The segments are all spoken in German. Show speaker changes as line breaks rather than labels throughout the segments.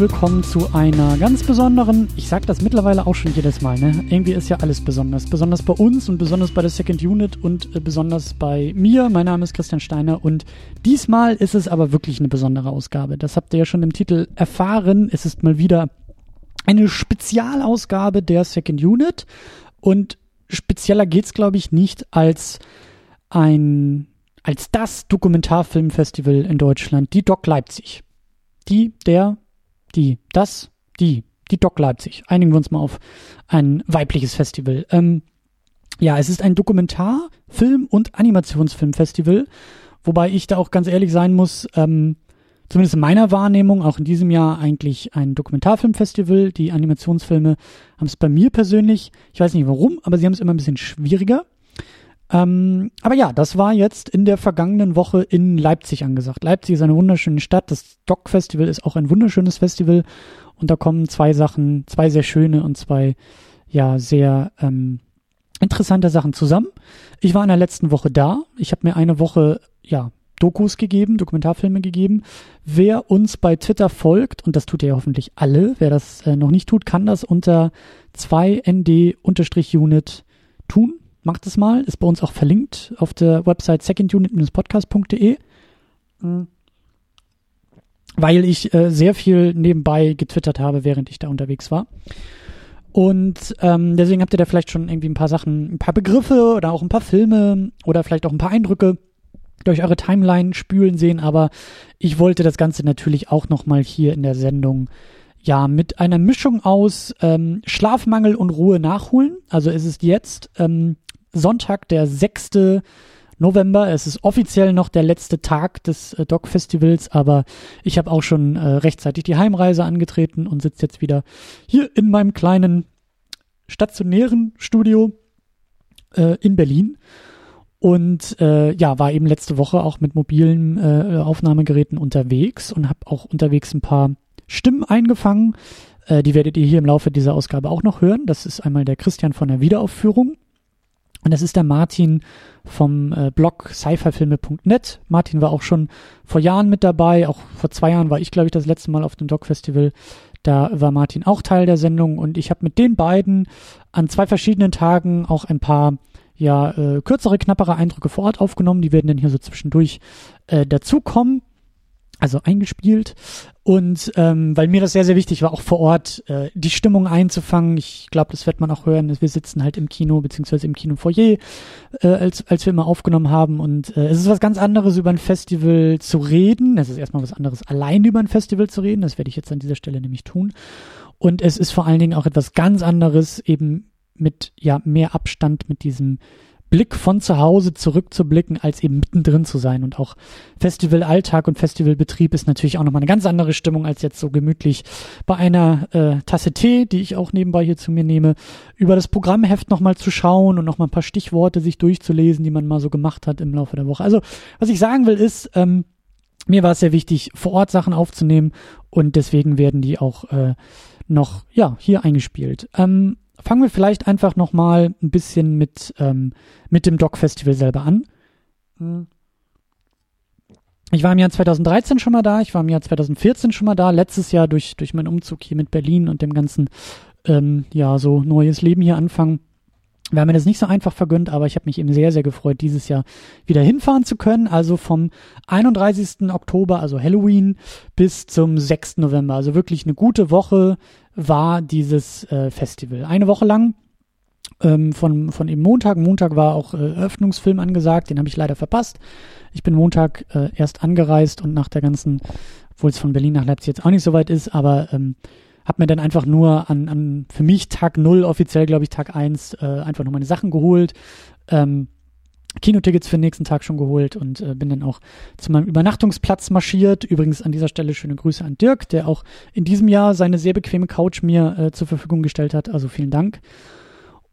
willkommen zu einer ganz besonderen, ich sag das mittlerweile auch schon jedes Mal, ne? Irgendwie ist ja alles besonders. Besonders bei uns und besonders bei der Second Unit und äh, besonders bei mir. Mein Name ist Christian Steiner und diesmal ist es aber wirklich eine besondere Ausgabe. Das habt ihr ja schon im Titel erfahren. Es ist mal wieder eine Spezialausgabe der Second Unit und spezieller geht's glaube ich nicht als ein als das Dokumentarfilmfestival in Deutschland, die Doc Leipzig die, der, die, das, die, die Doc Leipzig. Einigen wir uns mal auf ein weibliches Festival. Ähm, ja, es ist ein Dokumentar-, Film- und Animationsfilmfestival, wobei ich da auch ganz ehrlich sein muss, ähm, zumindest in meiner Wahrnehmung, auch in diesem Jahr eigentlich ein Dokumentarfilmfestival. Die Animationsfilme haben es bei mir persönlich, ich weiß nicht warum, aber sie haben es immer ein bisschen schwieriger. Ähm, aber ja, das war jetzt in der vergangenen Woche in Leipzig angesagt. Leipzig ist eine wunderschöne Stadt. Das Doc Festival ist auch ein wunderschönes Festival. Und da kommen zwei Sachen, zwei sehr schöne und zwei, ja, sehr ähm, interessante Sachen zusammen. Ich war in der letzten Woche da. Ich habe mir eine Woche, ja, Dokus gegeben, Dokumentarfilme gegeben. Wer uns bei Twitter folgt, und das tut ihr ja hoffentlich alle, wer das äh, noch nicht tut, kann das unter 2nd-unit tun macht es mal. Ist bei uns auch verlinkt auf der Website secondunit-podcast.de. Mhm. Weil ich äh, sehr viel nebenbei getwittert habe, während ich da unterwegs war. Und ähm, deswegen habt ihr da vielleicht schon irgendwie ein paar Sachen, ein paar Begriffe oder auch ein paar Filme oder vielleicht auch ein paar Eindrücke durch eure Timeline spülen sehen. Aber ich wollte das Ganze natürlich auch nochmal hier in der Sendung ja, mit einer Mischung aus ähm, Schlafmangel und Ruhe nachholen. Also es ist jetzt ähm, Sonntag, der 6. November. Es ist offiziell noch der letzte Tag des äh, Dog Festivals, aber ich habe auch schon äh, rechtzeitig die Heimreise angetreten und sitze jetzt wieder hier in meinem kleinen stationären Studio äh, in Berlin. Und äh, ja, war eben letzte Woche auch mit mobilen äh, Aufnahmegeräten unterwegs und habe auch unterwegs ein paar Stimmen eingefangen. Äh, die werdet ihr hier im Laufe dieser Ausgabe auch noch hören. Das ist einmal der Christian von der Wiederaufführung und das ist der Martin vom äh, Blog sci-fi-filme.net. Martin war auch schon vor Jahren mit dabei. Auch vor zwei Jahren war ich, glaube ich, das letzte Mal auf dem Doc-Festival. Da war Martin auch Teil der Sendung und ich habe mit den beiden an zwei verschiedenen Tagen auch ein paar ja äh, kürzere, knappere Eindrücke vor Ort aufgenommen. Die werden dann hier so zwischendurch äh, dazukommen also eingespielt. Und ähm, weil mir das sehr, sehr wichtig war, auch vor Ort äh, die Stimmung einzufangen. Ich glaube, das wird man auch hören. Wir sitzen halt im Kino, beziehungsweise im Kinofoyer, äh, als, als wir immer aufgenommen haben. Und äh, es ist was ganz anderes, über ein Festival zu reden. Es ist erstmal was anderes, allein über ein Festival zu reden. Das werde ich jetzt an dieser Stelle nämlich tun. Und es ist vor allen Dingen auch etwas ganz anderes, eben mit ja mehr Abstand mit diesem Blick von zu Hause zurückzublicken, als eben mittendrin zu sein. Und auch Festivalalltag und Festivalbetrieb ist natürlich auch nochmal eine ganz andere Stimmung als jetzt so gemütlich bei einer äh, Tasse Tee, die ich auch nebenbei hier zu mir nehme, über das Programmheft nochmal zu schauen und nochmal ein paar Stichworte sich durchzulesen, die man mal so gemacht hat im Laufe der Woche. Also, was ich sagen will, ist, ähm, mir war es sehr wichtig, vor Ort Sachen aufzunehmen und deswegen werden die auch äh, noch ja hier eingespielt. Ähm, fangen wir vielleicht einfach noch mal ein bisschen mit, ähm, mit dem Doc Festival selber an. Hm. Ich war im Jahr 2013 schon mal da, ich war im Jahr 2014 schon mal da, letztes Jahr durch, durch meinen Umzug hier mit Berlin und dem ganzen, ähm, ja, so neues Leben hier anfangen. Wir haben mir das nicht so einfach vergönnt, aber ich habe mich eben sehr, sehr gefreut, dieses Jahr wieder hinfahren zu können. Also vom 31. Oktober, also Halloween, bis zum 6. November. Also wirklich eine gute Woche war dieses äh, Festival. Eine Woche lang ähm, von, von eben Montag. Montag war auch äh, Eröffnungsfilm angesagt, den habe ich leider verpasst. Ich bin Montag äh, erst angereist und nach der ganzen, obwohl es von Berlin nach Leipzig jetzt auch nicht so weit ist, aber ähm, habe mir dann einfach nur an, an für mich Tag null offiziell glaube ich Tag eins äh, einfach nur meine Sachen geholt. Ähm, Kinotickets für den nächsten Tag schon geholt und äh, bin dann auch zu meinem Übernachtungsplatz marschiert. Übrigens an dieser Stelle schöne Grüße an Dirk, der auch in diesem Jahr seine sehr bequeme Couch mir äh, zur Verfügung gestellt hat. Also vielen Dank.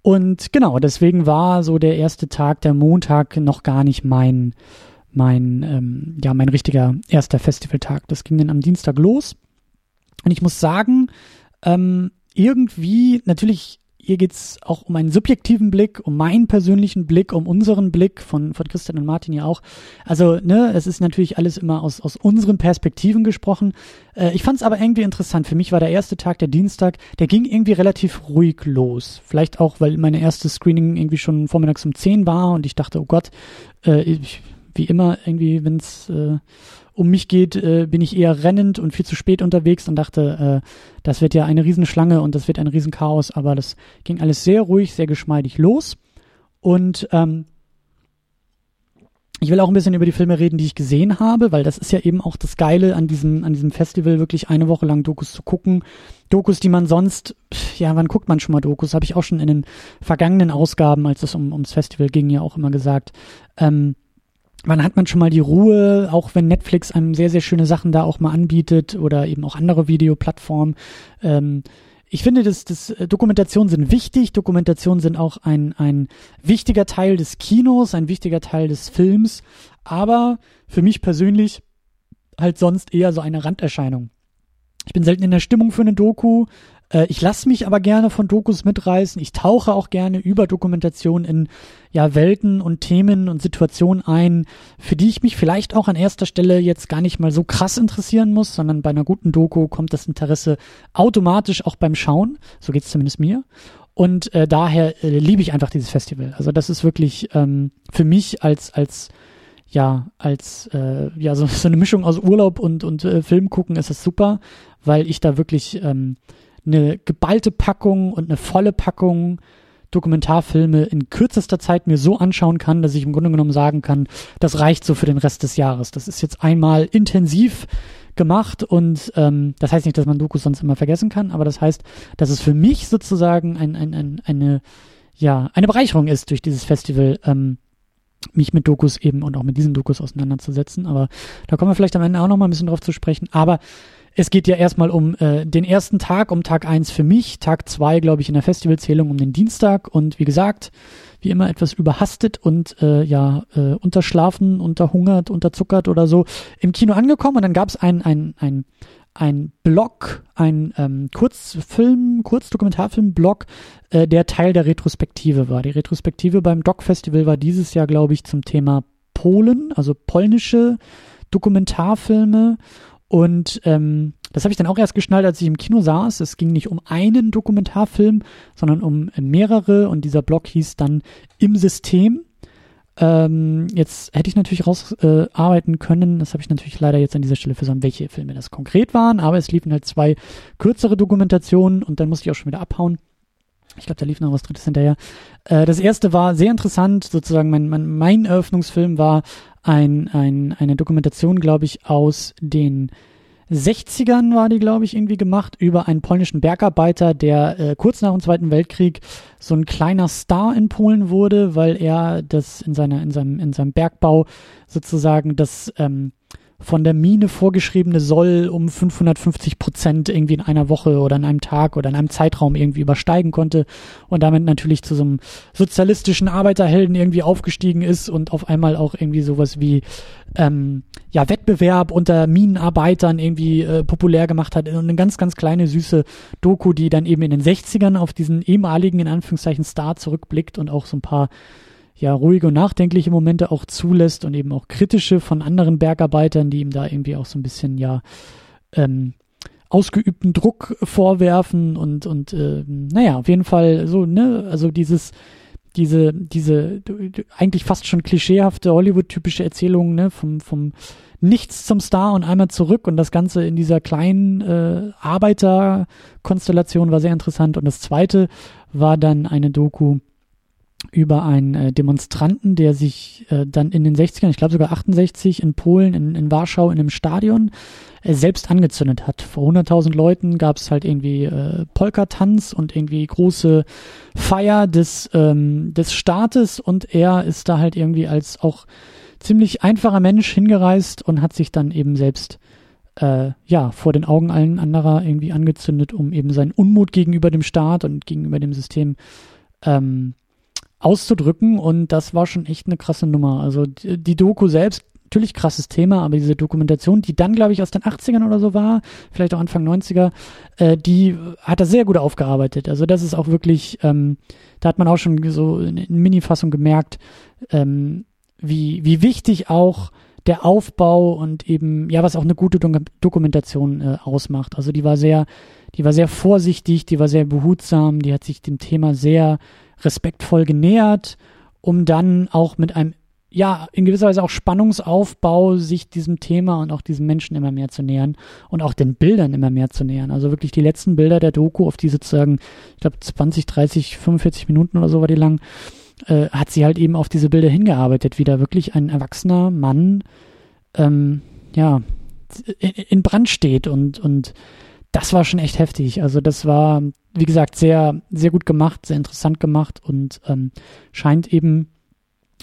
Und genau, deswegen war so der erste Tag, der Montag, noch gar nicht mein, mein, ähm, ja, mein richtiger erster Festivaltag. Das ging dann am Dienstag los. Und ich muss sagen, ähm, irgendwie, natürlich hier geht's auch um einen subjektiven Blick, um meinen persönlichen Blick, um unseren Blick von, von Christian und Martin ja auch. Also, ne, es ist natürlich alles immer aus, aus unseren Perspektiven gesprochen. Äh, ich fand es aber irgendwie interessant. Für mich war der erste Tag, der Dienstag, der ging irgendwie relativ ruhig los. Vielleicht auch, weil meine erste Screening irgendwie schon vormittags um 10 war und ich dachte, oh Gott, äh, ich, wie immer irgendwie, wenn's äh, um mich geht, äh, bin ich eher rennend und viel zu spät unterwegs und dachte, äh, das wird ja eine Riesenschlange und das wird ein Riesenchaos, aber das ging alles sehr ruhig, sehr geschmeidig los. Und ähm, ich will auch ein bisschen über die Filme reden, die ich gesehen habe, weil das ist ja eben auch das Geile an diesem, an diesem Festival, wirklich eine Woche lang Dokus zu gucken. Dokus, die man sonst, ja, wann guckt man schon mal Dokus? Habe ich auch schon in den vergangenen Ausgaben, als es um, ums Festival ging, ja auch immer gesagt. Ähm, wann hat man schon mal die Ruhe, auch wenn Netflix einem sehr, sehr schöne Sachen da auch mal anbietet oder eben auch andere Videoplattformen. Ähm, ich finde, dass, dass äh, Dokumentationen sind wichtig. Dokumentationen sind auch ein, ein wichtiger Teil des Kinos, ein wichtiger Teil des Films. Aber für mich persönlich halt sonst eher so eine Randerscheinung. Ich bin selten in der Stimmung für eine Doku. Äh, ich lasse mich aber gerne von Dokus mitreißen. Ich tauche auch gerne über Dokumentation in ja, Welten und Themen und Situationen ein, für die ich mich vielleicht auch an erster Stelle jetzt gar nicht mal so krass interessieren muss, sondern bei einer guten Doku kommt das Interesse automatisch auch beim Schauen. So geht's zumindest mir. Und äh, daher äh, liebe ich einfach dieses Festival. Also das ist wirklich ähm, für mich als als ja als äh, ja so, so eine Mischung aus Urlaub und und äh, Film gucken ist es super, weil ich da wirklich ähm, eine geballte Packung und eine volle Packung Dokumentarfilme in kürzester Zeit mir so anschauen kann, dass ich im Grunde genommen sagen kann, das reicht so für den Rest des Jahres. Das ist jetzt einmal intensiv gemacht und ähm, das heißt nicht, dass man Dokus sonst immer vergessen kann, aber das heißt, dass es für mich sozusagen ein, ein, ein, eine, ja, eine Bereicherung ist durch dieses Festival, ähm, mich mit Dokus eben und auch mit diesen Dokus auseinanderzusetzen. Aber da kommen wir vielleicht am Ende auch noch mal ein bisschen drauf zu sprechen. Aber es geht ja erstmal um äh, den ersten Tag, um Tag eins für mich, Tag zwei, glaube ich, in der Festivalzählung um den Dienstag. Und wie gesagt, wie immer etwas überhastet und äh, ja, äh, unterschlafen, unterhungert, unterzuckert oder so im Kino angekommen. Und dann gab es ein, ein, ein, ein Blog, ein ähm, Kurzfilm, Kurzdokumentarfilm-Blog, äh, der Teil der Retrospektive war. Die Retrospektive beim Doc-Festival war dieses Jahr, glaube ich, zum Thema Polen, also polnische Dokumentarfilme und ähm, das habe ich dann auch erst geschnallt, als ich im Kino saß. Es ging nicht um einen Dokumentarfilm, sondern um mehrere. Und dieser Blog hieß dann Im System. Ähm, jetzt hätte ich natürlich rausarbeiten äh, können, das habe ich natürlich leider jetzt an dieser Stelle versäumt, welche Filme das konkret waren, aber es liefen halt zwei kürzere Dokumentationen und dann musste ich auch schon wieder abhauen. Ich glaube, da lief noch was Drittes hinterher. Äh, das erste war sehr interessant, sozusagen mein, mein, mein Eröffnungsfilm war ein, ein, eine Dokumentation, glaube ich, aus den 60ern war die, glaube ich, irgendwie gemacht, über einen polnischen Bergarbeiter, der äh, kurz nach dem Zweiten Weltkrieg so ein kleiner Star in Polen wurde, weil er das in seiner, in seinem, in seinem Bergbau sozusagen das ähm, von der Mine vorgeschriebene Soll um 550 Prozent irgendwie in einer Woche oder in einem Tag oder in einem Zeitraum irgendwie übersteigen konnte und damit natürlich zu so einem sozialistischen Arbeiterhelden irgendwie aufgestiegen ist und auf einmal auch irgendwie sowas wie ähm, ja Wettbewerb unter Minenarbeitern irgendwie äh, populär gemacht hat. Und eine ganz ganz kleine süße Doku, die dann eben in den 60ern auf diesen ehemaligen in Anführungszeichen Star zurückblickt und auch so ein paar ja ruhige und nachdenkliche Momente auch zulässt und eben auch kritische von anderen Bergarbeitern, die ihm da irgendwie auch so ein bisschen ja ähm, ausgeübten Druck vorwerfen und und äh, naja auf jeden Fall so ne also dieses diese diese eigentlich fast schon klischeehafte Hollywood-typische Erzählung ne vom vom Nichts zum Star und einmal zurück und das Ganze in dieser kleinen äh, Arbeiterkonstellation war sehr interessant und das zweite war dann eine Doku über einen äh, Demonstranten, der sich äh, dann in den 60ern, ich glaube sogar 68 in Polen, in, in Warschau in einem Stadion äh, selbst angezündet hat. Vor 100.000 Leuten gab es halt irgendwie äh, Polka-Tanz und irgendwie große Feier des, ähm, des Staates und er ist da halt irgendwie als auch ziemlich einfacher Mensch hingereist und hat sich dann eben selbst äh, ja vor den Augen allen anderer irgendwie angezündet, um eben seinen Unmut gegenüber dem Staat und gegenüber dem System ähm, auszudrücken und das war schon echt eine krasse Nummer. Also die, die Doku selbst natürlich krasses Thema, aber diese Dokumentation, die dann, glaube ich, aus den 80ern oder so war, vielleicht auch Anfang 90er, äh, die hat er sehr gut aufgearbeitet. Also das ist auch wirklich, ähm, da hat man auch schon so in, in Mini-Fassung gemerkt, ähm, wie, wie wichtig auch der Aufbau und eben, ja, was auch eine gute Dok Dokumentation äh, ausmacht. Also die war sehr, die war sehr vorsichtig, die war sehr behutsam, die hat sich dem Thema sehr respektvoll genähert, um dann auch mit einem, ja, in gewisser Weise auch Spannungsaufbau sich diesem Thema und auch diesem Menschen immer mehr zu nähern und auch den Bildern immer mehr zu nähern. Also wirklich die letzten Bilder der Doku, auf die sozusagen, ich glaube 20, 30, 45 Minuten oder so war die lang, äh, hat sie halt eben auf diese Bilder hingearbeitet, wie da wirklich ein erwachsener Mann ähm, ja in Brand steht und und das war schon echt heftig. Also das war, wie gesagt, sehr sehr gut gemacht, sehr interessant gemacht und ähm, scheint eben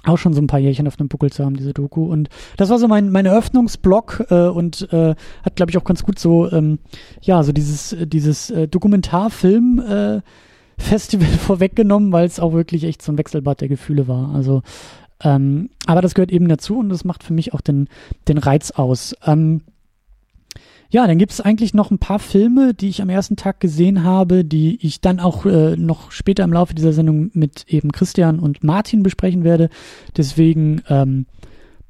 auch schon so ein paar Jährchen auf dem Buckel zu haben, diese Doku. Und das war so mein, mein Eröffnungsblock äh, und äh, hat, glaube ich, auch ganz gut so, ähm, ja, so dieses, dieses äh, Dokumentarfilm äh, Festival vorweggenommen, weil es auch wirklich echt so ein Wechselbad der Gefühle war. Also, ähm, aber das gehört eben dazu und das macht für mich auch den, den Reiz aus. Ähm, ja, dann gibt es eigentlich noch ein paar Filme, die ich am ersten Tag gesehen habe, die ich dann auch äh, noch später im Laufe dieser Sendung mit eben Christian und Martin besprechen werde. Deswegen ähm,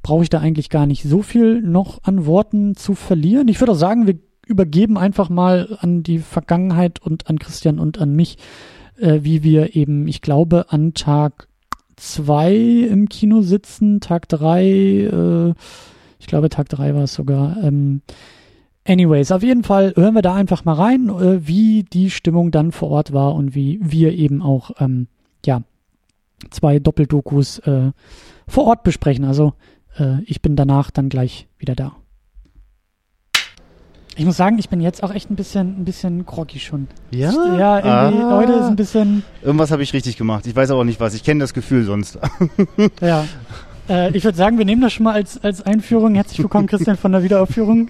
brauche ich da eigentlich gar nicht so viel noch an Worten zu verlieren. Ich würde auch sagen, wir übergeben einfach mal an die Vergangenheit und an Christian und an mich äh, wie wir eben, ich glaube, an Tag zwei im Kino sitzen, Tag drei, äh, ich glaube, Tag drei war es sogar. Ähm, anyways, auf jeden Fall hören wir da einfach mal rein, äh, wie die Stimmung dann vor Ort war und wie wir eben auch, ähm, ja, zwei Doppeldokus äh, vor Ort besprechen. Also äh, ich bin danach dann gleich wieder da. Ich muss sagen, ich bin jetzt auch echt ein bisschen, ein bisschen groggy schon.
Ja?
Ja, irgendwie,
Ah.
heute ist ein bisschen,
Irgendwas habe ich richtig gemacht. Ich weiß aber nicht was. Ich kenne das Gefühl sonst.
ja. Äh, ich würde sagen, wir nehmen das schon mal als, als Einführung. Herzlich willkommen, Christian, von der Wiederaufführung.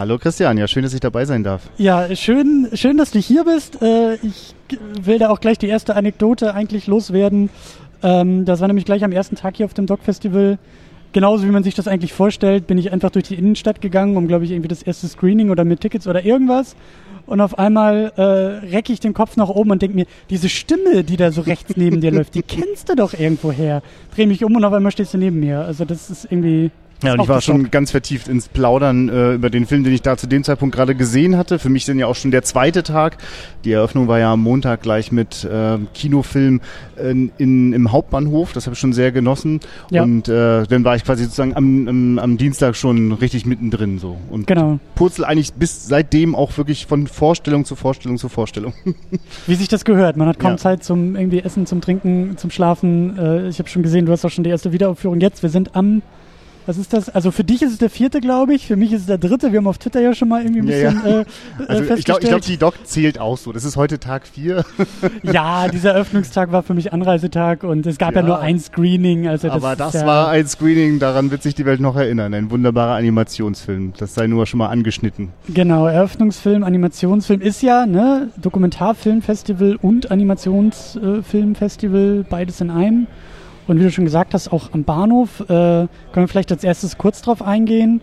Hallo Christian, ja, schön, dass ich dabei sein darf.
Ja, schön, schön, dass du hier bist. Äh, ich will da auch gleich die erste Anekdote eigentlich loswerden. Ähm, das war nämlich gleich am ersten Tag hier auf dem Doc Festival. Genauso wie man sich das eigentlich vorstellt, bin ich einfach durch die Innenstadt gegangen, um, glaube ich, irgendwie das erste Screening oder mit Tickets oder irgendwas. Und auf einmal äh, recke ich den Kopf nach oben und denke mir, diese Stimme, die da so rechts neben dir läuft, die kennst du doch irgendwo her. Dreh mich um und auf einmal stehst du neben mir. Also das ist irgendwie...
Ja, und ich war schon ganz vertieft ins Plaudern äh, über den Film, den ich da zu dem Zeitpunkt gerade gesehen hatte. Für mich sind ja auch schon der zweite Tag. Die Eröffnung war ja am Montag gleich mit äh, Kinofilm in, in, im Hauptbahnhof. Das habe ich schon sehr genossen.
Ja.
Und äh, dann war ich quasi sozusagen am, am, am Dienstag schon richtig mittendrin so. Und
Genau.
purzel eigentlich bis seitdem auch wirklich von Vorstellung zu Vorstellung zu Vorstellung.
Wie sich das gehört. Man hat kaum
Ja.
Zeit zum irgendwie Essen, zum Trinken, zum Schlafen. Äh, ich habe schon gesehen, du hast auch schon die erste Wiederaufführung jetzt. Wir sind am, was ist das? Also für dich ist es der vierte, glaube ich. Für mich ist es der dritte. Wir haben auf Twitter ja schon mal irgendwie ein
Ja,
bisschen
ja.
Äh, äh,
Also ich glaube,
festgestellt.
ich glaub, die Doc zählt auch so. Das ist heute Tag vier.
ja, dieser Eröffnungstag war für mich Anreisetag und es gab ja,
Ja.
nur ein Screening. Also das
Aber das
ja,
war ein Screening, daran wird sich die Welt noch erinnern. Ein wunderbarer Animationsfilm. Das sei nur schon mal angeschnitten.
Genau, Eröffnungsfilm, Animationsfilm ist ja, ne, Dokumentarfilmfestival und Animationsfilmfestival, beides in einem. Und wie du schon gesagt hast, auch am Bahnhof, äh, können wir vielleicht als erstes kurz drauf eingehen.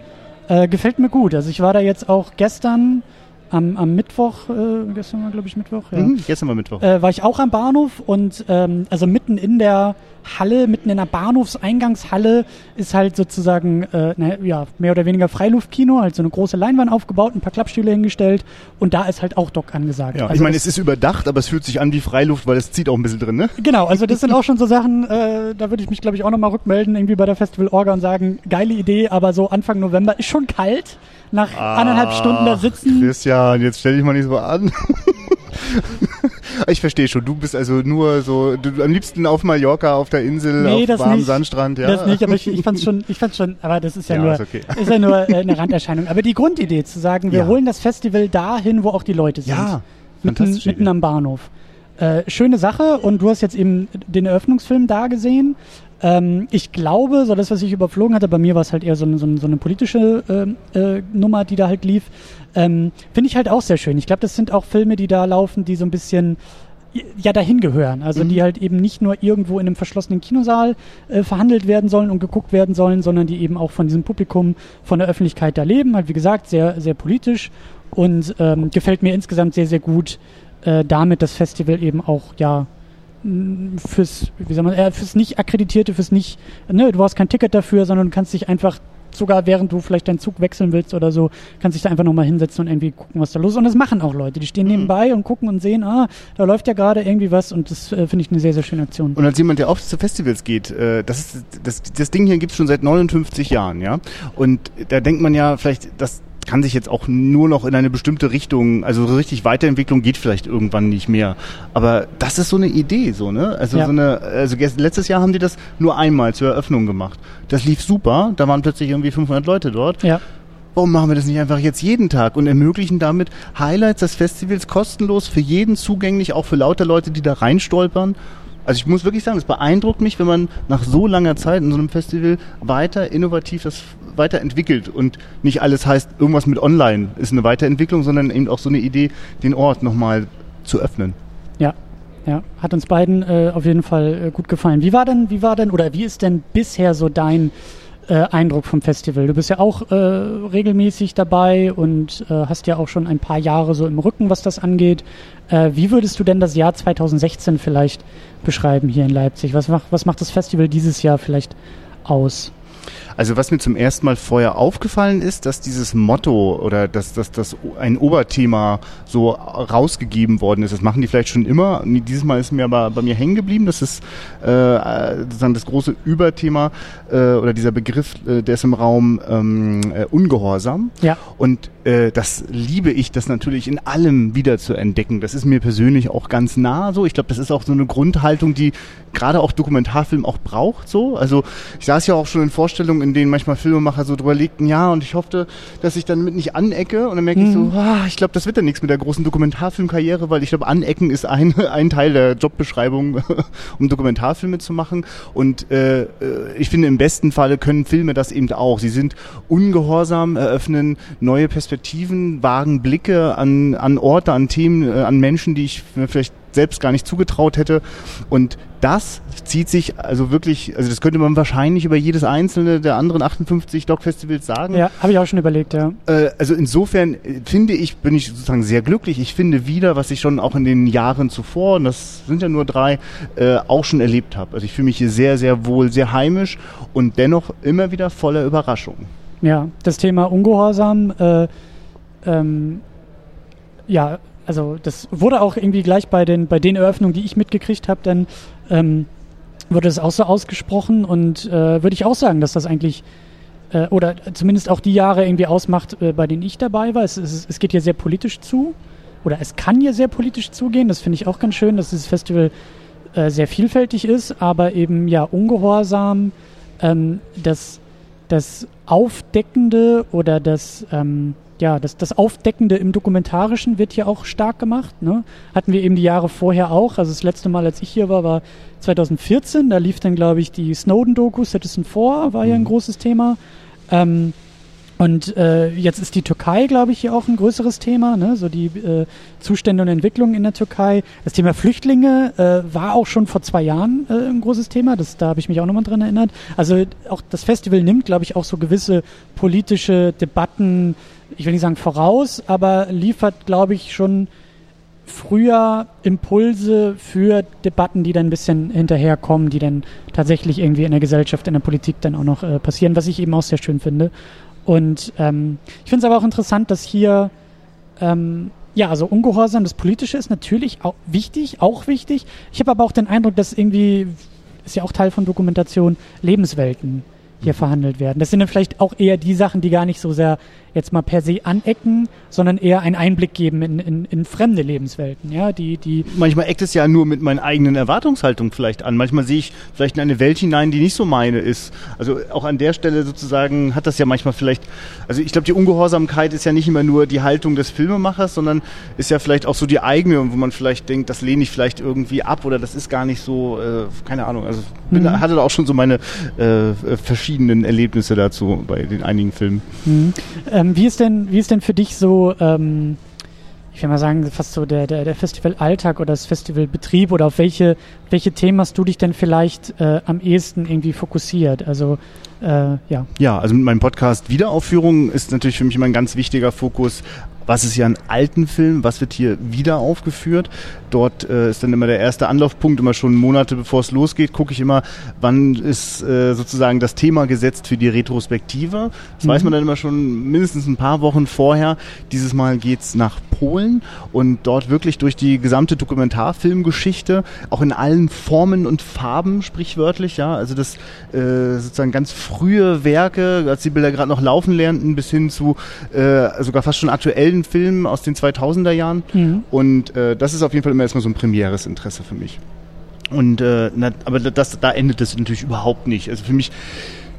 Äh, gefällt mir gut. Also ich war da jetzt auch gestern am, am Mittwoch, äh, gestern war glaube ich Mittwoch, ja.
Mhm, gestern war Mittwoch.
Äh, war ich auch am Bahnhof und ähm, also mitten in der Halle, mitten in der Bahnhofseingangshalle ist halt sozusagen äh, na, ja, mehr oder weniger Freiluftkino, halt so eine große Leinwand aufgebaut, ein paar Klappstühle hingestellt und da ist halt auch Doc angesagt.
ja,
also
ich meine, es ist überdacht, aber es fühlt sich an wie Freiluft, weil es zieht auch ein bisschen drin, ne?
Genau, also das sind auch schon so Sachen, äh, da würde ich mich, glaube ich, auch nochmal rückmelden, irgendwie bei der Festival Orga und sagen, geile Idee, aber so Anfang November ist schon kalt, nach anderthalb Stunden da
Ach,
sitzen.
Christian, jetzt stell dich mal nicht so an. ich verstehe schon, du bist also nur so, du, am liebsten auf Mallorca, auf der Insel,
Nee,
auf warmem
nicht.
Sandstrand, ja.
Das nicht, aber ich, ich fand's schon, ich fand's schon, aber das ist ja,
Ja,
nur,
ist okay.
ist ja nur äh, eine Randerscheinung. Aber die Grundidee zu sagen, wir
Ja.
holen das Festival dahin, wo auch die Leute sind.
Ja,
mitten, mitten am Bahnhof. Äh, schöne Sache und du hast jetzt eben den Eröffnungsfilm da gesehen. Ähm, ich glaube, so das, was ich überflogen hatte, bei mir war es halt eher so eine, so so eine politische ähm, äh, Nummer, die da halt lief. Ähm, Finde ich halt auch sehr schön. Ich glaube, das sind auch Filme, die da laufen, die so ein bisschen ja dahin gehören. Also
Mhm.
die halt eben nicht nur irgendwo in einem verschlossenen Kinosaal äh, verhandelt werden sollen und geguckt werden sollen, sondern die eben auch von diesem Publikum, von der Öffentlichkeit da leben. Halt wie gesagt, sehr, sehr politisch und ähm, gefällt mir insgesamt sehr, sehr gut äh, damit das Festival eben auch, ja, fürs, wie soll man, äh, fürs nicht akkreditierte, fürs nicht, ne, du hast kein Ticket dafür, sondern du kannst dich einfach sogar während du vielleicht deinen Zug wechseln willst oder so, kannst dich da einfach nochmal hinsetzen und irgendwie gucken, was da los ist. Und das machen auch Leute. Die stehen
Mhm.
nebenbei und gucken und sehen, ah, da läuft ja gerade irgendwie was und das äh, finde ich eine sehr, sehr schöne Aktion.
Und als jemand, der oft zu Festivals geht, äh, das, ist, das, das Ding hier gibt's schon seit 59 Jahren, ja. Und da denkt man ja vielleicht, das kann sich jetzt auch nur noch in eine bestimmte Richtung, also so richtig Weiterentwicklung geht vielleicht irgendwann nicht mehr. Aber das ist so eine Idee, so, ne? Also
Ja.
so eine, also letztes Jahr haben die das nur einmal zur Eröffnung gemacht. Das lief super, da waren plötzlich irgendwie 500 Leute dort.
Ja,
Warum machen wir das nicht einfach jetzt jeden Tag und ermöglichen damit Highlights des Festivals kostenlos für jeden zugänglich, auch für lauter Leute, die da reinstolpern? Also ich muss wirklich sagen, es beeindruckt mich, wenn man nach so langer Zeit in so einem Festival weiter innovativ das weiterentwickelt und nicht alles heißt, irgendwas mit online ist eine Weiterentwicklung, sondern eben auch so eine Idee, den Ort nochmal zu öffnen.
ja. Ja, hat uns beiden äh, auf jeden Fall äh, gut gefallen. Wie war denn, wie war denn, oder wie ist denn bisher so dein äh, Eindruck vom Festival? Du bist ja auch äh, regelmäßig dabei und äh, hast ja auch schon ein paar Jahre so im Rücken, was das angeht. Äh, wie würdest du denn das Jahr 2016 vielleicht beschreiben hier in Leipzig? Was macht, was macht das Festival dieses Jahr vielleicht aus?
Also was mir zum ersten Mal vorher aufgefallen ist, dass dieses Motto oder dass, dass, dass ein Oberthema so rausgegeben worden ist. Das machen die vielleicht schon immer. Dieses Mal ist mir aber bei mir hängen geblieben. Das ist äh, sozusagen das große Überthema äh, oder dieser Begriff, äh, der ist im Raum ähm, äh, Ungehorsam.
Ja,
Und äh, das liebe ich, das natürlich in allem wieder zu entdecken. Das ist mir persönlich auch ganz nah so. Ich glaube, das ist auch so eine Grundhaltung, die gerade auch Dokumentarfilm auch braucht so. Also ich saß ja auch schon in Vorstellungen, in denen manchmal Filmemacher so drüber legten, ja, und ich hoffte, dass ich dann mit nicht anecke. Und dann merke ich so, ah, ich glaube, das wird dann nichts mit der großen Dokumentarfilmkarriere, weil ich glaube, anecken ist ein, ein Teil der Jobbeschreibung, um Dokumentarfilme zu machen. Und äh, äh, ich finde, im besten Falle können Filme das eben auch. Sie sind ungehorsam, eröffnen neue Perspektiven, wagen Blicke an, an Orte, an Themen, äh, an Menschen, die ich vielleicht selbst gar nicht zugetraut hätte. Und das zieht sich also wirklich, also das könnte man wahrscheinlich über jedes einzelne der anderen 58 Doc-Festivals sagen.
ja, habe ich auch schon überlegt, ja.
Äh, also insofern äh, finde ich, bin ich sozusagen sehr glücklich. Ich finde wieder, was ich schon auch in den Jahren zuvor, und das sind ja nur drei, äh, auch schon erlebt habe. Also ich fühle mich hier sehr, sehr wohl, sehr heimisch und dennoch immer wieder voller Überraschung.
Ja, das Thema Ungehorsam, äh, ähm, ja, also das wurde auch irgendwie gleich bei den, bei den Eröffnungen, die ich mitgekriegt habe, dann ähm, wurde das auch so ausgesprochen und äh, würde ich auch sagen, dass das eigentlich äh, oder zumindest auch die Jahre irgendwie ausmacht, äh, bei denen ich dabei war. Es, es, es geht hier sehr politisch zu oder es kann hier sehr politisch zugehen. Das finde ich auch ganz schön, dass dieses Festival äh, sehr vielfältig ist, aber eben ja ungehorsam, ähm, das, das Aufdeckende oder das, ähm, ja, das, das Aufdeckende im Dokumentarischen wird hier auch stark gemacht. Ne? Hatten wir eben die Jahre vorher auch. Also das letzte Mal, als ich hier war, war 2014. Da lief dann, glaube ich, die Snowden-Doku, Citizen 4 war ja ein großes Thema. Ähm, und äh, jetzt ist die Türkei, glaube ich, hier auch ein größeres Thema, ne? so die äh, Zustände und Entwicklungen in der Türkei. Das Thema Flüchtlinge äh, war auch schon vor zwei Jahren äh, ein großes Thema, das, da habe ich mich auch nochmal dran erinnert. Also auch das Festival nimmt, glaube ich, auch so gewisse politische Debatten, ich will nicht sagen voraus, aber liefert, glaube ich, schon früher Impulse für Debatten, die dann ein bisschen hinterherkommen, die dann tatsächlich irgendwie in der Gesellschaft, in der Politik dann auch noch äh, passieren, was ich eben auch sehr schön finde. Und ähm, ich finde es aber auch interessant, dass hier, ähm, ja, also Ungehorsam, das Politische ist natürlich auch wichtig, auch wichtig. Ich habe aber auch den Eindruck, dass irgendwie, ist ja auch Teil von Dokumentation, Lebenswelten hier verhandelt werden. Das sind dann vielleicht auch eher die Sachen, die gar nicht so sehr jetzt mal per se anecken, sondern eher einen Einblick geben in, in, in fremde Lebenswelten, ja, die, die,
Manchmal eckt es ja nur mit meinen eigenen Erwartungshaltungen vielleicht an. Manchmal sehe ich vielleicht in eine Welt hinein, die nicht so meine ist. Also auch an der Stelle sozusagen hat das ja manchmal vielleicht, also ich glaube, die Ungehorsamkeit ist ja nicht immer nur die Haltung des Filmemachers, sondern ist ja vielleicht auch so die eigene, wo man vielleicht denkt, das lehne ich vielleicht irgendwie ab oder das ist gar nicht so, äh, keine Ahnung. Also bin,
Mhm.
hatte da auch schon so meine äh, verschiedenen Erlebnisse dazu bei den einigen Filmen.
Mhm. Ähm, wie ist denn, wie ist denn für dich so, ähm, ich will mal sagen, fast so der, der, der Festivalalltag oder das Festivalbetrieb oder auf welche, welche Themen hast du dich denn vielleicht äh, am ehesten irgendwie fokussiert? Also äh, ja.
Ja, also mit meinem Podcast Wiederaufführung ist natürlich für mich immer ein ganz wichtiger Fokus was ist ja ein alten Film, was wird hier wieder aufgeführt. Dort äh, ist dann immer der erste Anlaufpunkt, immer schon Monate bevor es losgeht, gucke ich immer, wann ist äh, sozusagen das Thema gesetzt für die Retrospektive. Das mhm. weiß man dann immer schon mindestens ein paar Wochen vorher. Dieses Mal geht's nach Polen und dort wirklich durch die gesamte Dokumentarfilmgeschichte, auch in allen Formen und Farben sprichwörtlich, ja, also das äh, sozusagen ganz frühe Werke, als die Bilder gerade noch laufen lernten, bis hin zu äh, sogar fast schon aktuellen aktuellen Filmen aus den 2000er Jahren. Mhm. Und äh, das ist auf jeden Fall immer erstmal so ein primäres Interesse für mich. Und äh, na, aber das, da endet es natürlich überhaupt nicht. Also für mich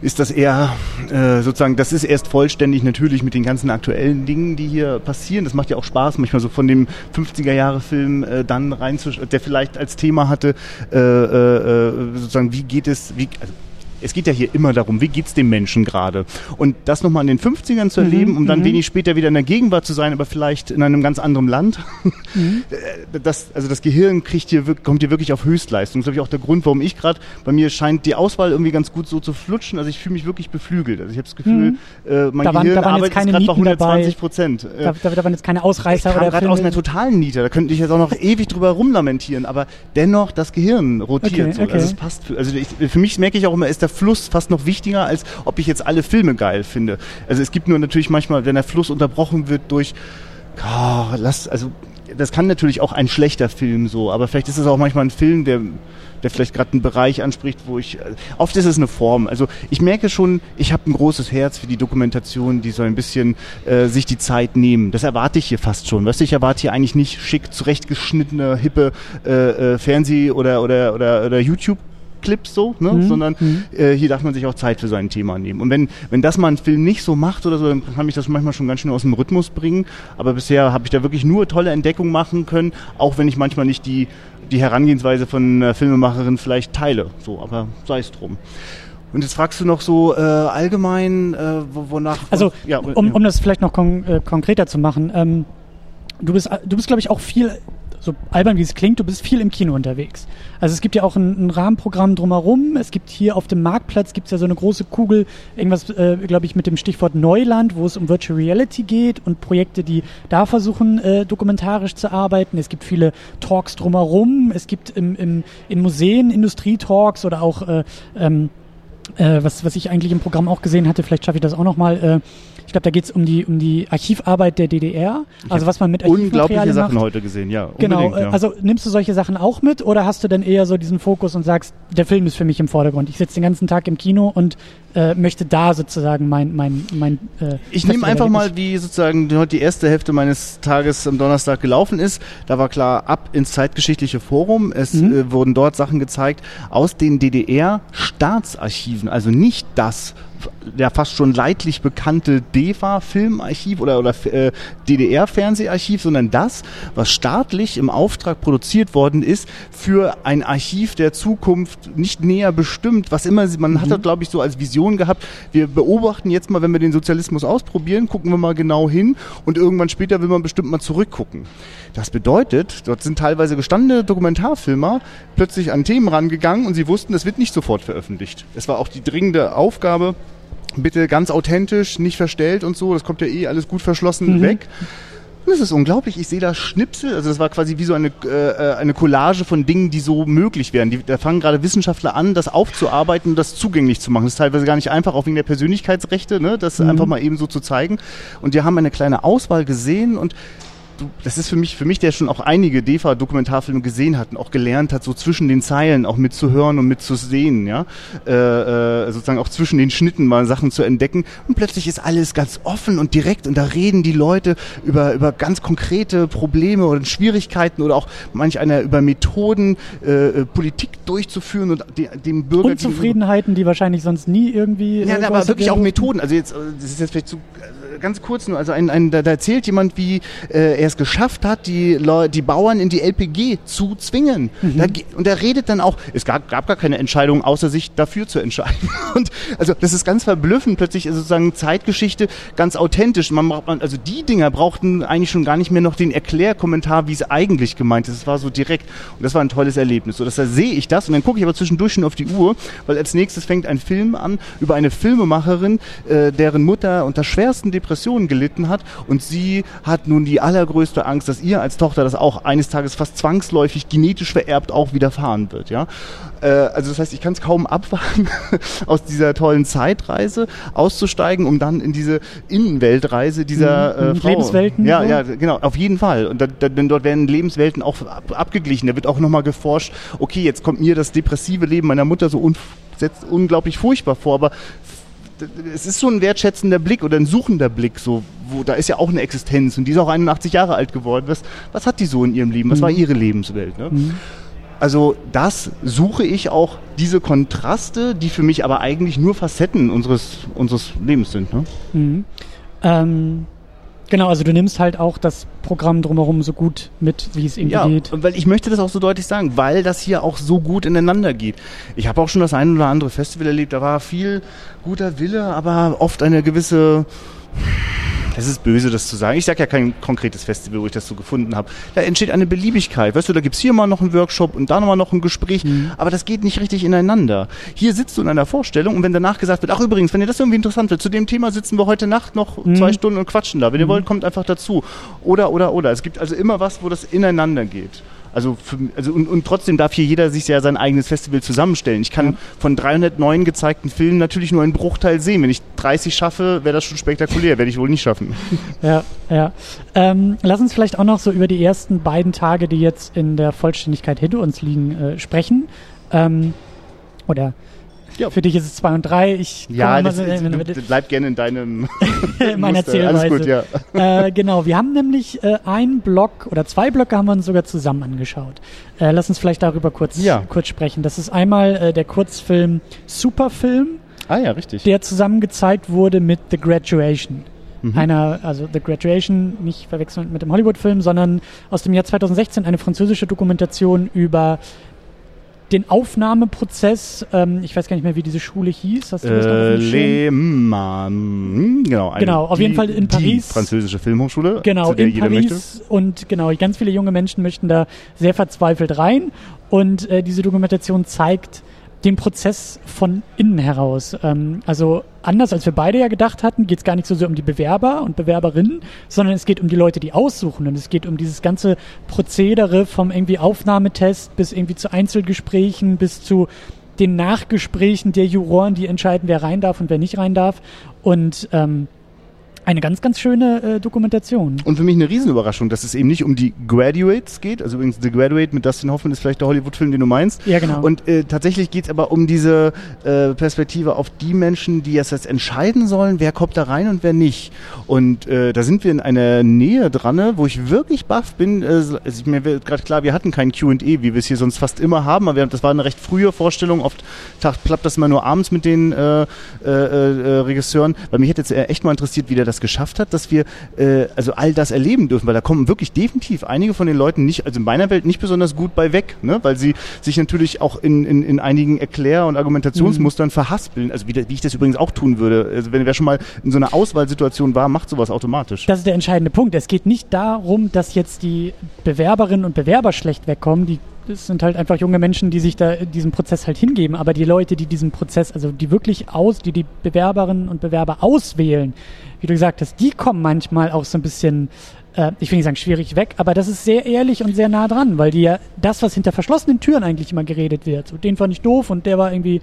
ist das eher äh, sozusagen, das ist erst vollständig natürlich mit den ganzen aktuellen Dingen, die hier passieren. Das macht ja auch Spaß, manchmal so von dem 50er-Jahre-Film äh, dann reinzuschauen, der vielleicht als Thema hatte, äh, äh, äh, sozusagen, wie geht es, wie, also es geht ja hier immer darum, wie geht's dem Menschen gerade? Und das nochmal in den 50ern zu erleben, mhm, um dann mhm. wenig später wieder in der Gegenwart zu sein, aber vielleicht in einem ganz anderen Land. Mhm. Das, also das Gehirn kriegt hier, kommt hier wirklich auf Höchstleistung. Das ist, glaube ich, auch der Grund, warum ich gerade, bei mir scheint die Auswahl irgendwie ganz gut so zu flutschen. Also ich fühle mich wirklich beflügelt. Also ich habe das Gefühl, äh, mein
da waren,
Gehirn
da waren
arbeitet
keine
bei 120 Prozent.
Da, da, da, waren jetzt keine Ausreißer
ich
oder
gerade aus einer totalen Niete. Da könnte ich jetzt auch noch ewig drüber rumlamentieren, aber dennoch das Gehirn rotiert.
Okay,
so.
okay.
Also es passt. Für, also ich, für mich merke ich auch immer, ist der Fluss fast noch wichtiger, als ob ich jetzt alle Filme geil finde. Also es gibt nur natürlich manchmal, wenn der Fluss unterbrochen wird durch, oh, lass, also das kann natürlich auch ein schlechter Film so, aber vielleicht ist es auch manchmal ein Film, der der vielleicht gerade einen Bereich anspricht, wo ich oft ist es eine Form. Also ich merke schon, ich habe ein großes Herz für die Dokumentation, die so ein bisschen äh, sich die Zeit nehmen. Das erwarte ich hier fast schon. Weißt du, ich erwarte hier eigentlich nicht schick zurechtgeschnittene hippe äh, äh, Fernseh- oder oder oder, oder YouTube Clips so, ne? Mhm. sondern mhm. Äh, hier darf man sich auch Zeit für sein Thema nehmen. Und wenn, wenn das mal ein Film nicht so macht oder so, dann kann mich das manchmal schon ganz schön aus dem Rhythmus bringen. Aber bisher habe ich da wirklich nur tolle Entdeckungen machen können, auch wenn ich manchmal nicht die, die Herangehensweise von einer Filmemacherin vielleicht teile. So, aber sei es drum. Und jetzt fragst du noch so äh, allgemein, äh, wonach.
Also, ja, um, um das vielleicht noch kon äh, konkreter zu machen, ähm, du bist, du bist glaube ich, auch viel so albern wie es klingt, du bist viel im Kino unterwegs. Also es gibt ja auch ein, ein Rahmenprogramm drumherum. Es gibt hier auf dem Marktplatz gibt es ja so eine große Kugel, irgendwas, äh, glaube ich, mit dem Stichwort Neuland, wo es um Virtual Reality geht und Projekte, die da versuchen, äh, dokumentarisch zu arbeiten. Es gibt viele Talks drumherum. Es gibt im, im, in Museen Industrietalks oder auch äh, ähm, äh, was, was ich eigentlich im Programm auch gesehen hatte, vielleicht schaffe ich das auch nochmal, äh, ich glaube, da geht es um die, um die Archivarbeit der DDR.
Ich also was man mit Unglaubliche Sachen macht. heute gesehen, ja.
Genau,
ja.
also nimmst du solche Sachen auch mit oder hast du dann eher so diesen Fokus und sagst, der Film ist für mich im Vordergrund. Ich sitze den ganzen Tag im Kino und äh, möchte da sozusagen mein mein mein.
Äh, ich nehme einfach mal, wie sozusagen heute die erste Hälfte meines Tages am Donnerstag gelaufen ist. Da war klar ab ins zeitgeschichtliche Forum. Es mhm. äh, wurden dort Sachen gezeigt aus den DDR-Staatsarchiven, also nicht das ja fast schon leidlich bekannte DEFA-Filmarchiv oder, oder äh, DDR-Fernseharchiv, sondern das, was staatlich im Auftrag produziert worden ist für ein Archiv der Zukunft nicht näher bestimmt, was immer, man mhm. hat glaube ich, so als Vision gehabt, wir beobachten jetzt mal, wenn wir den Sozialismus ausprobieren, gucken wir mal genau hin und irgendwann später will man bestimmt mal zurückgucken. Das bedeutet, dort sind teilweise gestandene Dokumentarfilmer plötzlich an Themen rangegangen und sie wussten, das wird nicht sofort veröffentlicht. Es war auch die dringende Aufgabe, bitte ganz authentisch, nicht verstellt und so, das kommt ja eh alles gut verschlossen mhm. weg. Es ist unglaublich, ich sehe da Schnipsel, also das war quasi wie so eine, äh, eine Collage von Dingen, die so möglich wären. Die, da fangen gerade Wissenschaftler an, das aufzuarbeiten und das zugänglich zu machen. Das ist teilweise gar nicht einfach, auch wegen der Persönlichkeitsrechte, ne, das mhm. einfach mal eben so zu zeigen. Und die haben eine kleine Auswahl gesehen und du, das ist für mich, für mich, der schon auch einige DEFA-Dokumentarfilme gesehen hat und auch gelernt hat, so zwischen den Zeilen auch mitzuhören und mitzusehen, ja, äh, äh, sozusagen auch zwischen den Schnitten mal Sachen zu entdecken. Und plötzlich ist alles ganz offen und direkt und da reden die Leute über, über ganz konkrete Probleme oder Schwierigkeiten oder auch manch einer über Methoden, äh, äh Politik durchzuführen und de, dem Bürger.
Unzufriedenheiten, die wahrscheinlich sonst nie irgendwie.
Ja, aber wirklich auch Methoden. Also jetzt, das ist jetzt vielleicht zu, ganz kurz nur, also ein, ein, da, da erzählt jemand, wie äh, er es geschafft hat, die, Leu die Bauern in die LPG zu zwingen. Da, ge- und er redet dann auch, es gab, gab gar keine Entscheidung, außer sich dafür zu entscheiden. Und also das ist ganz verblüffend, plötzlich ist sozusagen Zeitgeschichte ganz authentisch. Man braucht, man, also die Dinger brauchten eigentlich schon gar nicht mehr noch den Erklärkommentar, wie es eigentlich gemeint ist. Es war so direkt und das war ein tolles Erlebnis. So, dass da sehe ich das und dann gucke ich aber zwischendurch schon auf die Uhr, weil als nächstes fängt ein Film an über eine Filmemacherin, äh, deren Mutter unter schwersten Depressionen gelitten hat und sie hat nun die allergrößte Angst, dass ihr als Tochter das auch eines Tages fast zwangsläufig genetisch vererbt auch widerfahren wird. Ja, äh, also das heißt, ich kann es kaum abwarten, aus dieser tollen Zeitreise auszusteigen, um dann in diese Innenweltreise dieser
Mhm,
äh,
mhm.
Frau.
Lebenswelten,
Ja,
so?
ja, genau, auf jeden Fall. Und da, da, denn dort werden Lebenswelten auch ab, abgeglichen. Da wird auch nochmal geforscht, okay, jetzt kommt mir das depressive Leben meiner Mutter so un, unglaublich furchtbar vor, aber es ist so ein wertschätzender Blick oder ein suchender Blick, so, wo da ist ja auch eine Existenz und die ist auch 81 Jahre alt geworden. Was, was hat die so in ihrem Leben? Was war ihre Lebenswelt? Ne? Also das suche ich auch, diese Kontraste, die für mich aber eigentlich nur Facetten unseres, unseres Lebens sind. Ne?
Mhm. Ähm, genau, also du nimmst halt auch das Programm drumherum so gut mit, wie es irgendwie
Ja,
geht.
weil ich möchte das auch so deutlich sagen, weil das hier auch so gut ineinander geht. Ich habe auch schon das ein oder andere Festival erlebt, da war viel guter Wille, aber oft eine gewisse es ist böse, das zu sagen. Ich sage ja kein konkretes Festival, wo ich das so gefunden habe. Da entsteht eine Beliebigkeit. Weißt du, da gibt's hier mal noch einen Workshop und da nochmal noch ein Gespräch, aber das geht nicht richtig ineinander. Hier sitzt du in einer Vorstellung und wenn danach gesagt wird, ach übrigens, wenn ihr das irgendwie interessant wird, zu dem Thema sitzen wir heute Nacht noch zwei Stunden und quatschen da. Wenn ihr wollt, kommt einfach dazu. Oder, oder, oder. Es gibt also immer was, wo das ineinander geht. Also, für, also und, und trotzdem darf hier jeder sich ja sein eigenes Festival zusammenstellen. Ich kann von 309 gezeigten Filmen natürlich nur einen Bruchteil sehen. Wenn ich 30 schaffe, wäre das schon spektakulär. Werde ich wohl nicht schaffen.
Ja, ja. Ähm, lass uns vielleicht auch noch so über die ersten beiden Tage, die jetzt in der Vollständigkeit hinter uns liegen, äh, sprechen. Ähm, oder
Ja.
für dich ist es zwei und drei. Ich komme
Ja, das,
so-
ist,
äh,
du, bleib gerne in deinem
in meiner
Muster.
Erzählweise.
Alles gut, ja.
äh, genau, wir haben nämlich äh, einen Block oder zwei Blöcke haben wir uns sogar zusammen angeschaut. Äh, lass uns vielleicht darüber kurz,
Ja.
kurz sprechen. Das ist einmal äh, der Kurzfilm Superfilm,
Ah ja, richtig.
der zusammen gezeigt wurde mit The Graduation.
Mhm.
Einer, also The Graduation, nicht verwechseln mit dem Hollywood-Film, sondern aus dem Jahr 2016 eine französische Dokumentation über den Aufnahmeprozess. Ähm, ich weiß gar nicht mehr, wie diese Schule hieß. Hast du das
Äh? Le Mans, genau. eine-
Genau, auf jeden Fall in
die
Paris.
französische Filmhochschule,
Genau,
zu der
in
jeder möchte.
Paris und genau, ganz viele junge Menschen möchten da sehr verzweifelt rein und äh, diese Dokumentation zeigt den Prozess von innen heraus. Ähm, also anders als wir beide ja gedacht hatten, geht es gar nicht so sehr um die Bewerber und Bewerberinnen, sondern es geht um die Leute, die aussuchen und es geht um dieses ganze Prozedere vom irgendwie Aufnahmetest bis irgendwie zu Einzelgesprächen bis zu den Nachgesprächen der Juroren, die entscheiden, wer rein darf und wer nicht rein darf und ähm, eine ganz, ganz schöne äh, Dokumentation.
Und für mich eine Riesenüberraschung, dass es eben nicht um die Graduates geht. Also übrigens The Graduate mit Dustin Hoffman ist vielleicht der Hollywood-Film, den du meinst.
Ja, genau.
Und äh, tatsächlich geht es aber um diese äh, Perspektive auf die Menschen, die es jetzt entscheiden sollen, wer kommt da rein und wer nicht. Und äh, da sind wir in einer Nähe dran, wo ich wirklich baff bin. Äh, also mir wird gerade klar, wir hatten kein Q&A, wie wir es hier sonst fast immer haben. Aber das war eine recht frühe Vorstellung. Oft klappt das immer nur abends mit den äh, Regisseuren. Weil mich hätte jetzt echt mal interessiert, wie der das geschafft hat, dass wir äh, also all das erleben dürfen. Weil da kommen wirklich definitiv einige von den Leuten nicht, also in meiner Welt nicht besonders gut bei weg. Ne? Weil sie sich natürlich auch in, in, in einigen Erklär- und Argumentationsmustern verhaspeln. Also wie, wie ich das übrigens auch tun würde. Also wenn wer schon mal in so einer Auswahlsituation war, macht sowas automatisch.
Das ist der entscheidende Punkt. Es geht nicht darum, dass jetzt die Bewerberinnen und Bewerber schlecht wegkommen. Die das sind halt einfach junge Menschen, die sich da diesem Prozess halt hingeben. Aber die Leute, die diesen Prozess, also die wirklich aus, die die Bewerberinnen und Bewerber auswählen, wie du gesagt hast, die kommen manchmal auch so ein bisschen, äh, ich will nicht sagen schwierig weg, aber das ist sehr ehrlich und sehr nah dran, weil die ja das, was hinter verschlossenen Türen eigentlich immer geredet wird, so, den fand ich doof und der war irgendwie,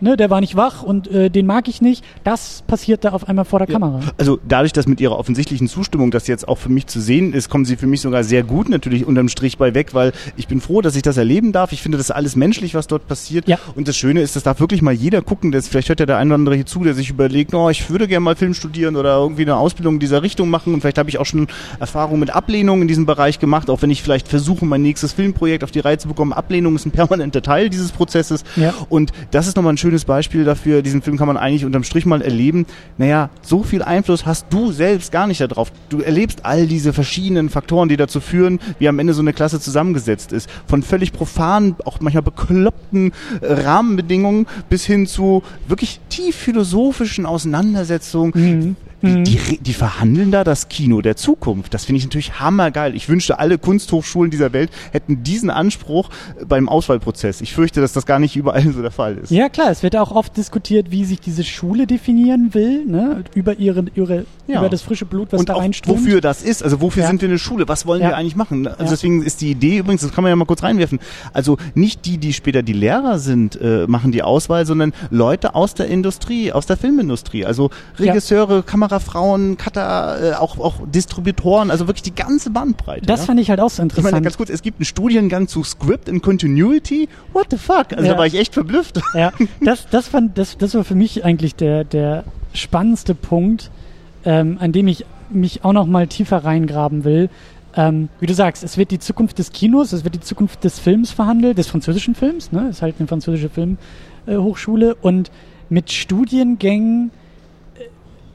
ne, der war nicht wach und äh, den mag ich nicht, das passiert da auf einmal vor der Kamera.
Also dadurch, dass mit ihrer offensichtlichen Zustimmung das jetzt auch für mich zu sehen ist, kommen sie für mich sogar sehr gut natürlich unterm Strich bei weg, weil ich bin froh, dass ich das erleben darf. Ich finde das alles menschlich, was dort passiert.
Ja.
Und das Schöne ist, das darf wirklich mal jeder gucken. Das, vielleicht hört ja der eine oder andere hier zu, der sich überlegt, oh, ich würde gerne mal Film studieren oder irgendwie eine Ausbildung in dieser Richtung machen. Und vielleicht habe ich auch schon Erfahrung mit Ablehnung in diesem Bereich gemacht, auch wenn ich vielleicht versuche, mein nächstes Filmprojekt auf die Reihe zu bekommen. Ablehnung ist ein permanenter Teil dieses Prozesses.
Ja.
Und das ist nochmal ein schönes schönes Beispiel dafür. Diesen Film kann man eigentlich unterm Strich mal erleben. Naja, so viel Einfluss hast du selbst gar nicht darauf. Du erlebst all diese verschiedenen Faktoren, die dazu führen, wie am Ende so eine Klasse zusammengesetzt ist. Von völlig profanen, auch manchmal bekloppten äh, Rahmenbedingungen bis hin zu wirklich tief philosophischen Auseinandersetzungen. Mhm. Die, die, die, verhandeln da das Kino der Zukunft. Das finde ich natürlich hammergeil. Ich wünschte, alle Kunsthochschulen dieser Welt hätten diesen Anspruch beim Auswahlprozess. Ich fürchte, dass das gar nicht überall so der Fall ist.
Ja, klar. Es wird auch oft diskutiert, wie sich diese Schule definieren will, ne? über ihre, ihre ja. über das frische Blut, was
Und
da reinströmt.
wofür das ist. Also wofür ja. sind wir eine Schule? Was wollen ja. wir eigentlich machen? Also deswegen ist die Idee übrigens, das kann man ja mal kurz reinwerfen. Also nicht die, die später die Lehrer sind, äh, machen die Auswahl, sondern Leute aus der Industrie, aus der Filmindustrie. Also Regisseure, Kamera Kamerafrauen, Cutter, äh, auch, auch Distributoren, also wirklich die ganze Bandbreite.
Das
ja?
fand ich halt auch so interessant. Ich meine,
ganz kurz, es gibt einen Studiengang zu Script and Continuity. What the fuck? Also ja. da war ich echt verblüfft.
Ja, das, das, fand, das, das war für mich eigentlich der, der spannendste Punkt, ähm, an dem ich mich auch noch mal tiefer reingraben will. Ähm, wie du sagst, es wird die Zukunft des Kinos, es wird die Zukunft des Films verhandelt, des französischen Films, ne? Ist halt eine französische Filmhochschule äh, und mit Studiengängen,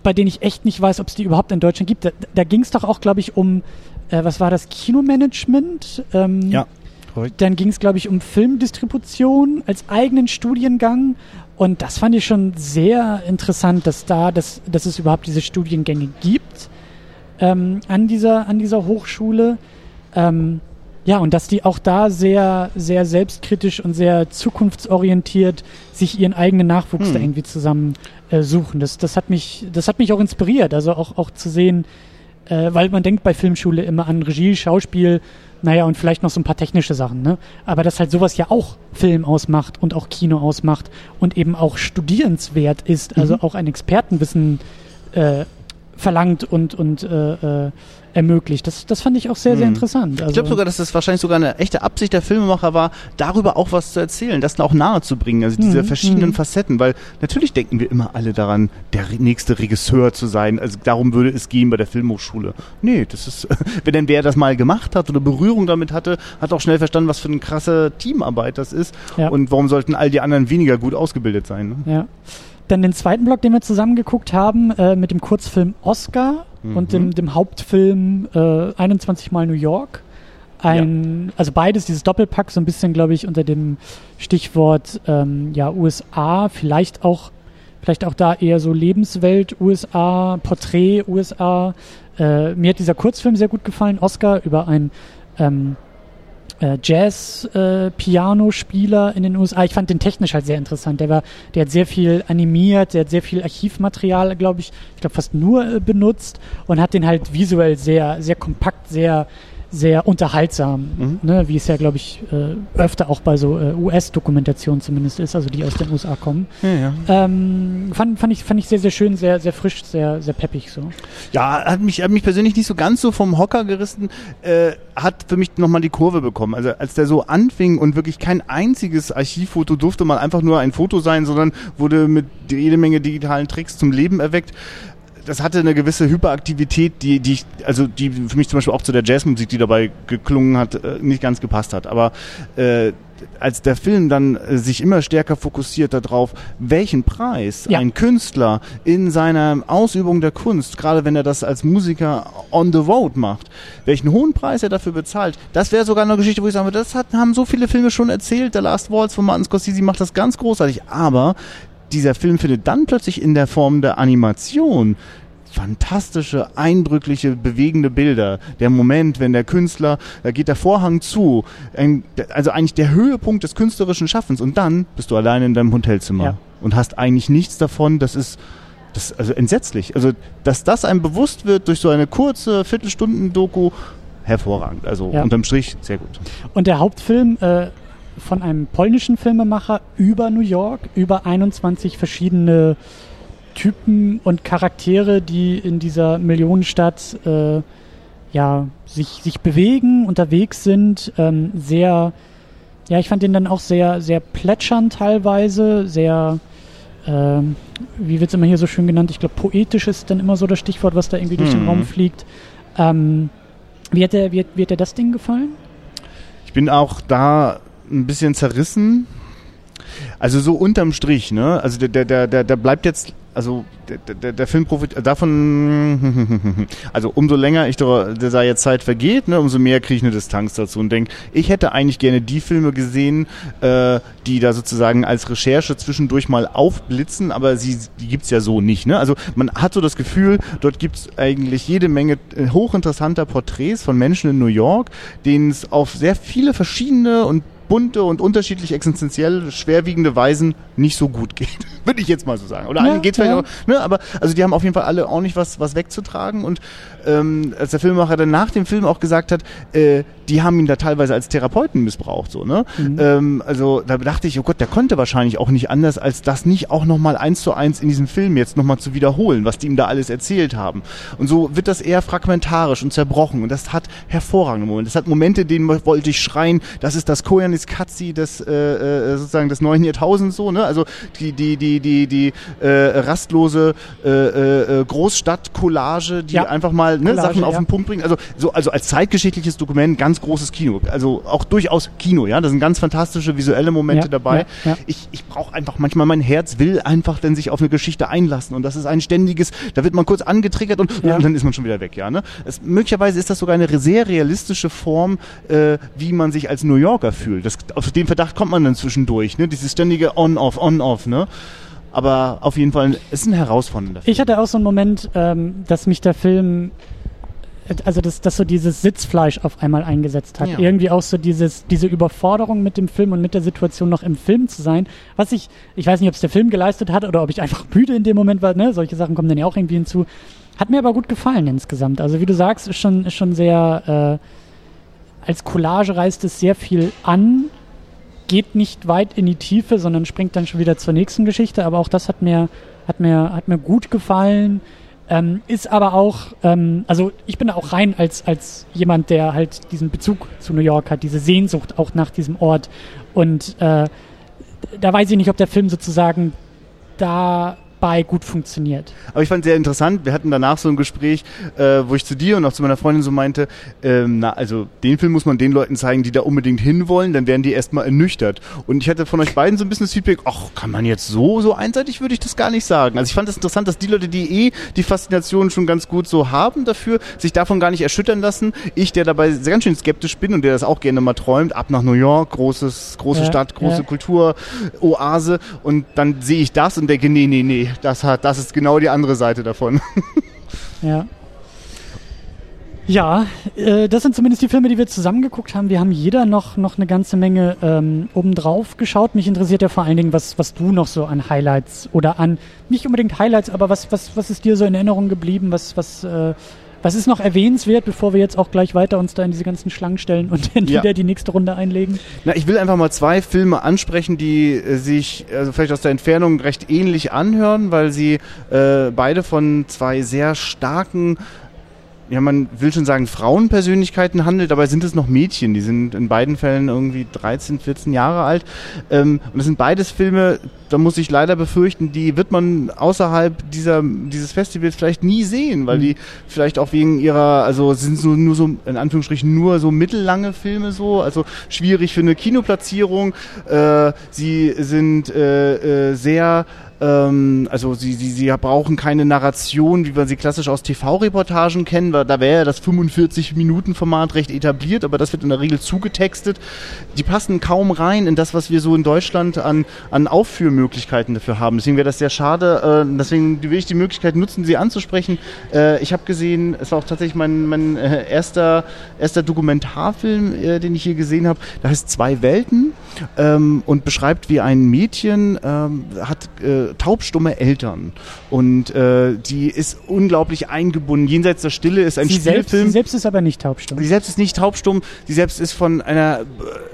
bei denen ich echt nicht weiß, ob es die überhaupt in Deutschland gibt. Da, da ging es doch auch, glaube ich, um, äh, was war das, Kinomanagement?
Ähm, ja.
Korrekt. Dann ging es, glaube ich, um Filmdistribution als eigenen Studiengang. Und das fand ich schon sehr interessant, dass da, dass, dass es überhaupt diese Studiengänge gibt ähm, an, dieser, an dieser Hochschule. Ähm, ja, und dass die auch da sehr, sehr selbstkritisch und sehr zukunftsorientiert sich ihren eigenen Nachwuchs hm. da irgendwie zusammen äh, suchen. Das, das, hat mich, das hat mich auch inspiriert, also auch, auch zu sehen, äh, weil man denkt bei Filmschule immer an Regie, Schauspiel, naja, und vielleicht noch so ein paar technische Sachen, ne? Aber dass halt sowas ja auch Film ausmacht und auch Kino ausmacht und eben auch studierenswert ist, also mhm. auch ein Expertenwissen äh, verlangt und, und äh, äh, ermöglicht. Das, das fand ich auch sehr, sehr mhm. interessant.
Also ich glaube sogar, dass das wahrscheinlich sogar eine echte Absicht der Filmemacher war, darüber auch was zu erzählen, das auch nahe zu bringen, also diese mhm. verschiedenen mhm. Facetten, weil natürlich denken wir immer alle daran, der nächste Regisseur zu sein, also darum würde es gehen bei der Filmhochschule. Nee, das ist, wenn denn wer das mal gemacht hat oder Berührung damit hatte, hat auch schnell verstanden, was für eine krasse Teamarbeit das ist ja. und warum sollten all die anderen weniger gut ausgebildet sein. Ne?
Ja. Dann den zweiten Block, den wir zusammen geguckt haben, äh, mit dem Kurzfilm Oscar mhm. und dem, dem Hauptfilm äh, 21 Mal New York. Ein, ja. Also beides, dieses Doppelpack, so ein bisschen, glaube ich, unter dem Stichwort ähm, ja, USA, vielleicht auch, vielleicht auch da eher so Lebenswelt USA, Porträt USA. Äh, mir hat dieser Kurzfilm sehr gut gefallen, Oscar, über ein ähm, äh, Jazz-Piano-Spieler äh, in den USA. Ich fand den technisch halt sehr interessant. Der war, der hat sehr viel animiert, der hat sehr viel Archivmaterial, glaube ich, ich glaube fast nur äh, benutzt und hat den halt visuell sehr, sehr kompakt, sehr sehr unterhaltsam, mhm. ne, wie es ja, glaube ich, äh, öfter auch bei so äh, US-Dokumentationen zumindest ist, also die aus den USA kommen. Ja, ja. Ähm, fand, fand, ich, fand ich sehr, sehr schön, sehr, sehr frisch, sehr, sehr peppig so.
Ja, hat mich, hat mich persönlich nicht so ganz so vom Hocker gerissen, äh, hat für mich nochmal die Kurve bekommen. Also als der so anfing und wirklich kein einziges Archivfoto durfte mal einfach nur ein Foto sein, sondern wurde mit jede Menge digitalen Tricks zum Leben erweckt das hatte eine gewisse Hyperaktivität, die, die ich, also die für mich zum Beispiel auch zu der Jazzmusik, die dabei geklungen hat, äh, nicht ganz gepasst hat. Aber äh, als der Film dann äh, sich immer stärker fokussiert darauf, welchen Preis ja. ein Künstler in seiner Ausübung der Kunst, gerade wenn er das als Musiker on the road macht, welchen hohen Preis er dafür bezahlt, das wäre sogar eine Geschichte, wo ich sage, das hat, haben so viele Filme schon erzählt. Der Last Waltz von Martin Scorsese macht das ganz großartig, aber dieser Film findet dann plötzlich in der Form der Animation fantastische, eindrückliche, bewegende Bilder. Der Moment, wenn der Künstler, da geht der Vorhang zu, ein, also eigentlich der Höhepunkt des künstlerischen Schaffens und dann bist du allein in deinem Hotelzimmer ja. und hast eigentlich nichts davon, das ist das also entsetzlich. Also, dass das einem bewusst wird durch so eine kurze Viertelstunden-Doku, hervorragend. Also ja. unterm Strich sehr gut.
Und der Hauptfilm äh, von einem polnischen Filmemacher über New York, über 21 verschiedene Typen und Charaktere, die in dieser Millionenstadt äh, ja, sich, sich bewegen, unterwegs sind, ähm, sehr, ja, ich fand den dann auch sehr, sehr plätschernd teilweise, sehr, äh, wie wird es immer hier so schön genannt? Ich glaube, poetisch ist dann immer so das Stichwort, was da irgendwie durch den mhm. Raum fliegt. Ähm, wie, hat der, wie, wie hat dir das Ding gefallen?
Ich bin auch da ein bisschen zerrissen. Also so unterm Strich, ne? Also der, der, der, der bleibt jetzt also der, der, der Film profitiert davon, also umso länger ich da jetzt Zeit vergeht, ne, umso mehr kriege ich eine Distanz dazu und denke, ich hätte eigentlich gerne die Filme gesehen, äh, die da sozusagen als Recherche zwischendurch mal aufblitzen, aber sie, die gibt's ja so nicht. Ne? Also man hat so das Gefühl, dort gibt's eigentlich jede Menge äh, hochinteressanter Porträts von Menschen in New York, denen es auf sehr viele verschiedene und bunte und unterschiedlich existenziell schwerwiegende Weisen nicht so gut geht. Würde ich jetzt mal so sagen. Oder ja, geht vielleicht ja. auch, ne, aber also die haben auf jeden Fall alle ordentlich was, was wegzutragen und ähm, als der Filmemacher dann nach dem Film auch gesagt hat, äh, die haben ihn da teilweise als Therapeuten missbraucht, so, ne? Mhm. Ähm, also da dachte ich, oh Gott, der konnte wahrscheinlich auch nicht anders, als das nicht auch nochmal eins zu eins in diesem Film jetzt nochmal zu wiederholen, was die ihm da alles erzählt haben. Und so wird das eher fragmentarisch und zerbrochen und das hat hervorragende Momente. Das hat Momente, denen wollte ich schreien, das ist das Koyanis Katzi des, äh, äh, sozusagen des neuen Jahrtausends, so, ne? Also die, die, die, die, die äh, rastlose äh, äh, Großstadt-Collage, die ja. einfach mal ne, Collage, Sachen auf den Punkt bringt. Also so, also als zeitgeschichtliches Dokument ganz großes Kino. Also auch durchaus Kino, ja. Da sind ganz fantastische visuelle Momente ja, dabei. Ich, ich brauche einfach manchmal, mein Herz will einfach dann sich auf eine Geschichte einlassen. Und das ist ein ständiges, da wird man kurz angetriggert und, und dann ist man schon wieder weg, ja. Ne? Es, möglicherweise ist das sogar eine sehr realistische Form, äh, wie man sich als New Yorker fühlt. Das, auf den Verdacht kommt man dann zwischendurch, ne? Dieses ständige On-Off, On-Off, ne? Aber auf jeden Fall ist ein herausfordernder
Film. Ich hatte auch so einen Moment, ähm, dass mich der Film also dass, dass so dieses Sitzfleisch auf einmal eingesetzt hat. Ja. Irgendwie auch so dieses, diese Überforderung mit dem Film und mit der Situation noch im Film zu sein. Was ich, ich weiß nicht, ob es der Film geleistet hat oder ob ich einfach müde in dem Moment war, ne? Solche Sachen kommen dann ja auch irgendwie hinzu. Hat mir aber gut gefallen insgesamt. Also wie du sagst, ist schon, ist schon sehr, äh, als Collage reißt es sehr viel an, geht nicht weit in die Tiefe, sondern springt dann schon wieder zur nächsten Geschichte. Aber auch das hat mir, hat mir, hat mir gut gefallen. Ähm, ist aber auch, ähm, also ich bin da auch rein als, als jemand, der halt diesen Bezug zu New York hat, diese Sehnsucht auch nach diesem Ort. Und äh, da weiß ich nicht, ob der Film sozusagen da dabei gut funktioniert.
Aber ich fand sehr interessant, wir hatten danach so ein Gespräch, äh, wo ich zu dir und auch zu meiner Freundin so meinte, ähm, na, also den Film muss man den Leuten zeigen, die da unbedingt hinwollen, dann werden die erstmal ernüchtert. Und ich hatte von euch beiden so ein bisschen das Feedback, ach, kann man jetzt so, so einseitig würde ich das gar nicht sagen. Also ich fand es das interessant, dass die Leute, die eh die Faszination schon ganz gut so haben dafür, sich davon gar nicht erschüttern lassen. Ich, der dabei ganz schön skeptisch bin und der das auch gerne mal träumt, ab nach New York, großes, große ja, Stadt, große ja. Kultur, Oase und dann sehe ich das und denke, nee, nee, nee, das hat, das ist genau die andere Seite davon.
ja. Ja, äh, das sind zumindest die Filme, die wir zusammengeguckt haben. Wir haben jeder noch, noch eine ganze Menge ähm, obendrauf geschaut. Mich interessiert ja vor allen Dingen, was, was du noch so an Highlights oder an, nicht unbedingt Highlights, aber was, was, was ist dir so in Erinnerung geblieben? Was, was äh, was ist noch erwähnenswert, bevor wir jetzt auch gleich weiter uns da in diese ganzen Schlangen stellen und dann ja. wieder die nächste Runde einlegen?
Na, ich will einfach mal zwei Filme ansprechen, die äh, sich also vielleicht aus der Entfernung recht ähnlich anhören, weil sie äh, beide von zwei sehr starken ja, man will schon sagen, Frauenpersönlichkeiten handelt, dabei sind es noch Mädchen. Die sind in beiden Fällen irgendwie 13, 14 Jahre alt. Ähm, und das sind beides Filme, da muss ich leider befürchten, die wird man außerhalb dieser, dieses Festivals vielleicht nie sehen, weil mhm. die vielleicht auch wegen ihrer, also sind so, nur so, in Anführungsstrichen, nur so mittellange Filme so, also schwierig für eine Kinoplatzierung. Äh, sie sind äh, äh, sehr ähm, also sie, sie, sie brauchen keine Narration, wie wir sie klassisch aus TV-Reportagen kennen, weil da wäre ja das 45-Minuten-Format recht etabliert, aber das wird in der Regel zugetextet. Die passen kaum rein in das, was wir so in Deutschland an, an Aufführmöglichkeiten dafür haben. Deswegen wäre das sehr schade. Äh, deswegen will ich die Möglichkeit nutzen, sie anzusprechen. Äh, ich habe gesehen, es war auch tatsächlich mein, mein äh, erster, erster Dokumentarfilm, äh, den ich hier gesehen habe. Da heißt Zwei Welten ähm, und beschreibt, wie ein Mädchen ähm, hat äh, taubstumme Eltern und äh, die ist unglaublich eingebunden. Jenseits der Stille ist ein
sie
Spielfilm.
Selbst, sie selbst ist aber nicht taubstumm.
Sie selbst ist nicht taubstumm. Sie selbst ist von einer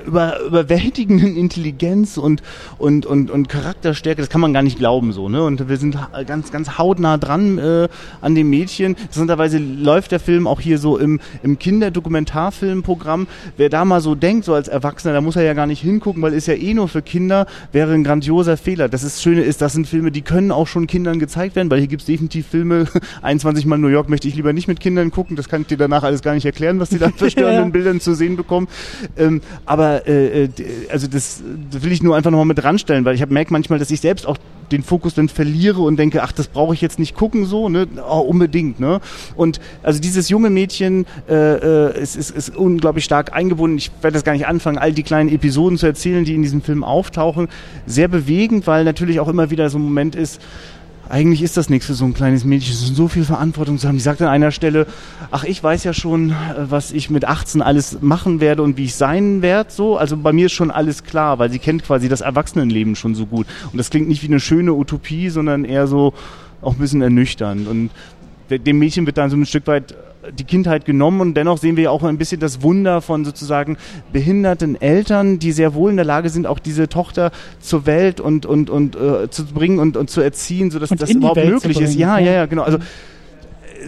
über, überwältigenden Intelligenz und, und, und, und Charakterstärke. Das kann man gar nicht glauben so. Ne? Und wir sind ganz, ganz hautnah dran äh, an dem Mädchen. Interessanterweise läuft der Film auch hier so im, im Kinderdokumentarfilmprogramm. Wer da mal so denkt, so als Erwachsener, da muss er ja gar nicht hingucken weil ist ja eh nur für Kinder, wäre ein grandioser Fehler. Das ist Schöne ist, das sind Filme, die können auch schon Kindern gezeigt werden, weil hier gibt es definitiv Filme, 21 Mal New York möchte ich lieber nicht mit Kindern gucken, das kann ich dir danach alles gar nicht erklären, was die da verstörenden ja. Bildern zu sehen bekommen. Ähm, aber äh, äh also das, das will ich nur einfach nochmal mit ranstellen, weil ich merkt manchmal, dass ich selbst auch den Fokus dann verliere und denke, ach, das brauche ich jetzt nicht gucken so, ne? Oh, unbedingt, ne? Und also dieses junge Mädchen äh, äh, ist, ist, ist unglaublich stark eingebunden. Ich werde das gar nicht anfangen, all die kleinen Episoden zu erzählen, die in diesem Film auftauchen. Sehr bewegend, weil natürlich auch immer wieder so ein Moment ist, eigentlich ist das nichts für so ein kleines Mädchen, so viel Verantwortung zu haben. Die sagt an einer Stelle, ach, ich weiß ja schon, äh, was ich mit 18 alles machen werde und wie ich sein werde, so. Also bei mir ist schon alles klar, weil sie kennt quasi das Erwachsenenleben schon so gut. Und das klingt nicht wie eine schöne Utopie, sondern eher so auch ein bisschen ernüchternd. Und dem Mädchen wird dann so ein Stück weit die Kindheit genommen und dennoch sehen wir auch ein bisschen das Wunder von sozusagen behinderten Eltern, die sehr wohl in der Lage sind, auch diese Tochter zur Welt und und und äh, zu bringen und, und zu erziehen, sodass das überhaupt möglich ist. Ja, ja, ja, genau. Also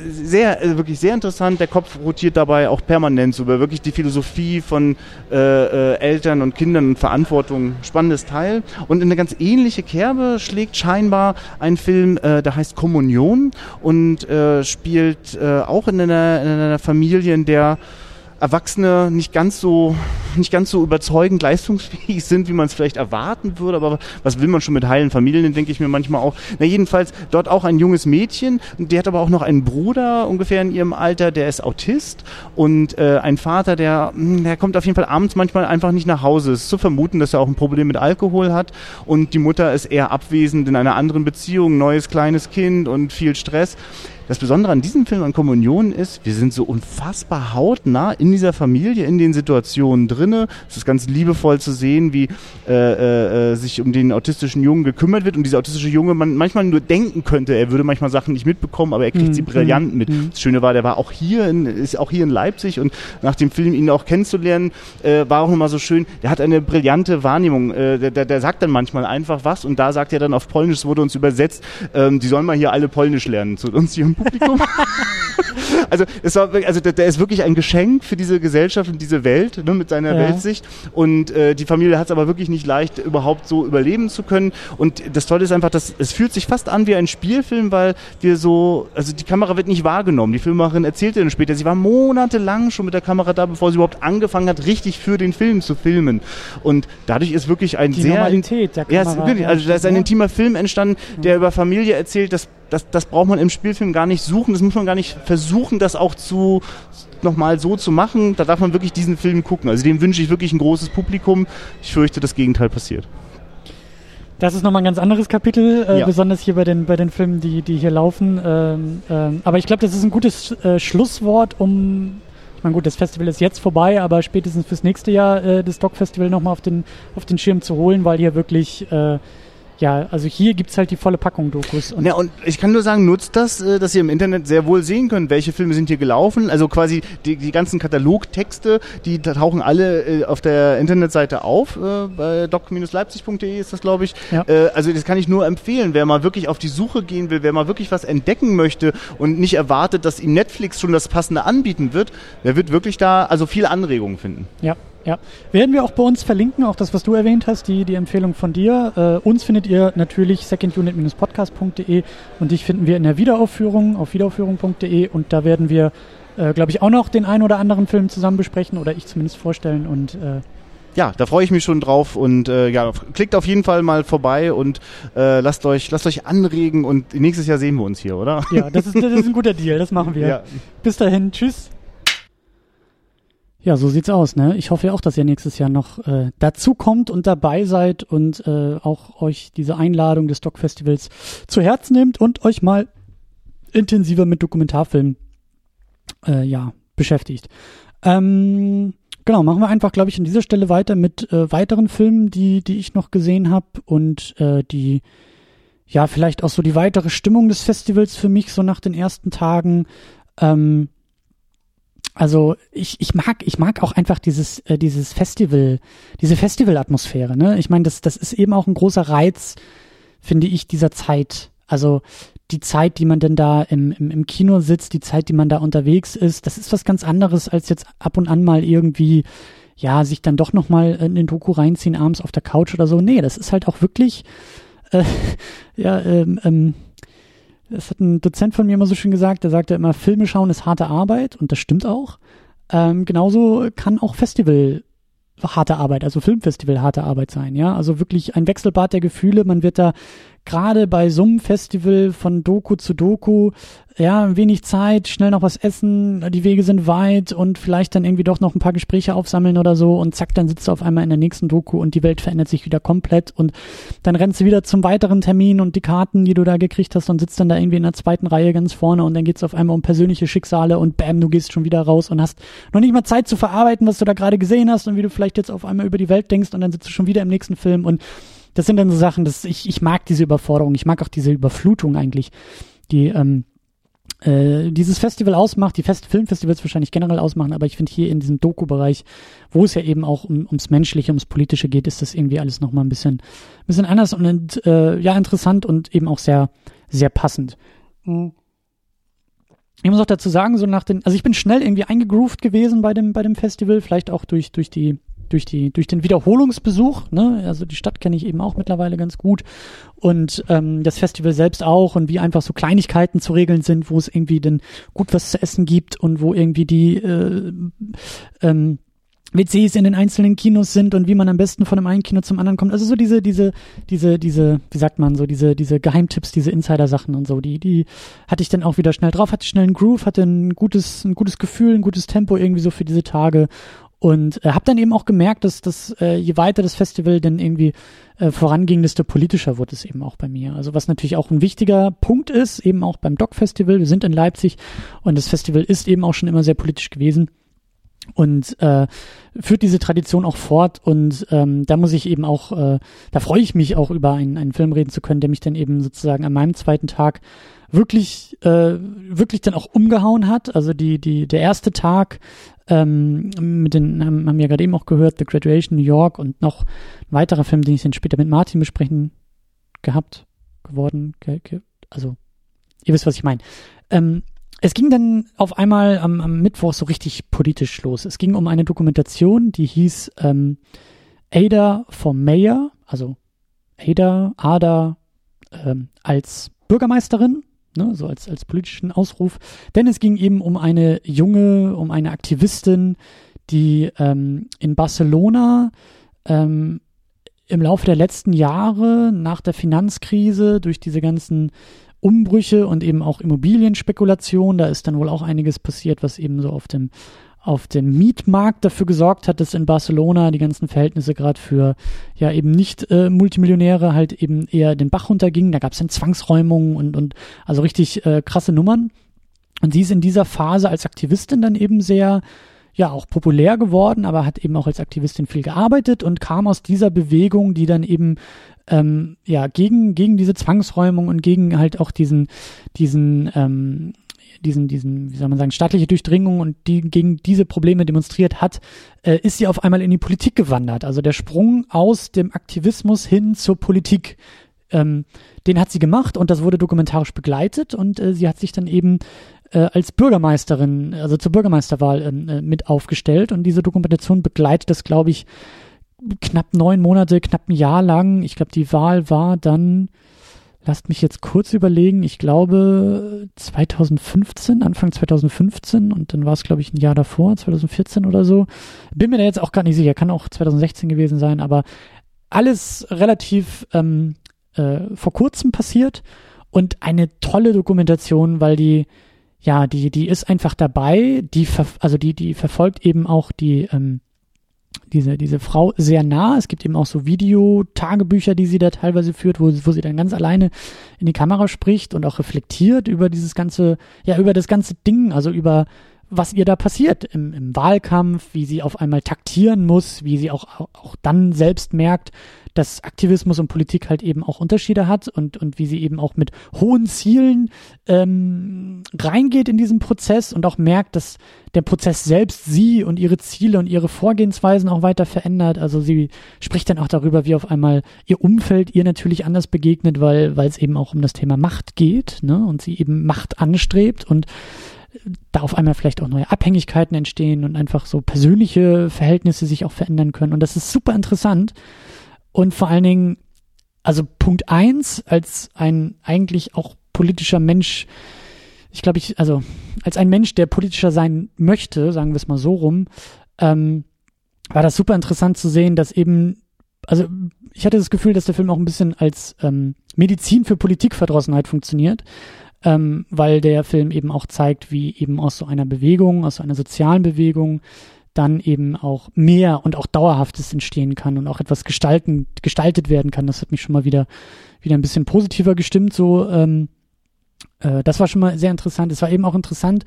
sehr, äh, wirklich sehr interessant. Der Kopf rotiert dabei auch permanent über wirklich die Philosophie von äh, äh, Eltern und Kindern und Verantwortung. Spannendes Teil. Und in eine ganz ähnliche Kerbe schlägt scheinbar ein Film, äh, der heißt Kommunion und äh, spielt äh, auch in einer, in einer Familie, in der Erwachsene nicht ganz so nicht ganz so überzeugend leistungsfähig sind, wie man es vielleicht erwarten würde. Aber was will man schon mit heilen Familien, denke ich mir manchmal auch. Na jedenfalls dort auch ein junges Mädchen, die hat aber auch noch einen Bruder ungefähr in ihrem Alter, der ist Autist und äh, ein Vater, der, hm, der kommt auf jeden Fall abends manchmal einfach nicht nach Hause. Es ist zu vermuten, dass er auch ein Problem mit Alkohol hat und die Mutter ist eher abwesend in einer anderen Beziehung, neues kleines Kind und viel Stress. Das Besondere an diesem Film an Kommunion ist, wir sind so unfassbar hautnah in dieser Familie, in den Situationen drinne. Es ist ganz liebevoll zu sehen, wie äh, äh, sich um den autistischen Jungen gekümmert wird und dieser autistische Junge man manchmal nur denken könnte, er würde manchmal Sachen nicht mitbekommen, aber er kriegt mhm. sie brillant mit. Mhm. Das Schöne war, der war auch hier in, ist auch hier in Leipzig und nach dem Film ihn auch kennenzulernen, äh, war auch nochmal so schön. Der hat eine brillante Wahrnehmung. Äh, der, der, der sagt dann manchmal einfach was und da sagt er dann auf Polnisch, es wurde uns übersetzt, ähm, die sollen mal hier alle Polnisch lernen zu uns hier im Publikum. also, es war, also der, der, ist wirklich ein Geschenk für diese Gesellschaft und diese Welt ne, mit seiner ja. Weltsicht. Und äh, die Familie hat es aber wirklich nicht leicht, überhaupt so überleben zu können. Und das Tolle ist einfach, dass es fühlt sich fast an wie ein Spielfilm, weil wir so, also die Kamera wird nicht wahrgenommen. Die Filmemacherin erzählte dann später, sie war monatelang schon mit der Kamera da, bevor sie überhaupt angefangen hat, richtig für den Film zu filmen. Und dadurch ist wirklich ein
die
sehr
Normalität der Kamera.
Ja, wirklich, also da ist ein intimer Film entstanden, der über Familie erzählt, dass das, das braucht man im Spielfilm gar nicht suchen, das muss man gar nicht versuchen, das auch zu nochmal so zu machen. Da darf man wirklich diesen Film gucken. Also dem wünsche ich wirklich ein großes Publikum. Ich fürchte, das Gegenteil passiert.
Das ist nochmal ein ganz anderes Kapitel, äh, ja. besonders hier bei den, bei den Filmen, die, die hier laufen. Ähm, ähm, aber ich glaube, das ist ein gutes äh, Schlusswort, um ich meine, gut, das Festival ist jetzt vorbei, aber spätestens fürs nächste Jahr äh, das Doc Festival nochmal auf den, auf den Schirm zu holen, weil hier wirklich äh, ja, also hier gibt es halt die volle Packung Dokus.
Und ja, und ich kann nur sagen, nutzt das, äh, dass ihr im Internet sehr wohl sehen könnt, welche Filme sind hier gelaufen. Also quasi die, die ganzen Katalogtexte, die tauchen alle äh, auf der Internetseite auf. Äh, bei doc-leipzig.de ist das, glaube ich. Ja. Also das kann ich nur empfehlen. Wer mal wirklich auf die Suche gehen will, wer mal wirklich was entdecken möchte und nicht erwartet, dass ihm Netflix schon das Passende anbieten wird, der wird wirklich da also viele Anregungen finden.
Ja, ja, werden wir auch bei uns verlinken, auch das, was du erwähnt hast, die, die Empfehlung von dir. Äh, uns findet ihr natürlich secondunit-podcast.de und dich finden wir in der Wiederaufführung auf wiederaufführung.de und da werden wir, äh, glaube ich, auch noch den ein oder anderen Film zusammen besprechen oder ich zumindest vorstellen und äh,
ja, da freue ich mich schon drauf und äh, ja, klickt auf jeden Fall mal vorbei und äh, lasst euch lasst euch anregen und nächstes Jahr sehen wir uns hier, oder?
Ja, das ist, das ist ein guter Deal, das machen wir. Ja. Bis dahin, tschüss. Ja, so sieht's aus, ne? Ich hoffe ja auch, dass ihr nächstes Jahr noch äh, dazu kommt und dabei seid und äh, auch euch diese Einladung des Doc Festivals zu Herzen nehmt und euch mal intensiver mit Dokumentarfilmen äh, ja, beschäftigt. Ähm, genau, machen wir einfach, glaube ich, an dieser Stelle weiter mit äh, weiteren Filmen, die, die ich noch gesehen habe und äh, die ja vielleicht auch so die weitere Stimmung des Festivals für mich so nach den ersten Tagen. Ähm, also ich, ich mag ich mag auch einfach dieses äh, dieses Festival diese Festivalatmosphäre ne ich meine das das ist eben auch ein großer Reiz finde ich dieser Zeit also die Zeit, die man denn da im, im, im Kino sitzt, die Zeit, die man da unterwegs ist, das ist was ganz anderes als jetzt ab und an mal irgendwie ja, sich dann doch nochmal in den Doku reinziehen, abends auf der Couch oder so. Nee, das ist halt auch wirklich, äh, ja, ähm, ähm, das hat ein Dozent von mir immer so schön gesagt, der sagte immer, Filme schauen ist harte Arbeit und das stimmt auch. Ähm, genauso kann auch Festival harte Arbeit, also Filmfestival harte Arbeit sein, ja. Also wirklich ein Wechselbad der Gefühle. Man wird da gerade bei so einem Festival von Doku zu Doku, ja, wenig Zeit, schnell noch was essen, die Wege sind weit und vielleicht dann irgendwie doch noch ein paar Gespräche aufsammeln oder so und zack, dann sitzt du auf einmal in der nächsten Doku und die Welt verändert sich wieder komplett und dann rennst du wieder zum weiteren Termin und die Karten, die du da gekriegt hast und sitzt dann da irgendwie in der zweiten Reihe ganz vorne und dann geht's auf einmal um persönliche Schicksale und bam, du gehst schon wieder raus und hast noch nicht mal Zeit zu verarbeiten, was du da gerade gesehen hast und wie du vielleicht jetzt auf einmal über die Welt denkst und dann sitzt du schon wieder im nächsten Film und das sind dann so Sachen, dass ich, ich mag diese Überforderung, ich mag auch diese Überflutung eigentlich, die ähm, äh, dieses Festival ausmacht, die Fest Filmfestivals wahrscheinlich generell ausmachen, aber ich finde hier in diesem Doku-Bereich, wo es ja eben auch um, ums Menschliche, ums Politische geht, ist das irgendwie alles nochmal ein bisschen, bisschen anders und äh, ja, interessant und eben auch sehr, sehr passend. Mhm. Ich muss auch dazu sagen, so nach den, also ich bin schnell irgendwie eingegroovt gewesen bei dem, bei dem Festival, vielleicht auch durch, durch die, durch die durch den Wiederholungsbesuch. Ne? Also die Stadt kenne ich eben auch mittlerweile ganz gut und ähm, das Festival selbst auch und wie einfach so Kleinigkeiten zu regeln sind, wo es irgendwie denn gut was zu essen gibt und wo irgendwie die äh, ähm, WCs in den einzelnen Kinos sind und wie man am besten von dem einen Kino zum anderen kommt. Also so diese, diese, diese, diese, wie sagt man, so diese, diese Geheimtipps, diese Insider-Sachen und so, die, die hatte ich dann auch wieder schnell drauf, hatte schnell einen Groove, hatte ein gutes, ein gutes Gefühl, ein gutes Tempo irgendwie so für diese Tage und äh, habe dann eben auch gemerkt, dass, dass äh, je weiter das Festival dann irgendwie äh, voranging, desto politischer wurde es eben auch bei mir. Also was natürlich auch ein wichtiger Punkt ist, eben auch beim Doc-Festival. Wir sind in Leipzig und das Festival ist eben auch schon immer sehr politisch gewesen und äh, führt diese Tradition auch fort und ähm, da muss ich eben auch, äh, da freue ich mich auch über einen, einen Film reden zu können, der mich dann eben sozusagen an meinem zweiten Tag wirklich, äh, wirklich dann auch umgehauen hat. Also die, die, der erste Tag ähm, mit den, haben, haben wir gerade eben auch gehört, The Graduation New York und noch ein weiterer Film, den ich dann später mit Martin besprechen gehabt, geworden, ge, ge, also ihr wisst, was ich meine. Ähm, es ging dann auf einmal am, am Mittwoch so richtig politisch los. Es ging um eine Dokumentation, die hieß ähm, Ada for Mayor, also Ada, Ada ähm, als Bürgermeisterin ne, so als, als politischen Ausruf. Denn es ging eben um eine junge, um eine Aktivistin, die ähm, in Barcelona ähm, im Laufe der letzten Jahre nach der Finanzkrise durch diese ganzen Umbrüche und eben auch Immobilienspekulation, da ist dann wohl auch einiges passiert, was eben so auf dem auf dem Mietmarkt dafür gesorgt hat, dass in Barcelona die ganzen Verhältnisse gerade für ja eben nicht äh, Multimillionäre halt eben eher den Bach runtergingen. Da gab es dann Zwangsräumungen und, und also richtig äh, krasse Nummern. Und sie ist in dieser Phase als Aktivistin dann eben sehr ja auch populär geworden, aber hat eben auch als Aktivistin viel gearbeitet und kam aus dieser Bewegung, die dann eben ähm, ja gegen gegen diese Zwangsräumung und gegen halt auch diesen diesen ähm, diesen, diesen, wie soll man sagen, staatliche Durchdringung und die gegen diese Probleme demonstriert hat, äh, ist sie auf einmal in die Politik gewandert. Also der Sprung aus dem Aktivismus hin zur Politik, ähm, den hat sie gemacht und das wurde dokumentarisch begleitet und äh, sie hat sich dann eben äh, als Bürgermeisterin, also zur Bürgermeisterwahl ähm, äh, mit aufgestellt und diese Dokumentation begleitet das, glaube ich, knapp neun Monate, knapp ein Jahr lang. Ich glaube, die Wahl war dann lasst mich jetzt kurz überlegen, ich glaube 2015, Anfang 2015 und dann war es, glaube ich, ein Jahr davor, 2014 oder so. Bin mir da jetzt auch gar nicht sicher, kann auch 2016 gewesen sein, aber alles relativ ähm, äh, vor kurzem passiert und eine tolle Dokumentation, weil die ja, die, die ist einfach dabei, die, also die, die verfolgt eben auch die, ähm, diese, diese Frau sehr nah. Es gibt eben auch so Videotagebücher, die sie da teilweise führt, wo, wo sie dann ganz alleine in die Kamera spricht und auch reflektiert über dieses ganze, ja, über das ganze Ding, also über was ihr da passiert im, im Wahlkampf, wie sie auf einmal taktieren muss, wie sie auch, auch dann selbst merkt, dass Aktivismus und Politik halt eben auch Unterschiede hat und, und wie sie eben auch mit hohen Zielen ähm, reingeht in diesen Prozess und auch merkt, dass der Prozess selbst sie und ihre Ziele und ihre Vorgehensweisen auch weiter verändert. Also sie spricht dann auch darüber, wie auf einmal ihr Umfeld ihr natürlich anders begegnet, weil weil es eben auch um das Thema Macht geht, ne? Und sie eben Macht anstrebt und da auf einmal vielleicht auch neue Abhängigkeiten entstehen und einfach so persönliche Verhältnisse sich auch verändern können. Und das ist super interessant. Und vor allen Dingen, also Punkt eins als ein eigentlich auch politischer Mensch, ich glaube, ich, also als ein Mensch, der politischer sein möchte, sagen wir es mal so rum, ähm, war das super interessant zu sehen, dass eben, also ich hatte das Gefühl, dass der Film auch ein bisschen als ähm, Medizin für Politikverdrossenheit funktioniert, ähm, weil der Film eben auch zeigt, wie eben aus so einer Bewegung, aus so einer sozialen Bewegung dann eben auch mehr und auch dauerhaftes entstehen kann und auch etwas gestalten, gestaltet werden kann. Das hat mich schon mal wieder, wieder ein bisschen positiver gestimmt. So, ähm, äh, das war schon mal sehr interessant. Es war eben auch interessant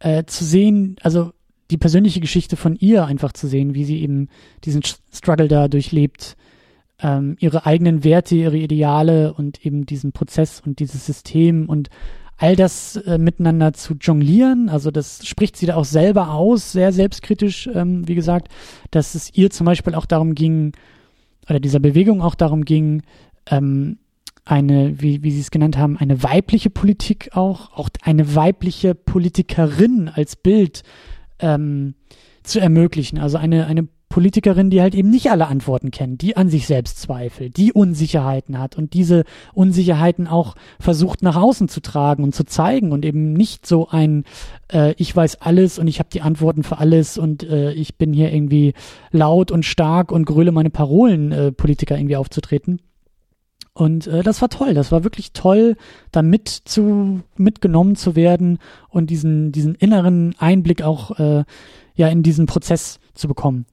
äh, zu sehen, also die persönliche Geschichte von ihr einfach zu sehen, wie sie eben diesen Struggle da durchlebt, ähm, ihre eigenen Werte, ihre Ideale und eben diesen Prozess und dieses System und all das äh, miteinander zu jonglieren. Also das spricht sie da auch selber aus, sehr selbstkritisch, ähm, wie gesagt, dass es ihr zum Beispiel auch darum ging, oder dieser Bewegung auch darum ging, ähm, eine, wie, wie Sie es genannt haben, eine weibliche Politik auch, auch eine weibliche Politikerin als Bild ähm, zu ermöglichen. Also eine, eine Politikerin, die halt eben nicht alle Antworten kennt, die an sich selbst zweifelt, die Unsicherheiten hat und diese Unsicherheiten auch versucht nach außen zu tragen und zu zeigen und eben nicht so ein äh, ich weiß alles und ich habe die Antworten für alles und äh, ich bin hier irgendwie laut und stark und gröle meine Parolen äh, Politiker irgendwie aufzutreten. Und äh, das war toll, das war wirklich toll, da mit zu mitgenommen zu werden und diesen diesen inneren Einblick auch äh, ja in diesen Prozess zu bekommen.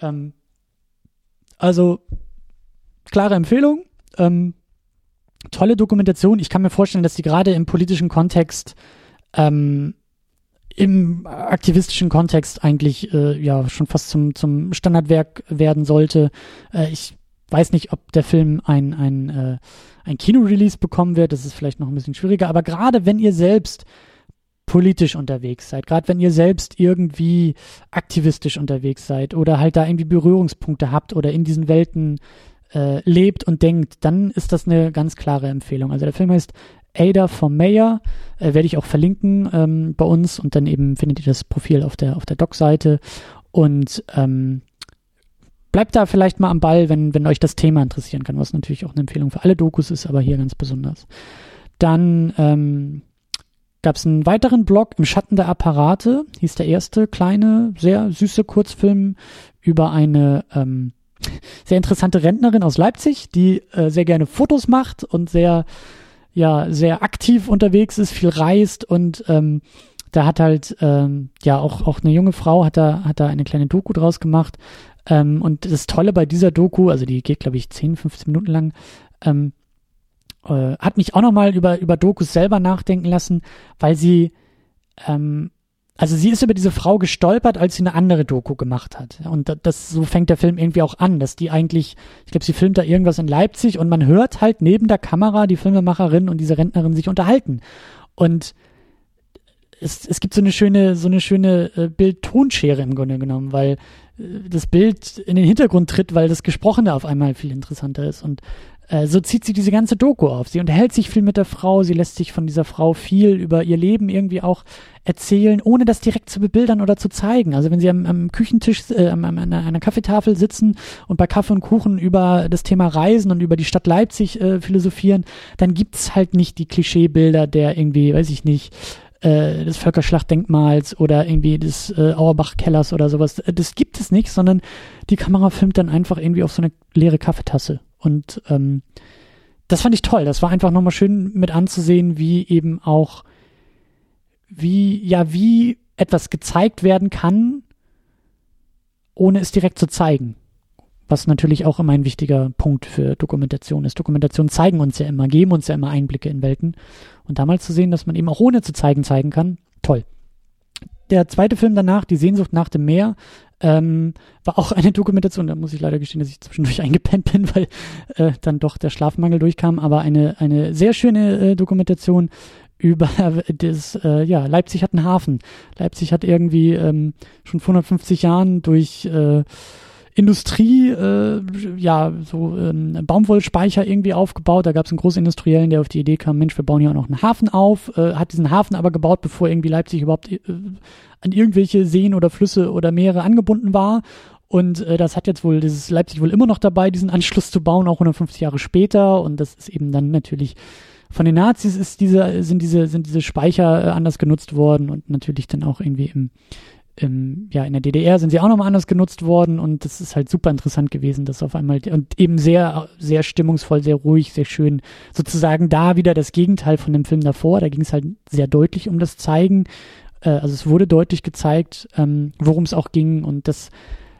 Ähm, also klare Empfehlung. Ähm, tolle Dokumentation. Ich kann mir vorstellen, dass sie gerade im politischen Kontext, ähm, im aktivistischen Kontext eigentlich äh, ja schon fast zum, zum Standardwerk werden sollte. Äh, ich weiß nicht, ob der Film ein, ein, äh, ein Kinorelease bekommen wird. Das ist vielleicht noch ein bisschen schwieriger. Aber gerade wenn ihr selbst politisch unterwegs seid, gerade wenn ihr selbst irgendwie aktivistisch unterwegs seid oder halt da irgendwie Berührungspunkte habt oder in diesen Welten äh, lebt und denkt, dann ist das eine ganz klare Empfehlung. Also der Film heißt Ada vom Mayor, äh, werde ich auch verlinken ähm, bei uns und dann eben findet ihr das Profil auf der auf der Doc-Seite und ähm, bleibt da vielleicht mal am Ball, wenn wenn euch das Thema interessieren kann, was natürlich auch eine Empfehlung für alle Dokus ist, aber hier ganz besonders. Dann ähm, gab es einen weiteren Blog im Schatten der Apparate, hieß der erste kleine, sehr süße Kurzfilm über eine ähm, sehr interessante Rentnerin aus Leipzig, die äh, sehr gerne Fotos macht und sehr, ja, sehr aktiv unterwegs ist, viel reist und ähm, da hat halt ähm, ja auch auch eine junge Frau hat da hat da eine kleine Doku draus gemacht. Ähm, und das Tolle bei dieser Doku, also die geht glaube ich 10, 15 Minuten lang, ähm, äh, hat mich auch nochmal über, über Dokus selber nachdenken lassen, weil sie, ähm, also sie ist über diese Frau gestolpert, als sie eine andere Doku gemacht hat. Und das, so fängt der Film irgendwie auch an, dass die eigentlich, ich glaube, sie filmt da irgendwas in Leipzig und man hört halt neben der Kamera die Filmemacherin und diese Rentnerin sich unterhalten. Und es, es gibt so eine schöne, so eine schöne äh, Bild-Tonschere im Grunde genommen, weil äh, das Bild in den Hintergrund tritt, weil das Gesprochene auf einmal viel interessanter ist. Und äh, so zieht sie diese ganze Doku auf. Sie unterhält sich viel mit der Frau, sie lässt sich von dieser Frau viel über ihr Leben irgendwie auch erzählen, ohne das direkt zu bebildern oder zu zeigen. Also wenn sie am, am Küchentisch, äh, an einer, einer Kaffeetafel sitzen und bei Kaffee und Kuchen über das Thema Reisen und über die Stadt Leipzig äh, philosophieren, dann gibt's halt nicht die Klischeebilder der irgendwie, weiß ich nicht, äh, des Völkerschlachtdenkmals oder irgendwie des äh, Auerbach-Kellers oder sowas. Das gibt es nicht, sondern die Kamera filmt dann einfach irgendwie auf so eine leere Kaffeetasse und ähm, das fand ich toll. Das war einfach nochmal schön mit anzusehen, wie eben auch, wie, ja, wie etwas gezeigt werden kann, ohne es direkt zu zeigen. Was natürlich auch immer ein wichtiger Punkt für Dokumentation ist. Dokumentationen zeigen uns ja immer, geben uns ja immer Einblicke in Welten. Und damals zu sehen, dass man eben auch ohne zu zeigen zeigen kann, toll. der zweite Film danach, Die Sehnsucht nach dem Meer, ähm, war auch eine Dokumentation, da muss ich leider gestehen, dass ich zwischendurch eingepennt bin, weil äh, dann doch der Schlafmangel durchkam, aber eine, eine sehr schöne äh, Dokumentation über das, äh, ja, Leipzig hat einen Hafen. Leipzig hat irgendwie ähm, schon vor 150 Jahren durch äh, Industrie, äh, ja, so ähm, Baumwollspeicher irgendwie aufgebaut. Da gab es einen Großindustriellen, der auf die Idee kam, Mensch, wir bauen hier auch noch einen Hafen auf, äh, hat diesen Hafen aber gebaut, bevor irgendwie Leipzig überhaupt äh, an irgendwelche Seen oder Flüsse oder Meere angebunden war. Und äh, das hat jetzt wohl, das ist Leipzig wohl immer noch dabei, diesen Anschluss zu bauen, auch 150 Jahre später. Und das ist eben dann natürlich von den Nazis ist diese, sind diese, sind diese Speicher äh, anders genutzt worden und natürlich dann auch irgendwie im im, ja, in der DDR sind sie auch nochmal anders genutzt worden und das ist halt super interessant gewesen, dass auf einmal und eben sehr, sehr stimmungsvoll, sehr ruhig, sehr schön. Sozusagen da wieder das Gegenteil von dem Film davor. Da ging es halt sehr deutlich um das Zeigen. Äh, also es wurde deutlich gezeigt, ähm, worum es auch ging und das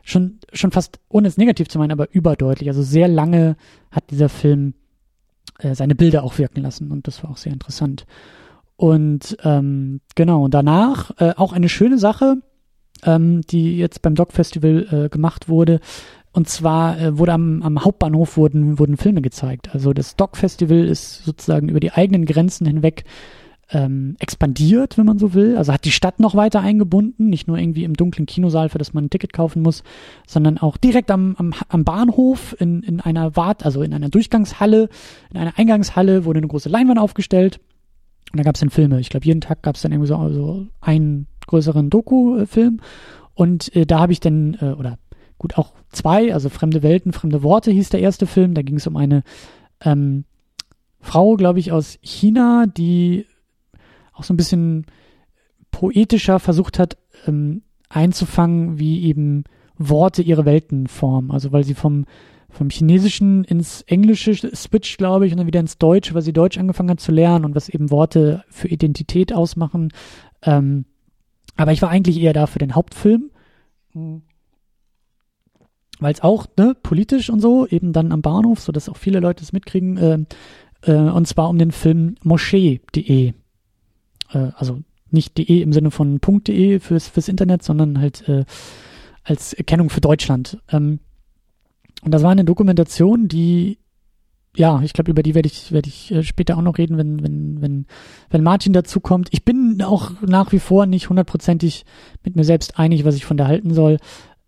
schon, schon fast, ohne es negativ zu meinen, aber überdeutlich. Also sehr lange hat dieser Film äh, seine Bilder auch wirken lassen und das war auch sehr interessant. Und ähm, genau, danach äh, auch eine schöne Sache, ähm, die jetzt beim Dog Festival äh, gemacht wurde. Und zwar äh, wurde am, am Hauptbahnhof wurden, wurden Filme gezeigt. Also das Dog Festival ist sozusagen über die eigenen Grenzen hinweg ähm, expandiert, wenn man so will. Also hat die Stadt noch weiter eingebunden, nicht nur irgendwie im dunklen Kinosaal, für das man ein Ticket kaufen muss, sondern auch direkt am, am, am Bahnhof in, in einer Wart, also in einer Durchgangshalle, in einer Eingangshalle wurde eine große Leinwand aufgestellt und da gab es dann Filme. Ich glaube, jeden Tag gab es dann irgendwie so also einen größeren Doku-Film. Und äh, da habe ich dann, äh, oder gut, auch zwei, also Fremde Welten, Fremde Worte hieß der erste Film. Da ging es um eine ähm, Frau, glaube ich, aus China, die auch so ein bisschen poetischer versucht hat, ähm, einzufangen, wie eben Worte ihre Welten formen. Also weil sie vom vom Chinesischen ins Englische switcht, glaube ich, und dann wieder ins Deutsche, weil sie Deutsch angefangen hat zu lernen und was eben Worte für Identität ausmachen. Ähm, aber ich war eigentlich eher da für den Hauptfilm. Weil es auch, ne, politisch und so, eben dann am Bahnhof, so dass auch viele Leute es mitkriegen, äh, äh, und zwar um den Film Moschee.de. Äh, also nicht de im Sinne von .de fürs, fürs Internet, sondern halt äh, als Erkennung für Deutschland. Ähm, und das war eine Dokumentation, die ja, ich glaube, über die werde ich, werde ich äh, später auch noch reden, wenn, wenn, wenn, wenn Martin dazu kommt. Ich bin auch nach wie vor nicht hundertprozentig mit mir selbst einig, was ich von der halten soll,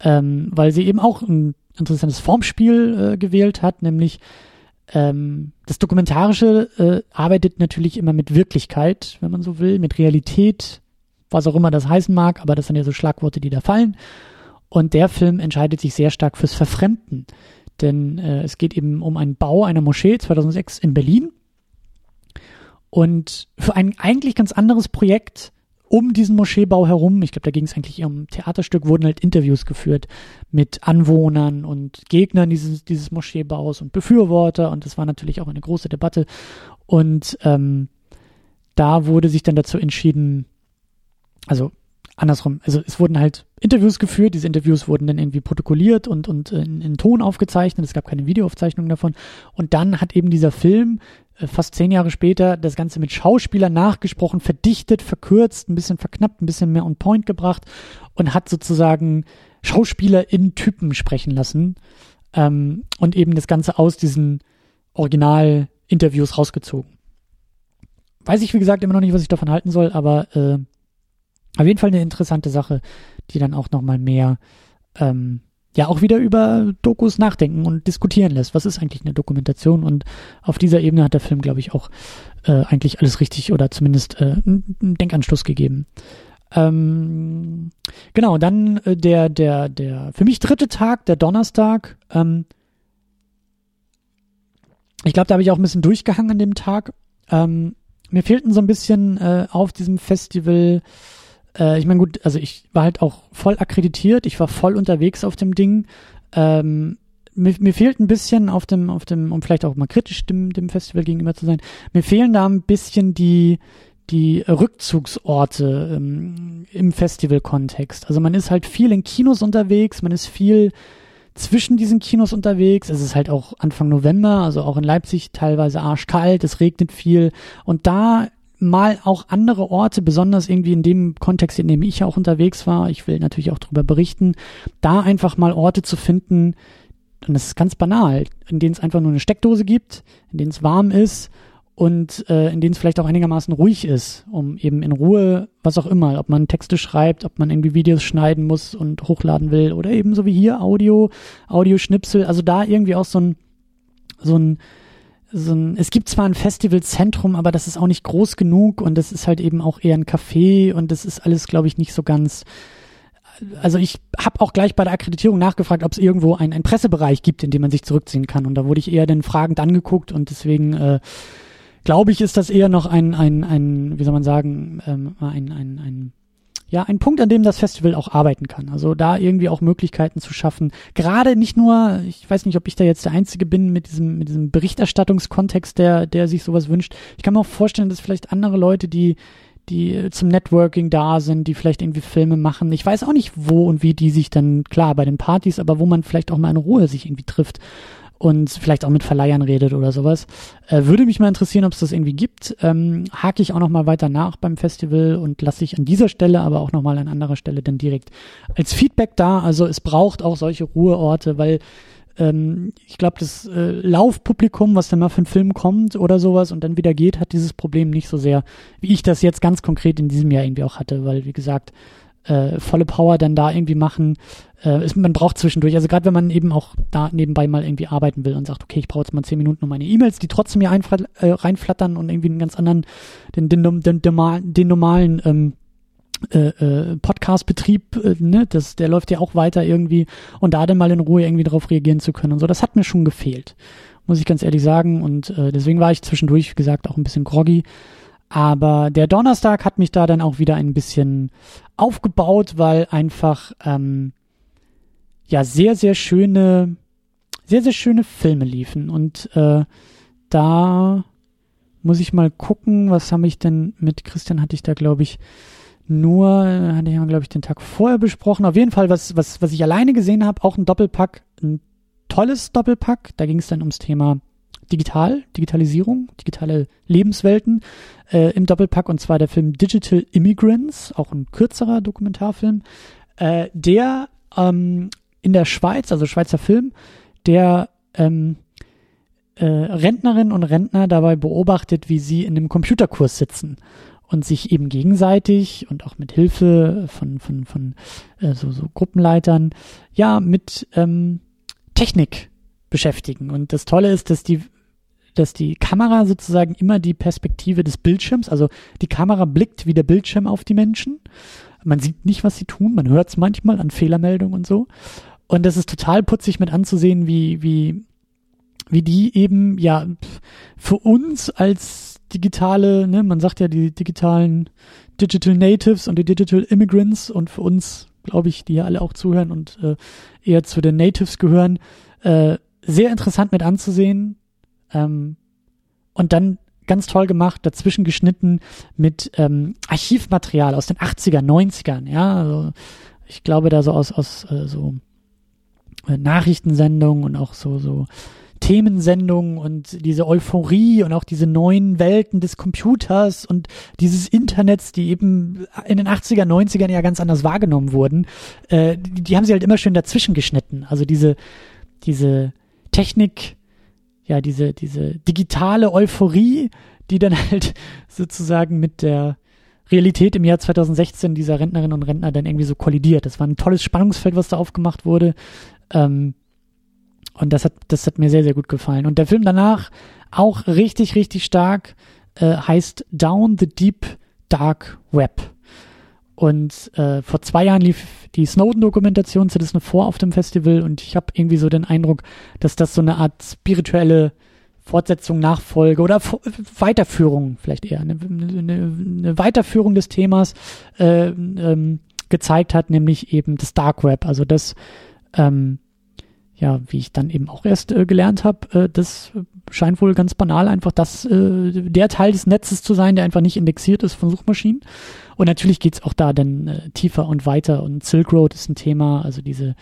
ähm, weil sie eben auch ein interessantes Formspiel äh, gewählt hat, nämlich ähm, das Dokumentarische äh, arbeitet natürlich immer mit Wirklichkeit, wenn man so will, mit Realität, was auch immer das heißen mag, aber das sind ja so Schlagworte, die da fallen. Und der Film entscheidet sich sehr stark fürs Verfremden. Denn äh, es geht eben um einen Bau einer Moschee 2006 in Berlin. Und für ein eigentlich ganz anderes Projekt um diesen Moscheebau herum, ich glaube, da ging es eigentlich um Theaterstück, wurden halt Interviews geführt mit Anwohnern und Gegnern dieses, dieses Moscheebaus und Befürworter. Und das war natürlich auch eine große Debatte. Und ähm, da wurde sich dann dazu entschieden, also andersrum, also es wurden halt Interviews geführt, diese Interviews wurden dann irgendwie protokolliert und, und in, in Ton aufgezeichnet, es gab keine Videoaufzeichnung davon. Und dann hat eben dieser Film äh, fast zehn Jahre später das Ganze mit Schauspielern nachgesprochen, verdichtet, verkürzt, ein bisschen verknappt, ein bisschen mehr on point gebracht und hat sozusagen Schauspieler in Typen sprechen lassen ähm, und eben das Ganze aus diesen Original-Interviews rausgezogen. Weiß ich, wie gesagt, immer noch nicht, was ich davon halten soll, aber äh, auf jeden Fall eine interessante Sache, die dann auch nochmal mehr, ähm, ja, auch wieder über Dokus nachdenken und diskutieren lässt. Was ist eigentlich eine Dokumentation? Und auf dieser Ebene hat der Film, glaube ich, auch äh, eigentlich alles richtig oder zumindest äh, einen Denkanschluss gegeben. Ähm, genau, dann äh, der, der, der für mich dritte Tag, der Donnerstag. Ähm, ich glaube, da habe ich auch ein bisschen durchgehangen an dem Tag. Ähm, mir fehlten so ein bisschen äh, auf diesem Festival äh, ich meine, gut, also ich war halt auch voll akkreditiert, ich war voll unterwegs auf dem Ding. Ähm, mir, mir fehlt ein bisschen auf dem, auf dem, um vielleicht auch mal kritisch dem, dem Festival gegenüber zu sein, mir fehlen da ein bisschen die, die Rückzugsorte ähm, im Festival-Kontext. Also man ist halt viel in Kinos unterwegs, man ist viel zwischen diesen Kinos unterwegs. Es ist halt auch Anfang November, also auch in Leipzig teilweise arschkalt, es regnet viel. Und da mal auch andere Orte, besonders irgendwie in dem Kontext, in dem ich ja auch unterwegs war, ich will natürlich auch darüber berichten, da einfach mal Orte zu finden, und das ist ganz banal, in denen es einfach nur eine Steckdose gibt, in denen es warm ist und äh, in denen es vielleicht auch einigermaßen ruhig ist, um eben in Ruhe, was auch immer, ob man Texte schreibt, ob man irgendwie Videos schneiden muss und hochladen will oder eben so wie hier Audio, Audioschnipsel, also da irgendwie auch so ein so ein so ein, es gibt zwar ein Festivalzentrum, aber das ist auch nicht groß genug und das ist halt eben auch eher ein Café und das ist alles, glaube ich, nicht so ganz. Also ich habe auch gleich bei der Akkreditierung nachgefragt, ob es irgendwo einen, einen Pressebereich gibt, in dem man sich zurückziehen kann. Und da wurde ich eher dann fragend angeguckt und deswegen äh, glaube ich, ist das eher noch ein, ein, ein, wie soll man sagen, ähm, ein, ein, ein ja, ein Punkt, an dem das Festival auch arbeiten kann. Also da irgendwie auch Möglichkeiten zu schaffen. Gerade nicht nur, ich weiß nicht, ob ich da jetzt der Einzige bin mit diesem, mit diesem Berichterstattungskontext, der, der sich sowas wünscht. Ich kann mir auch vorstellen, dass vielleicht andere Leute, die, die zum Networking da sind, die vielleicht irgendwie Filme machen. Ich weiß auch nicht, wo und wie die sich dann, klar, bei den Partys, aber wo man vielleicht auch mal in Ruhe sich irgendwie trifft und vielleicht auch mit Verleihern redet oder sowas. Äh, würde mich mal interessieren, ob es das irgendwie gibt. Ähm, hake ich auch noch mal weiter nach beim Festival und lasse ich an dieser Stelle, aber auch noch mal an anderer Stelle dann direkt als Feedback da. Also es braucht auch solche Ruheorte, weil ähm, ich glaube, das äh, Laufpublikum, was dann mal für einen Film kommt oder sowas und dann wieder geht, hat dieses Problem nicht so sehr, wie ich das jetzt ganz konkret in diesem Jahr irgendwie auch hatte, weil wie gesagt, äh, volle Power dann da irgendwie machen, äh, ist, man braucht zwischendurch, also gerade wenn man eben auch da nebenbei mal irgendwie arbeiten will und sagt, okay, ich brauche jetzt mal zehn Minuten um meine E-Mails, die trotzdem hier äh, reinflattern und irgendwie einen ganz anderen, den, den, den, den, normalen ähm, äh, äh, Podcast-Betrieb, äh, ne, das, der läuft ja auch weiter irgendwie und da dann mal in Ruhe irgendwie darauf reagieren zu können und so, das hat mir schon gefehlt, muss ich ganz ehrlich sagen und äh, deswegen war ich zwischendurch, wie gesagt, auch ein bisschen groggy, aber der Donnerstag hat mich da dann auch wieder ein bisschen aufgebaut, weil einfach ähm, ja sehr, sehr schöne, sehr, sehr schöne Filme liefen. Und äh, da muss ich mal gucken, was habe ich denn mit Christian hatte ich da, glaube ich, nur, hatte ich ja, glaube ich, den Tag vorher besprochen. Auf jeden Fall, was, was, was ich alleine gesehen habe, auch ein Doppelpack, ein tolles Doppelpack. Da ging es dann ums Thema Digital, Digitalisierung, digitale Lebenswelten äh, im Doppelpack und zwar der Film Digital Immigrants, auch ein kürzerer Dokumentarfilm, äh, der ähm, in der Schweiz, also Schweizer Film, der ähm, äh, Rentnerinnen und Rentner dabei beobachtet, wie sie in einem Computerkurs sitzen und sich eben gegenseitig und auch mit Hilfe von, von, von äh, so, so Gruppenleitern ja mit ähm, Technik beschäftigen. Und das Tolle ist, dass die dass die Kamera sozusagen immer die Perspektive des Bildschirms, also die Kamera blickt wie der Bildschirm auf die Menschen. Man sieht nicht, was sie tun, man hört es manchmal an Fehlermeldungen und so. Und das ist total putzig mit anzusehen, wie, wie, wie die eben, ja, für uns als digitale, ne, man sagt ja die digitalen Digital Natives und die Digital Immigrants und für uns, glaube ich, die ja alle auch zuhören und äh, eher zu den Natives gehören, äh, sehr interessant mit anzusehen. Ähm, und dann ganz toll gemacht, dazwischen geschnitten mit ähm, Archivmaterial aus den 80er, 90ern, ja, also ich glaube da so aus, aus äh, so äh, Nachrichtensendungen und auch so, so Themensendungen und diese Euphorie und auch diese neuen Welten des Computers und dieses Internets, die eben in den 80er, 90ern ja ganz anders wahrgenommen wurden, äh, die, die haben sie halt immer schön dazwischen geschnitten. Also diese, diese Technik, ja, diese, diese digitale Euphorie, die dann halt sozusagen mit der Realität im Jahr 2016 dieser Rentnerinnen und Rentner dann irgendwie so kollidiert. Das war ein tolles Spannungsfeld, was da aufgemacht wurde. Ähm, und das hat, das hat mir sehr, sehr gut gefallen. Und der Film danach auch richtig, richtig stark äh, heißt Down the Deep Dark Web. Und äh, vor zwei Jahren lief die Snowden-Dokumentation Citizen 4 auf dem Festival und ich habe irgendwie so den Eindruck, dass das so eine Art spirituelle Fortsetzung, Nachfolge oder Weiterführung vielleicht eher, eine, eine, eine Weiterführung des Themas äh, ähm, gezeigt hat, nämlich eben das Dark Web, also das ähm, ja, wie ich dann eben auch erst äh, gelernt habe, äh, das scheint wohl ganz banal einfach das, äh, der Teil des Netzes zu sein, der einfach nicht indexiert ist von Suchmaschinen. Und natürlich geht's auch da dann äh, tiefer und weiter. Und Silk Road ist ein Thema, also diese,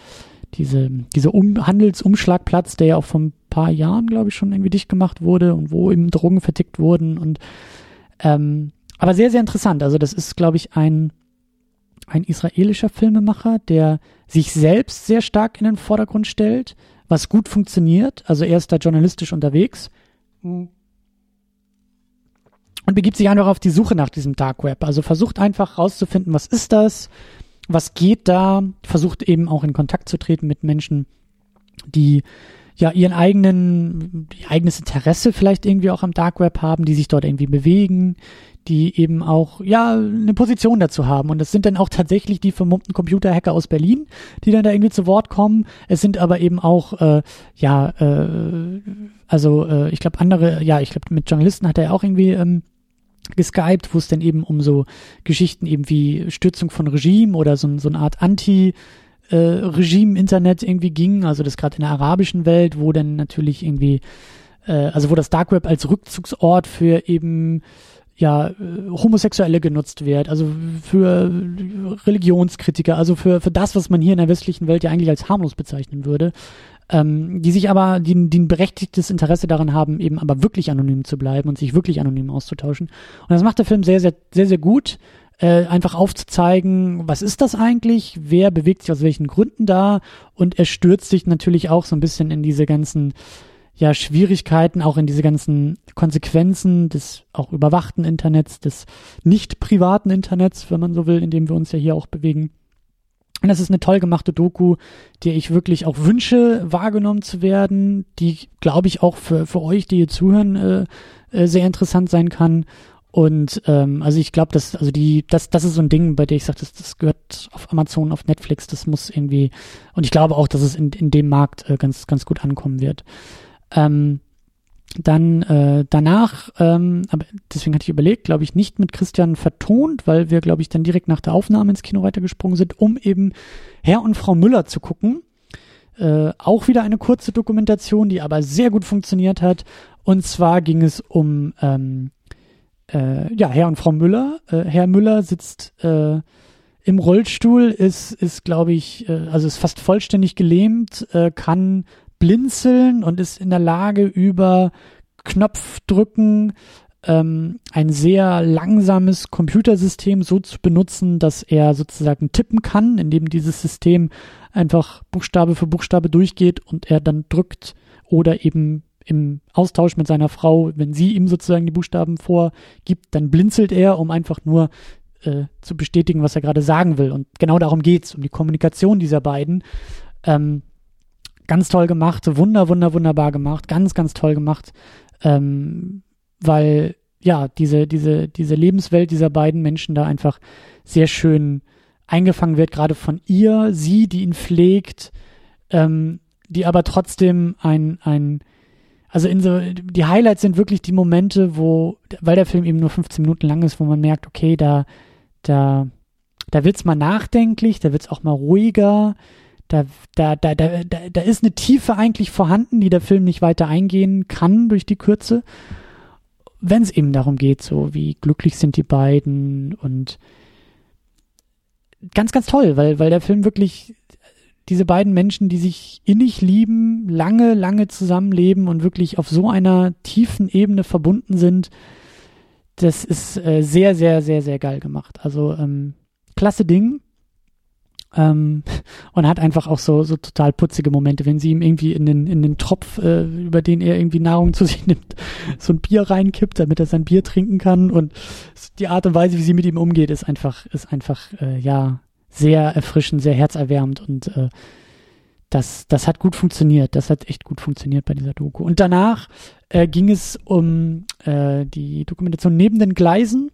diese, dieser um Handelsumschlagplatz, der ja auch vor ein paar Jahren, glaube ich, schon irgendwie dicht gemacht wurde und wo eben Drogen vertickt wurden und ähm, aber sehr, sehr interessant. Also das ist, glaube ich, ein, ein israelischer Filmemacher, der sich selbst sehr stark in den Vordergrund stellt, was gut funktioniert. Also er ist da journalistisch unterwegs. Und begibt sich einfach auf die Suche nach diesem Dark Web. Also versucht einfach rauszufinden, was ist das, was geht da, versucht eben auch in Kontakt zu treten mit Menschen, die ja ihren eigenen, ihr eigenes Interesse vielleicht irgendwie auch am Dark Web haben, die sich dort irgendwie bewegen, die eben auch ja eine Position dazu haben und das sind dann auch tatsächlich die vermummten Computerhacker aus Berlin, die dann da irgendwie zu Wort kommen. Es sind aber eben auch äh, ja äh, also äh, ich glaube andere ja ich glaube mit Journalisten hat er auch irgendwie ähm, geskypt, wo es dann eben um so Geschichten eben wie Stürzung von Regime oder so, so eine Art Anti- äh, Regime-Internet irgendwie ging, also das gerade in der arabischen Welt, wo dann natürlich irgendwie, äh, also wo das Dark Web als Rückzugsort für eben ja, äh, Homosexuelle genutzt wird, also für Religionskritiker, also für, für das, was man hier in der westlichen Welt ja eigentlich als harmlos bezeichnen würde, ähm, die sich aber, die, die ein berechtigtes Interesse daran haben, eben aber wirklich anonym zu bleiben und sich wirklich anonym auszutauschen. Und das macht der Film sehr, sehr, sehr, sehr gut äh, einfach aufzuzeigen, was ist das eigentlich, wer bewegt sich aus welchen Gründen da und er stürzt sich natürlich auch so ein bisschen in diese ganzen ja, Schwierigkeiten, auch in diese ganzen Konsequenzen des auch überwachten Internets, des nicht privaten Internets, wenn man so will, in dem wir uns ja hier auch bewegen. Und das ist eine toll gemachte Doku, die ich wirklich auch wünsche, wahrgenommen zu werden, die, glaube ich, auch für, für euch, die hier zuhören, äh, äh, sehr interessant sein kann. Und ähm, also ich glaube, dass also die das das ist so ein Ding, bei dem ich sage, das, das gehört auf Amazon, auf Netflix, das muss irgendwie und ich glaube auch, dass es in, in dem Markt äh, ganz ganz gut ankommen wird. Ähm, dann äh, danach, ähm, aber deswegen hatte ich überlegt, glaube ich, nicht mit Christian vertont, weil wir, glaube ich, dann direkt nach der Aufnahme ins Kino weitergesprungen sind, um eben Herr und Frau Müller zu gucken. Äh, auch wieder eine kurze Dokumentation, die aber sehr gut funktioniert hat. Und zwar ging es um ähm, äh, ja, Herr und Frau Müller. Äh, Herr Müller sitzt äh, im Rollstuhl, ist, ist glaube ich, äh, also ist fast vollständig gelähmt, äh, kann blinzeln und ist in der Lage über Knopfdrücken ähm, ein sehr langsames Computersystem so zu benutzen, dass er sozusagen tippen kann, indem dieses System einfach Buchstabe für Buchstabe durchgeht und er dann drückt oder eben im Austausch mit seiner Frau, wenn sie ihm sozusagen die Buchstaben vorgibt, dann blinzelt er, um einfach nur äh, zu bestätigen, was er gerade sagen will. Und genau darum geht's, um die Kommunikation dieser beiden. Ähm, ganz toll gemacht, wunder, wunder, wunderbar gemacht, ganz, ganz toll gemacht, ähm, weil ja diese, diese, diese Lebenswelt dieser beiden Menschen da einfach sehr schön eingefangen wird, gerade von ihr, sie, die ihn pflegt, ähm, die aber trotzdem ein, ein also in so, die Highlights sind wirklich die Momente, wo, weil der Film eben nur 15 Minuten lang ist, wo man merkt, okay, da, da, da wird's mal nachdenklich, da wird's auch mal ruhiger, da, da, da, da, da, da ist eine Tiefe eigentlich vorhanden, die der Film nicht weiter eingehen kann durch die Kürze. Wenn es eben darum geht, so wie glücklich sind die beiden und ganz, ganz toll, weil, weil der Film wirklich diese beiden Menschen, die sich innig lieben, lange, lange zusammenleben und wirklich auf so einer tiefen Ebene verbunden sind, das ist äh, sehr, sehr, sehr, sehr geil gemacht. Also ähm, klasse Ding. Ähm, und hat einfach auch so, so total putzige Momente, wenn sie ihm irgendwie in den, in den Tropf, äh, über den er irgendwie Nahrung zu sich nimmt, so ein Bier reinkippt, damit er sein Bier trinken kann. Und die Art und Weise, wie sie mit ihm umgeht, ist einfach, ist einfach, äh, ja, sehr erfrischend, sehr herzerwärmend und äh, das, das hat gut funktioniert. Das hat echt gut funktioniert bei dieser Doku. Und danach äh, ging es um äh, die Dokumentation Neben den Gleisen,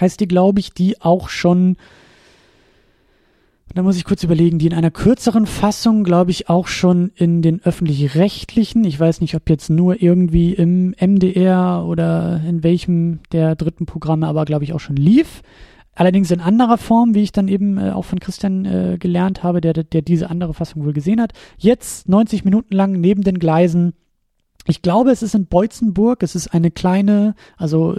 heißt die, glaube ich, die auch schon, da muss ich kurz überlegen, die in einer kürzeren Fassung, glaube ich, auch schon in den öffentlich-rechtlichen, ich weiß nicht, ob jetzt nur irgendwie im MDR oder in welchem der dritten Programme, aber glaube ich auch schon lief. Allerdings in anderer Form, wie ich dann eben äh, auch von Christian äh, gelernt habe, der, der diese andere Fassung wohl gesehen hat. Jetzt 90 Minuten lang neben den Gleisen. Ich glaube, es ist in Beutzenburg. Es ist eine kleine, also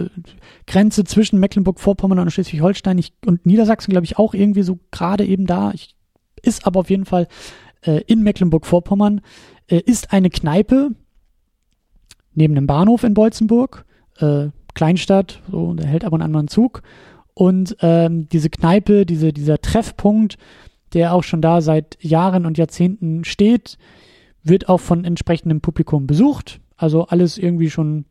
Grenze zwischen Mecklenburg-Vorpommern und Schleswig-Holstein und Niedersachsen, glaube ich, auch irgendwie so gerade eben da. Ich, ist aber auf jeden Fall äh, in Mecklenburg-Vorpommern. Äh, ist eine Kneipe neben dem Bahnhof in Beutzenburg. Äh, Kleinstadt, so, der hält ab und an mal einen Zug. Und ähm, diese Kneipe, diese, dieser Treffpunkt, der auch schon da seit Jahren und Jahrzehnten steht, wird auch von entsprechendem Publikum besucht. Also alles irgendwie schon,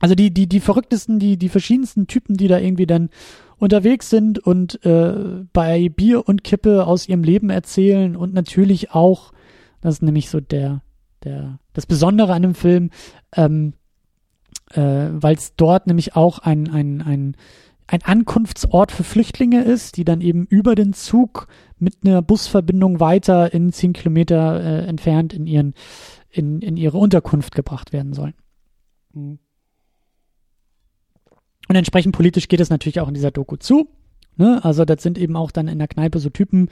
also die, die, die verrücktesten, die, die verschiedensten Typen, die da irgendwie dann unterwegs sind und äh, bei Bier und Kippe aus ihrem Leben erzählen und natürlich auch, das ist nämlich so der, der, das Besondere an dem Film, ähm, äh, weil es dort nämlich auch ein, ein, ein, ein Ankunftsort für Flüchtlinge ist, die dann eben über den Zug mit einer Busverbindung weiter in zehn Kilometer äh, entfernt in ihren in, in ihre Unterkunft gebracht werden sollen. Mhm. Und entsprechend politisch geht es natürlich auch in dieser Doku zu. Ne? Also das sind eben auch dann in der Kneipe so Typen,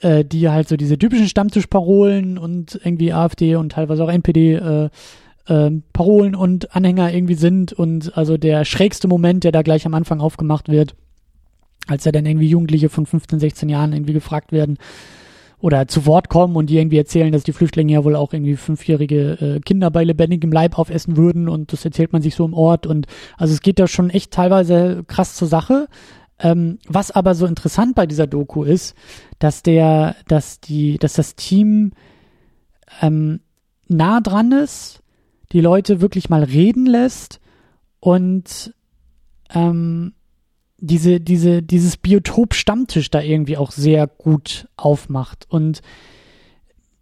äh, die halt so diese typischen Stammtischparolen und irgendwie AfD und teilweise auch NPD äh, äh, Parolen und Anhänger irgendwie sind und also der schrägste Moment, der da gleich am Anfang aufgemacht wird, als ja dann irgendwie Jugendliche von 15, 16 Jahren irgendwie gefragt werden oder zu Wort kommen und die irgendwie erzählen, dass die Flüchtlinge ja wohl auch irgendwie fünfjährige äh, Kinder bei lebendigem Leib aufessen würden und das erzählt man sich so im Ort und also es geht da schon echt teilweise krass zur Sache. Ähm, was aber so interessant bei dieser Doku ist, dass der, dass die, dass das Team ähm, nah dran ist, die Leute wirklich mal reden lässt und ähm, diese, diese, dieses Biotop Stammtisch da irgendwie auch sehr gut aufmacht und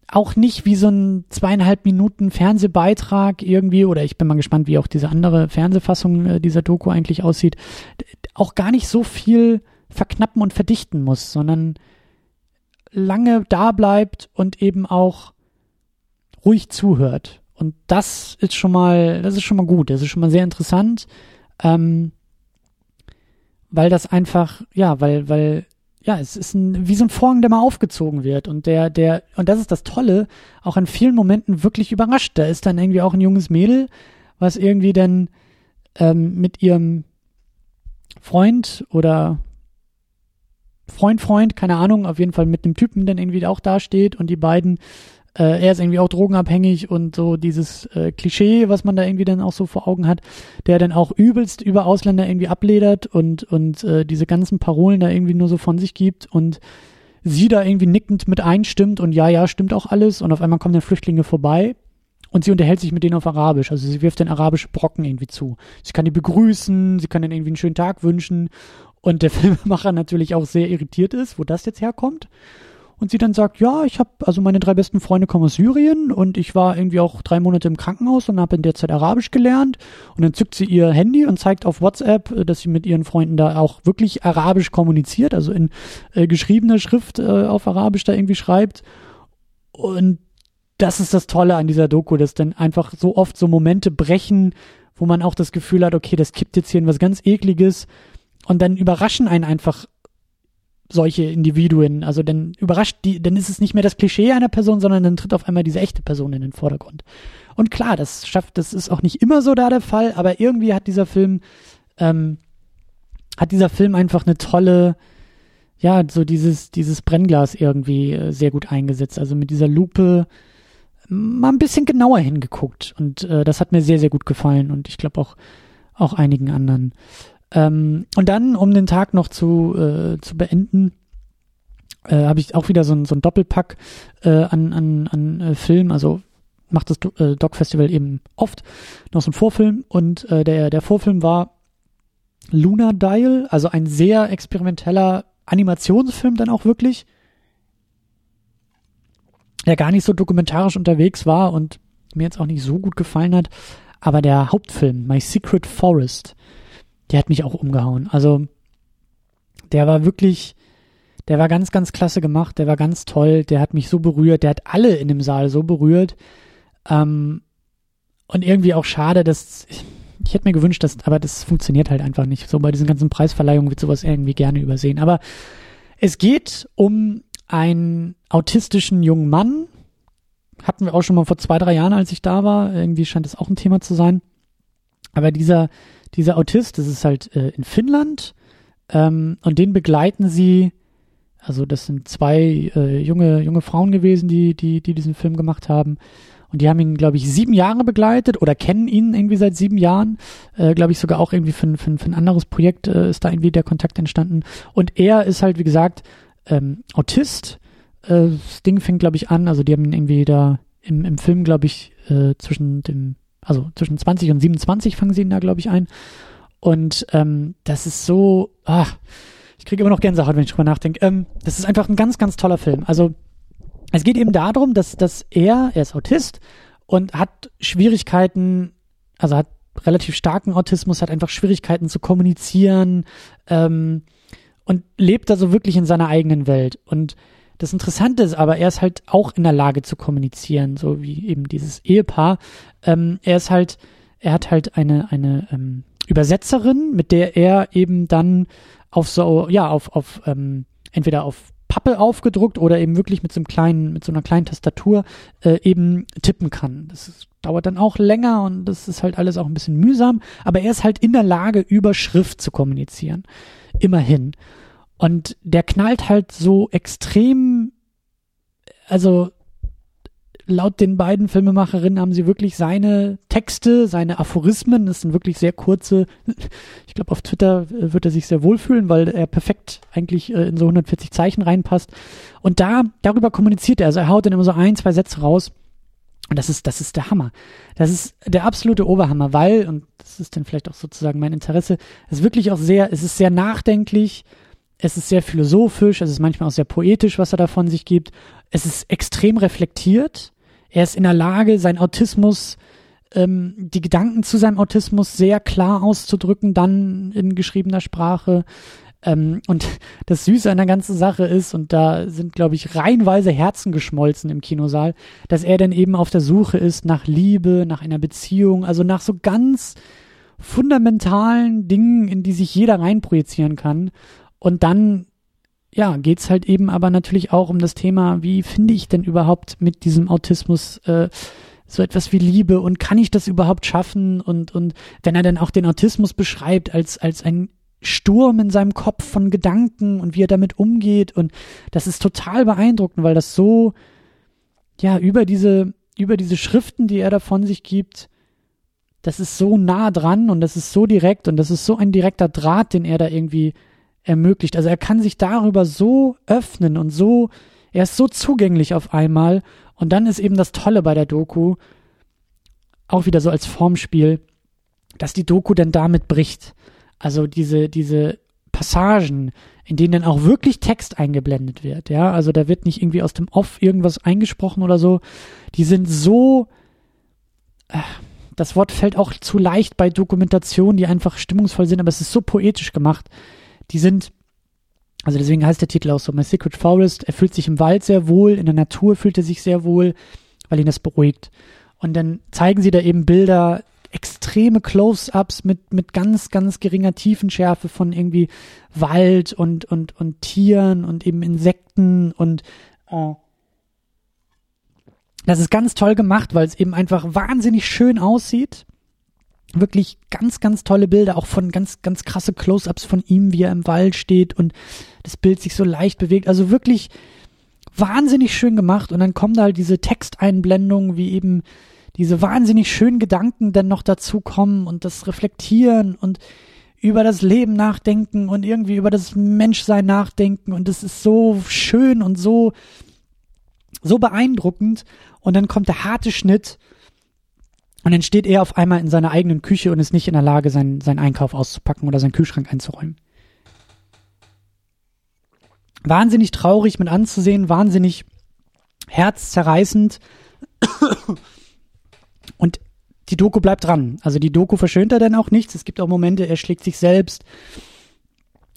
auch nicht wie so ein zweieinhalb Minuten Fernsehbeitrag irgendwie, oder ich bin mal gespannt, wie auch diese andere Fernsehfassung äh, dieser Doku eigentlich aussieht, auch gar nicht so viel verknappen und verdichten muss, sondern lange da bleibt und eben auch ruhig zuhört. Und das ist schon mal, das ist schon mal gut, das ist schon mal sehr interessant, ähm, weil das einfach, ja, weil, weil, ja, es ist ein, wie so ein Vorhang, der mal aufgezogen wird und der, der, und das ist das Tolle, auch in vielen Momenten wirklich überrascht. Da ist dann irgendwie auch ein junges Mädel, was irgendwie dann ähm, mit ihrem Freund oder Freund, Freund, keine Ahnung, auf jeden Fall mit dem Typen dann irgendwie auch dasteht und die beiden er ist irgendwie auch drogenabhängig und so dieses äh, Klischee, was man da irgendwie dann auch so vor Augen hat, der dann auch übelst über Ausländer irgendwie abledert und, und äh, diese ganzen Parolen da irgendwie nur so von sich gibt und sie da irgendwie nickend mit einstimmt und ja, ja, stimmt auch alles und auf einmal kommen dann Flüchtlinge vorbei und sie unterhält sich mit denen auf Arabisch. Also sie wirft den arabischen Brocken irgendwie zu. Sie kann die begrüßen, sie kann ihnen irgendwie einen schönen Tag wünschen und der Filmemacher natürlich auch sehr irritiert ist, wo das jetzt herkommt und sie dann sagt, ja, ich habe, also meine drei besten Freunde kommen aus Syrien und ich war irgendwie auch drei Monate im Krankenhaus und habe in der Zeit Arabisch gelernt. Und dann zückt sie ihr Handy und zeigt auf WhatsApp, äh, dass sie mit ihren Freunden da auch wirklich Arabisch kommuniziert, also in äh, geschriebener Schrift äh, auf Arabisch da irgendwie schreibt. Und das ist das Tolle an dieser Doku, dass dann einfach so oft so Momente brechen, wo man auch das Gefühl hat, okay, das kippt jetzt hier in was ganz ekliges. Und dann überraschen einen einfach solche Individuen. Also dann überrascht die, dann ist es nicht mehr das Klischee einer Person, sondern dann tritt auf einmal diese echte Person in den Vordergrund. Und klar, das schafft, das ist auch nicht immer so da der Fall, aber irgendwie hat dieser Film, ähm, hat dieser Film einfach eine tolle, ja, so dieses, dieses Brennglas irgendwie äh, sehr gut eingesetzt. Also mit dieser Lupe mal ein bisschen genauer hingeguckt. Und äh, das hat mir sehr, sehr gut gefallen und ich glaube auch, auch einigen anderen. Ähm, und dann, um den Tag noch zu, äh, zu beenden, äh, habe ich auch wieder so ein, so ein Doppelpack äh, an, an, an äh, Film. Also macht das äh, Doc Festival eben oft. Noch so ein Vorfilm. Und äh, der, der Vorfilm war Luna Dial, also ein sehr experimenteller Animationsfilm dann auch wirklich, der gar nicht so dokumentarisch unterwegs war und mir jetzt auch nicht so gut gefallen hat. Aber der Hauptfilm, My Secret Forest, der hat mich auch umgehauen. Also der war wirklich, der war ganz, ganz klasse gemacht, der war ganz toll, der hat mich so berührt, der hat alle in dem Saal so berührt. Ähm, und irgendwie auch schade, dass ich, ich hätte mir gewünscht, dass, aber das funktioniert halt einfach nicht. So bei diesen ganzen Preisverleihungen wird sowas irgendwie gerne übersehen. Aber es geht um einen autistischen jungen Mann. Hatten wir auch schon mal vor zwei, drei Jahren, als ich da war. Irgendwie scheint es auch ein Thema zu sein. Aber dieser dieser Autist, das ist halt äh, in Finnland ähm, und den begleiten sie, also das sind zwei äh, junge, junge Frauen gewesen, die, die, die diesen Film gemacht haben Und die haben ihn, glaube ich, sieben Jahre begleitet oder kennen ihn irgendwie seit sieben Jahren. Äh, glaube ich sogar auch irgendwie für, für, für ein anderes Projekt äh, ist da irgendwie der Kontakt entstanden. Und er ist halt, wie gesagt, ähm, Autist. Äh, das Ding fängt, glaube ich, an. Also die haben ihn irgendwie da im, im Film, glaube ich, äh, zwischen dem, also zwischen 20 und 27 fangen sie ihn da, glaube ich, ein. Und ähm, das ist so, ach, ich kriege immer noch Gänsehaut, wenn ich drüber nachdenke. Ähm, das ist einfach ein ganz, ganz toller Film. Also es geht eben darum, dass, dass er, er ist Autist und hat Schwierigkeiten, also hat relativ starken Autismus, hat einfach Schwierigkeiten zu kommunizieren ähm, und lebt da so wirklich in seiner eigenen Welt. Und das Interessante ist aber, er ist halt auch in der Lage zu kommunizieren, so wie eben dieses Ehepaar. Ähm, er ist halt, er hat halt eine, eine ähm, Übersetzerin, mit der er eben dann auf so, ja, auf, auf ähm, entweder auf Pappe aufgedruckt oder eben wirklich mit so einem kleinen, mit so einer kleinen Tastatur äh, eben tippen kann. Das ist, dauert dann auch länger und das ist halt alles auch ein bisschen mühsam, aber er ist halt in der Lage, über Schrift zu kommunizieren. Immerhin. Und der knallt halt so extrem, also laut den beiden Filmemacherinnen haben sie wirklich seine Texte, seine Aphorismen, das sind wirklich sehr kurze, ich glaube auf Twitter äh, wird er sich sehr wohlfühlen, weil er perfekt eigentlich äh, in so 140 Zeichen reinpasst. Und da, darüber kommuniziert er, also er haut dann immer so ein, zwei Sätze raus. Und das ist, das ist der Hammer. Das ist der absolute Oberhammer, weil, und das ist dann vielleicht auch sozusagen mein Interesse, es ist wirklich auch sehr, es ist sehr nachdenklich, es ist sehr philosophisch, es ist manchmal auch sehr poetisch, was er da von sich gibt. Es ist extrem reflektiert er ist in der Lage, sein Autismus, ähm, die Gedanken zu seinem Autismus sehr klar auszudrücken, dann in geschriebener Sprache. Ähm, und das Süße an der ganzen Sache ist, und da sind, glaube ich, reihenweise Herzen geschmolzen im Kinosaal, dass er dann eben auf der Suche ist nach Liebe, nach einer Beziehung, also nach so ganz fundamentalen Dingen, in die sich jeder reinprojizieren kann. Und dann ja, geht's halt eben aber natürlich auch um das Thema, wie finde ich denn überhaupt mit diesem Autismus äh, so etwas wie Liebe und kann ich das überhaupt schaffen? Und, und wenn er dann auch den Autismus beschreibt als, als ein Sturm in seinem Kopf von Gedanken und wie er damit umgeht und das ist total beeindruckend, weil das so, ja, über diese, über diese Schriften, die er da von sich gibt, das ist so nah dran und das ist so direkt und das ist so ein direkter Draht, den er da irgendwie ermöglicht. Also er kann sich darüber so öffnen und so, er ist so zugänglich auf einmal. Und dann ist eben das Tolle bei der Doku, auch wieder so als Formspiel, dass die Doku dann damit bricht. Also diese, diese Passagen, in denen dann auch wirklich Text eingeblendet wird, ja, also da wird nicht irgendwie aus dem Off irgendwas eingesprochen oder so, die sind so, äh, das Wort fällt auch zu leicht bei Dokumentationen, die einfach stimmungsvoll sind, aber es ist so poetisch gemacht, die sind, also deswegen heißt der Titel auch so, My Secret Forest, er fühlt sich im Wald sehr wohl, in der Natur fühlt er sich sehr wohl, weil ihn das beruhigt. Und dann zeigen sie da eben Bilder, extreme Close-ups mit, mit ganz, ganz geringer Tiefenschärfe von irgendwie Wald und, und, und Tieren und eben Insekten und oh. das ist ganz toll gemacht, weil es eben einfach wahnsinnig schön aussieht wirklich ganz, ganz tolle Bilder, auch von ganz, ganz krasse Close-ups von ihm, wie er im Wald steht und das Bild sich so leicht bewegt. Also wirklich wahnsinnig schön gemacht. Und dann kommen da halt diese Texteinblendungen, wie eben diese wahnsinnig schönen Gedanken dann noch dazu kommen und das Reflektieren und über das Leben nachdenken und irgendwie über das Menschsein nachdenken. Und das ist so schön und so, so beeindruckend. Und dann kommt der harte Schnitt und dann steht er auf einmal in seiner eigenen Küche und ist nicht in der Lage, seinen, seinen Einkauf auszupacken oder seinen Kühlschrank einzuräumen. Wahnsinnig traurig mit anzusehen, wahnsinnig herzzerreißend. Und die Doku bleibt dran. Also die Doku verschönt er dann auch nichts. Es gibt auch Momente, er schlägt sich selbst.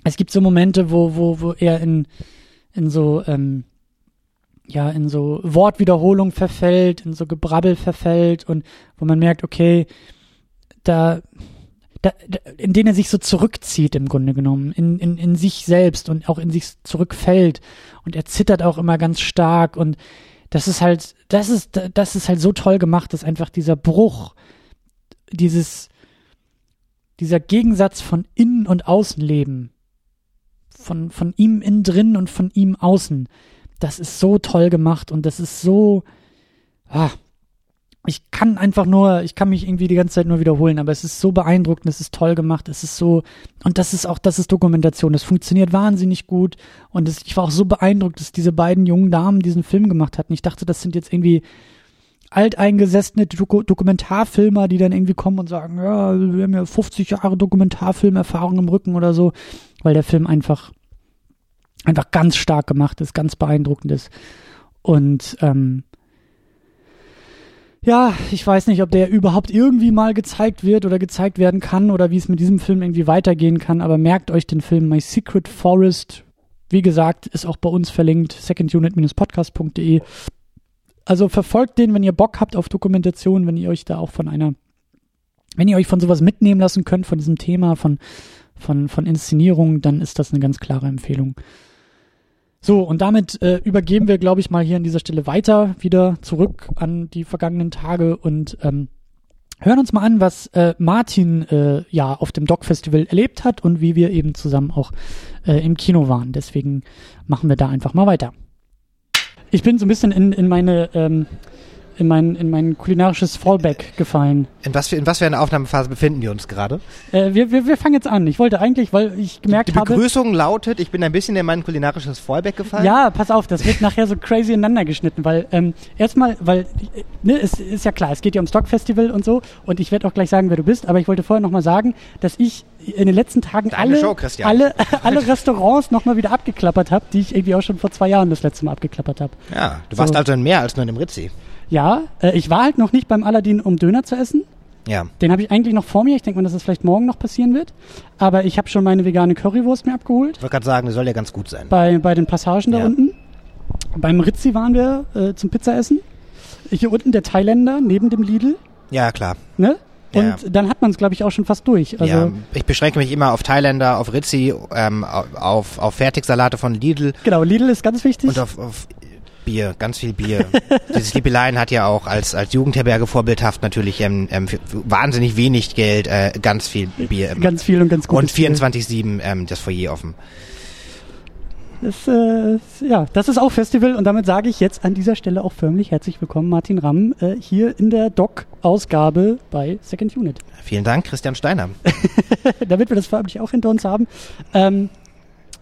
Es gibt so Momente, wo, wo, wo er in, in so ähm, ja in so Wortwiederholung verfällt, in so Gebrabbel verfällt und wo man merkt, okay, da, da, in denen er sich so zurückzieht im Grunde genommen, in, in, in sich selbst und auch in sich zurückfällt. Und er zittert auch immer ganz stark und das ist halt, das ist, das ist halt so toll gemacht, dass einfach dieser Bruch, dieses, dieser Gegensatz von Innen- und Außenleben, von, von ihm innen drin und von ihm außen, das ist so toll gemacht und das ist so, ah, ich kann einfach nur, ich kann mich irgendwie die ganze Zeit nur wiederholen, aber es ist so beeindruckend, es ist toll gemacht, es ist so, und das ist auch, das ist Dokumentation, das funktioniert wahnsinnig gut und es, ich war auch so beeindruckt, dass diese beiden jungen Damen diesen Film gemacht hatten. Ich dachte, das sind jetzt irgendwie alteingesessene Doku Dokumentarfilmer, die dann irgendwie kommen und sagen, ja, wir haben ja 50 Jahre Dokumentarfilmerfahrung im Rücken oder so, weil der Film einfach, einfach ganz stark gemacht ist, ganz beeindruckend ist. Und ähm, ja, ich weiß nicht, ob der überhaupt irgendwie mal gezeigt wird oder gezeigt werden kann oder wie es mit diesem Film irgendwie weitergehen kann, aber merkt euch den Film My Secret Forest. Wie gesagt, ist auch bei uns verlinkt, secondunit-podcast.de. Also verfolgt den, wenn ihr Bock habt auf Dokumentation, wenn ihr euch da auch von einer, wenn ihr euch von sowas mitnehmen lassen könnt, von diesem Thema, von, von, von Inszenierung, dann ist das eine ganz klare Empfehlung. So, und damit äh, übergeben wir, glaube ich, mal hier an dieser Stelle weiter wieder zurück an die vergangenen Tage und ähm, hören uns mal an, was äh, Martin äh, ja auf dem Doc Festival erlebt hat und wie wir eben zusammen auch äh, im Kino waren. Deswegen machen wir da einfach mal weiter. Ich bin so ein bisschen in, in meine ähm, in mein, in mein kulinarisches Fallback gefallen.
In was, für, in was für einer Aufnahmephase befinden wir uns gerade?
Äh, wir, wir, wir fangen jetzt an. Ich wollte eigentlich, weil ich gemerkt habe...
Die Begrüßung habe, lautet, ich bin ein bisschen in mein kulinarisches Fallback gefallen.
Ja, pass auf, das wird nachher so crazy ineinander geschnitten, weil ähm, erstmal, weil, ne, es ist ja klar, es geht ja um Stockfestival und so und ich werde auch gleich sagen, wer du bist, aber ich wollte vorher nochmal sagen, dass ich in den letzten Tagen alle, Show, alle, alle Restaurants nochmal wieder abgeklappert habe, die ich irgendwie auch schon vor zwei Jahren das letzte Mal abgeklappert habe.
Ja, du warst so. also in mehr als nur in dem Ritzi.
Ja, äh, ich war halt noch nicht beim Aladdin, um Döner zu essen.
Ja.
Den habe ich eigentlich noch vor mir. Ich denke mal, dass das vielleicht morgen noch passieren wird. Aber ich habe schon meine vegane Currywurst mir abgeholt.
Ich wollte gerade sagen, die soll ja ganz gut sein.
Bei, bei den Passagen da ja. unten. Beim Rizzi waren wir äh, zum Pizzaessen. Hier unten der Thailänder neben dem Lidl.
Ja, klar.
Ne? Und ja. dann hat man es, glaube ich, auch schon fast durch. Also ja,
ich beschränke mich immer auf Thailänder, auf Rizzi, ähm, auf, auf Fertigsalate von Lidl.
Genau, Lidl ist ganz wichtig.
Und auf, auf Bier, ganz viel Bier. Dieses Liebeleien hat ja auch als, als Jugendherberge vorbildhaft natürlich ähm, ähm, wahnsinnig wenig Geld, äh, ganz viel Bier.
Ähm, ganz viel und ganz gut.
Und 24-7 ähm, das Foyer offen.
Das, äh, ja, das ist auch Festival und damit sage ich jetzt an dieser Stelle auch förmlich herzlich willkommen, Martin Ramm, äh, hier in der Doc-Ausgabe bei Second Unit.
Vielen Dank, Christian Steiner.
damit wir das förmlich auch hinter uns haben. Ähm,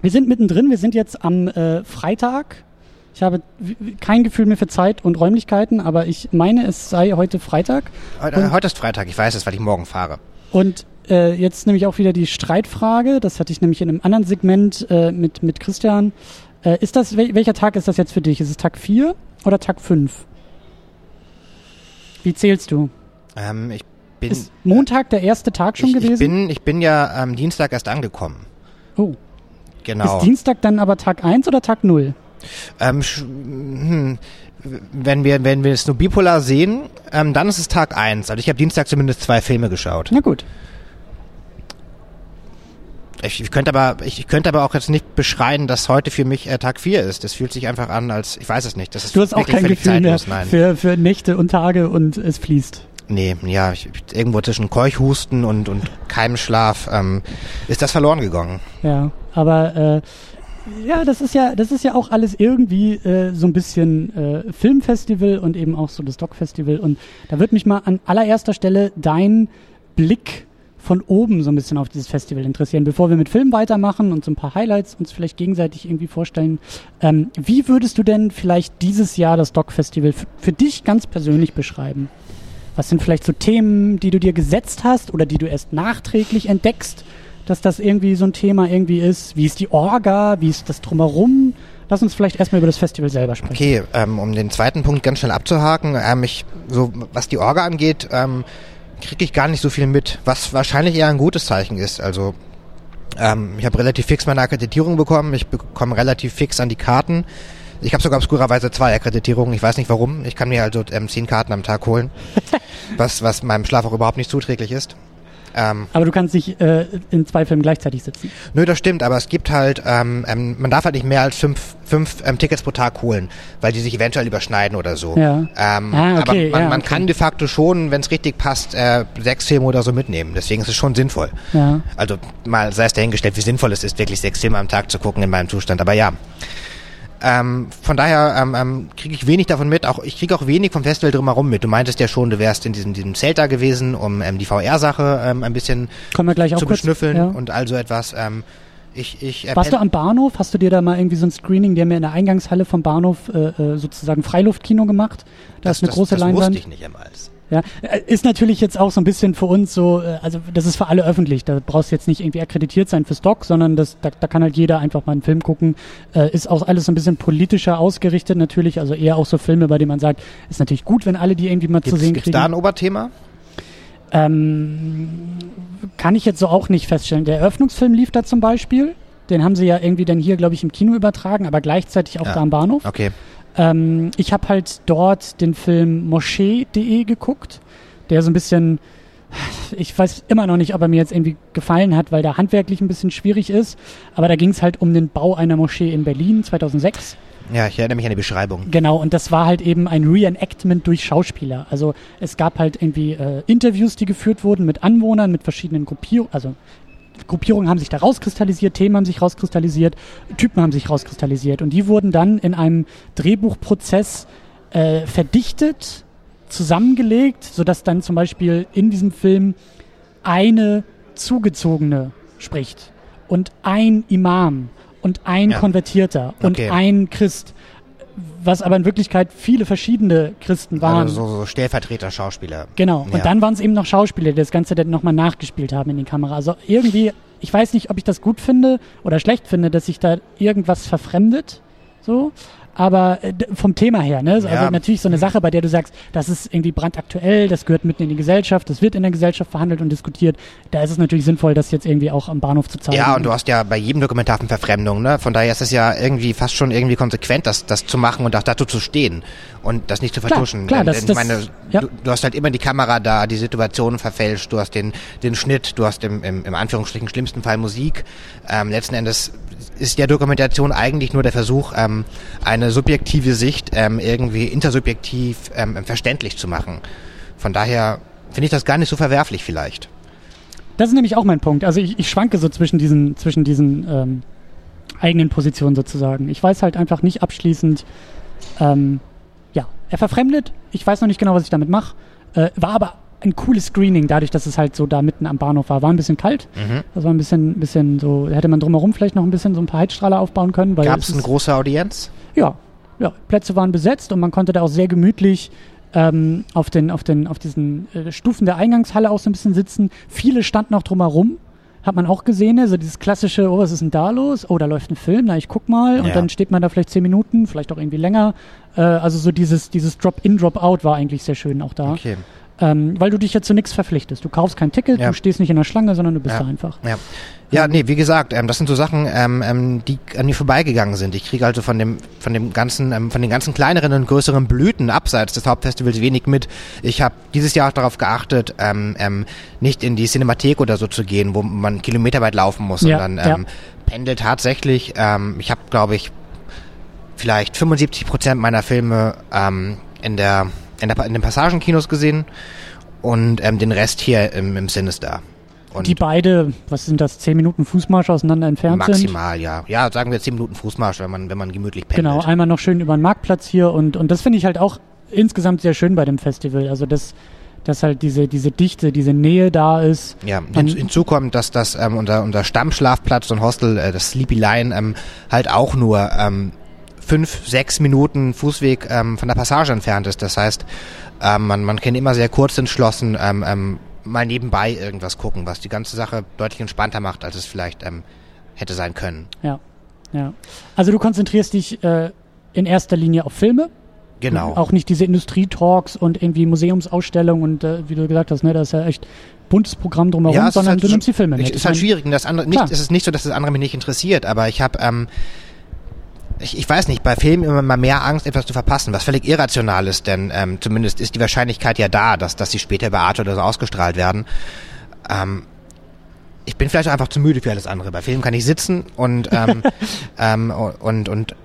wir sind mittendrin, wir sind jetzt am äh, Freitag, ich habe kein Gefühl mehr für Zeit und Räumlichkeiten, aber ich meine, es sei heute Freitag.
Heute, heute ist Freitag, ich weiß es, weil ich morgen fahre.
Und äh, jetzt nehme ich auch wieder die Streitfrage. Das hatte ich nämlich in einem anderen Segment äh, mit, mit Christian. Äh, ist das, wel welcher Tag ist das jetzt für dich? Ist es Tag 4 oder Tag 5? Wie zählst du?
Ähm, ich bin.
Ist Montag der erste Tag schon
ich,
gewesen?
Ich bin, ich bin ja am Dienstag erst angekommen.
Oh.
Genau.
Ist Dienstag dann aber Tag 1 oder Tag 0?
Ähm, hm, wenn wir wenn wir es nur bipolar sehen, ähm, dann ist es Tag 1. Also ich habe Dienstag zumindest zwei Filme geschaut.
Na gut.
Ich, ich, könnte aber ich könnte aber auch jetzt nicht beschreien, dass heute für mich äh, Tag 4 ist. Das fühlt sich einfach an, als ich weiß es nicht. Das ist
du hast auch kein Gefühl zeitlos, mehr für, für Nächte und Tage und es fließt.
Nee, ja, ich, irgendwo zwischen Keuchhusten und, und Keimschlaf ähm, ist das verloren gegangen.
Ja, aber äh, ja, das ist ja, das ist ja auch alles irgendwie äh, so ein bisschen äh, Filmfestival und eben auch so das Doc-Festival. Und da würde mich mal an allererster Stelle dein Blick von oben so ein bisschen auf dieses Festival interessieren, bevor wir mit Film weitermachen und so ein paar Highlights uns vielleicht gegenseitig irgendwie vorstellen. Ähm, wie würdest du denn vielleicht dieses Jahr das Doc-Festival für dich ganz persönlich beschreiben? Was sind vielleicht so Themen, die du dir gesetzt hast oder die du erst nachträglich entdeckst? Dass das irgendwie so ein Thema irgendwie ist? Wie ist die Orga? Wie ist das drumherum? Lass uns vielleicht erstmal über das Festival selber sprechen.
Okay, ähm, um den zweiten Punkt ganz schnell abzuhaken, ähm, ich, so, was die Orga angeht, ähm, kriege ich gar nicht so viel mit, was wahrscheinlich eher ein gutes Zeichen ist. Also ähm, ich habe relativ fix meine Akkreditierung bekommen, ich bekomme relativ fix an die Karten. Ich habe sogar obskurerweise zwei Akkreditierungen, ich weiß nicht warum. Ich kann mir also ähm, zehn Karten am Tag holen, was, was meinem Schlaf auch überhaupt nicht zuträglich ist.
Ähm, aber du kannst nicht äh, in zwei Filmen gleichzeitig sitzen.
Nö, das stimmt, aber es gibt halt, ähm, ähm, man darf halt nicht mehr als fünf, fünf ähm, Tickets pro Tag holen, weil die sich eventuell überschneiden oder so.
Ja.
Ähm, ah, okay, aber man, man okay. kann de facto schon, wenn es richtig passt, äh, sechs Filme oder so mitnehmen. Deswegen ist es schon sinnvoll.
Ja.
Also mal sei es dahingestellt, wie sinnvoll es ist, wirklich sechs Filme am Tag zu gucken in meinem Zustand. Aber ja. Ähm, von daher ähm, ähm, kriege ich wenig davon mit. Auch ich kriege auch wenig vom Festival drumherum mit. Du meintest ja schon, du wärst in diesem, diesem Zelt da gewesen, um ähm, die VR-Sache ähm, ein bisschen
Können wir gleich auch
zu
kurz,
beschnüffeln
ja.
und all so etwas. Ähm, ich, ich, äh,
Warst du am Bahnhof? Hast du dir da mal irgendwie so ein Screening, die haben ja in der Eingangshalle vom Bahnhof äh, äh, sozusagen Freiluftkino gemacht? Da
das,
ist eine
das,
große
das
Leinwand.
wusste ich nicht jemals.
Ja, äh, ist natürlich jetzt auch so ein bisschen für uns so, äh, also das ist für alle öffentlich. Da brauchst du jetzt nicht irgendwie akkreditiert sein für Stock, sondern das, da, da kann halt jeder einfach mal einen Film gucken. Äh, ist auch alles so ein bisschen politischer ausgerichtet natürlich, also eher auch so Filme, bei denen man sagt, ist natürlich gut, wenn alle die irgendwie mal zu
Gibt
sehen
es
kriegen.
da ein Oberthema?
Ähm, kann ich jetzt so auch nicht feststellen. Der Eröffnungsfilm lief da zum Beispiel. Den haben sie ja irgendwie dann hier, glaube ich, im Kino übertragen, aber gleichzeitig auch
Ja.
da am Bahnhof.
Okay.
Ähm, ich habe halt dort den Film Moschee.de geguckt, der so ein bisschen, ich weiß immer noch nicht, ob er mir jetzt irgendwie gefallen hat, weil der handwerklich ein bisschen schwierig ist. Aber da ging es halt um den Bau einer Moschee in Berlin 2006.
Ja, ich erinnere mich an die Beschreibung.
Genau, und das war halt eben ein Reenactment durch Schauspieler. Also es gab halt irgendwie äh, Interviews, die geführt wurden mit Anwohnern, mit verschiedenen Gruppierungen, also Gruppierungen haben sich da rauskristallisiert, Themen haben sich rauskristallisiert, Typen haben sich rauskristallisiert und die wurden dann in einem Drehbuchprozess äh, verdichtet, zusammengelegt, sodass dann zum Beispiel in diesem Film eine Zugezogene spricht und ein Imam und ein
Ja.
Konvertierter und
Okay.
ein Christ, was aber in Wirklichkeit viele verschiedene Christen waren.
Also so, so Stellvertreter-Schauspieler.
Genau.
Ja.
Und dann waren es eben noch Schauspieler, die das Ganze dann nochmal nachgespielt haben in die Kamera. Also irgendwie, ich weiß nicht, ob ich das gut finde oder schlecht finde, dass sich da irgendwas verfremdet. So. Aber äh, vom Thema her, ne? Also
Ja.
natürlich so eine Sache, bei der du sagst, das ist irgendwie brandaktuell, das gehört mitten in die Gesellschaft, das wird in der Gesellschaft verhandelt und diskutiert. Da ist es natürlich sinnvoll, das jetzt irgendwie auch am Bahnhof zu zeigen.
Ja, und du hast ja bei jedem Dokumentarfilm Verfremdung, ne? Von daher ist es ja irgendwie fast schon irgendwie konsequent, das, das zu machen und auch dazu zu stehen und das nicht zu
Klar,
vertuschen.
klar,
denn,
das-
denn
das-
ich meine,
ja.
du, du hast halt immer die Kamera da, die Situation verfälscht, du hast den, den Schnitt, du hast im, im, im Anführungsstrichen schlimmsten Fall Musik. Ähm, letzten Endes ist ja Dokumentation eigentlich nur der Versuch, ähm, eine subjektive Sicht ähm, irgendwie intersubjektiv ähm, verständlich zu machen. Von daher finde ich das gar nicht so verwerflich vielleicht.
Das ist nämlich auch mein Punkt. Also ich, ich schwanke so zwischen diesen, zwischen diesen ähm, eigenen Positionen sozusagen. Ich weiß halt einfach nicht abschließend, ähm, ja, er verfremdet. Ich weiß noch nicht genau, was ich damit mache. Äh, war aber ein cooles Screening, dadurch, dass es halt so da mitten am Bahnhof war. War ein bisschen kalt.
Mhm.
Das war ein bisschen, bisschen so, hätte man drumherum vielleicht noch ein bisschen so ein paar Heizstrahler aufbauen können.
Gab
es
eine große Audienz?
Ja, ja, Plätze waren besetzt und man konnte da auch sehr gemütlich ähm, auf, den, auf, den, auf diesen äh, Stufen der Eingangshalle auch so ein bisschen sitzen. Viele standen auch drumherum. Hat man auch gesehen, also dieses klassische, oh, was ist denn da los? Oh, da läuft ein Film, na, ich guck mal. Und
Ja.
dann steht man da vielleicht zehn Minuten, vielleicht auch irgendwie länger. Äh, also so dieses, dieses Drop-in, Drop-out war eigentlich sehr schön auch da.
Okay.
Ähm, weil du dich ja zu nichts verpflichtest. Du kaufst kein Ticket,
Ja.
du stehst nicht in der Schlange, sondern du bist
Ja.
da einfach.
Ja. Ja, nee, wie gesagt, ähm, das sind so Sachen, ähm, ähm, die an mir vorbeigegangen sind. Ich kriege also von dem, von dem ganzen, ähm, von den ganzen kleineren und größeren Blüten abseits des Hauptfestivals wenig mit. Ich habe dieses Jahr auch darauf geachtet, ähm, ähm, nicht in die Cinemathek oder so zu gehen, wo man kilometerweit laufen muss,
Ja,
sondern
ja.
ähm, pendelt tatsächlich. Ähm, ich habe, glaube ich, vielleicht 75 Prozent meiner Filme ähm, in der in, der, in den Passagenkinos gesehen und ähm, den Rest hier im, im Sinister. Und
Die beide, was sind das, zehn Minuten Fußmarsch auseinander entfernt sind.
Maximal, ja. Ja, sagen wir zehn Minuten Fußmarsch, wenn man, wenn man gemütlich pendelt.
Genau, einmal noch schön über den Marktplatz hier und, und das finde ich halt auch insgesamt sehr schön bei dem Festival. Also dass, dass halt diese, diese Dichte, diese Nähe da ist.
Ja, hin, hinzu kommt, dass das ähm, unser, unser Stammschlafplatz und Hostel, äh, das Sleepy Line, ähm, halt auch nur ähm, fünf, sechs Minuten Fußweg ähm, von der Passage entfernt ist. Das heißt, ähm, man, man kann immer sehr kurz entschlossen ähm, ähm, mal nebenbei irgendwas gucken, was die ganze Sache deutlich entspannter macht, als es vielleicht ähm, hätte sein können.
Ja, ja. Also du konzentrierst dich äh, in erster Linie auf Filme.
Genau.
Auch nicht diese Industrietalks und irgendwie Museumsausstellungen und äh, wie du gesagt hast, ne, da ist ja echt buntes Programm drumherum,
es ist
sondern
halt
du nimmst die Filme mit.
Ich ist halt schwierig. und Das andere, nicht, es ist nicht so, dass das andere mich nicht interessiert, aber ich habe, ähm, ich, ich weiß nicht, bei Filmen immer mal mehr Angst, etwas zu verpassen, was völlig irrational ist, denn ähm, zumindest ist die Wahrscheinlichkeit ja da, dass, dass sie später bei Arte oder so ausgestrahlt werden. Ähm, ich bin vielleicht auch einfach zu müde für alles andere. Bei Filmen kann ich sitzen und ähm, ähm, und und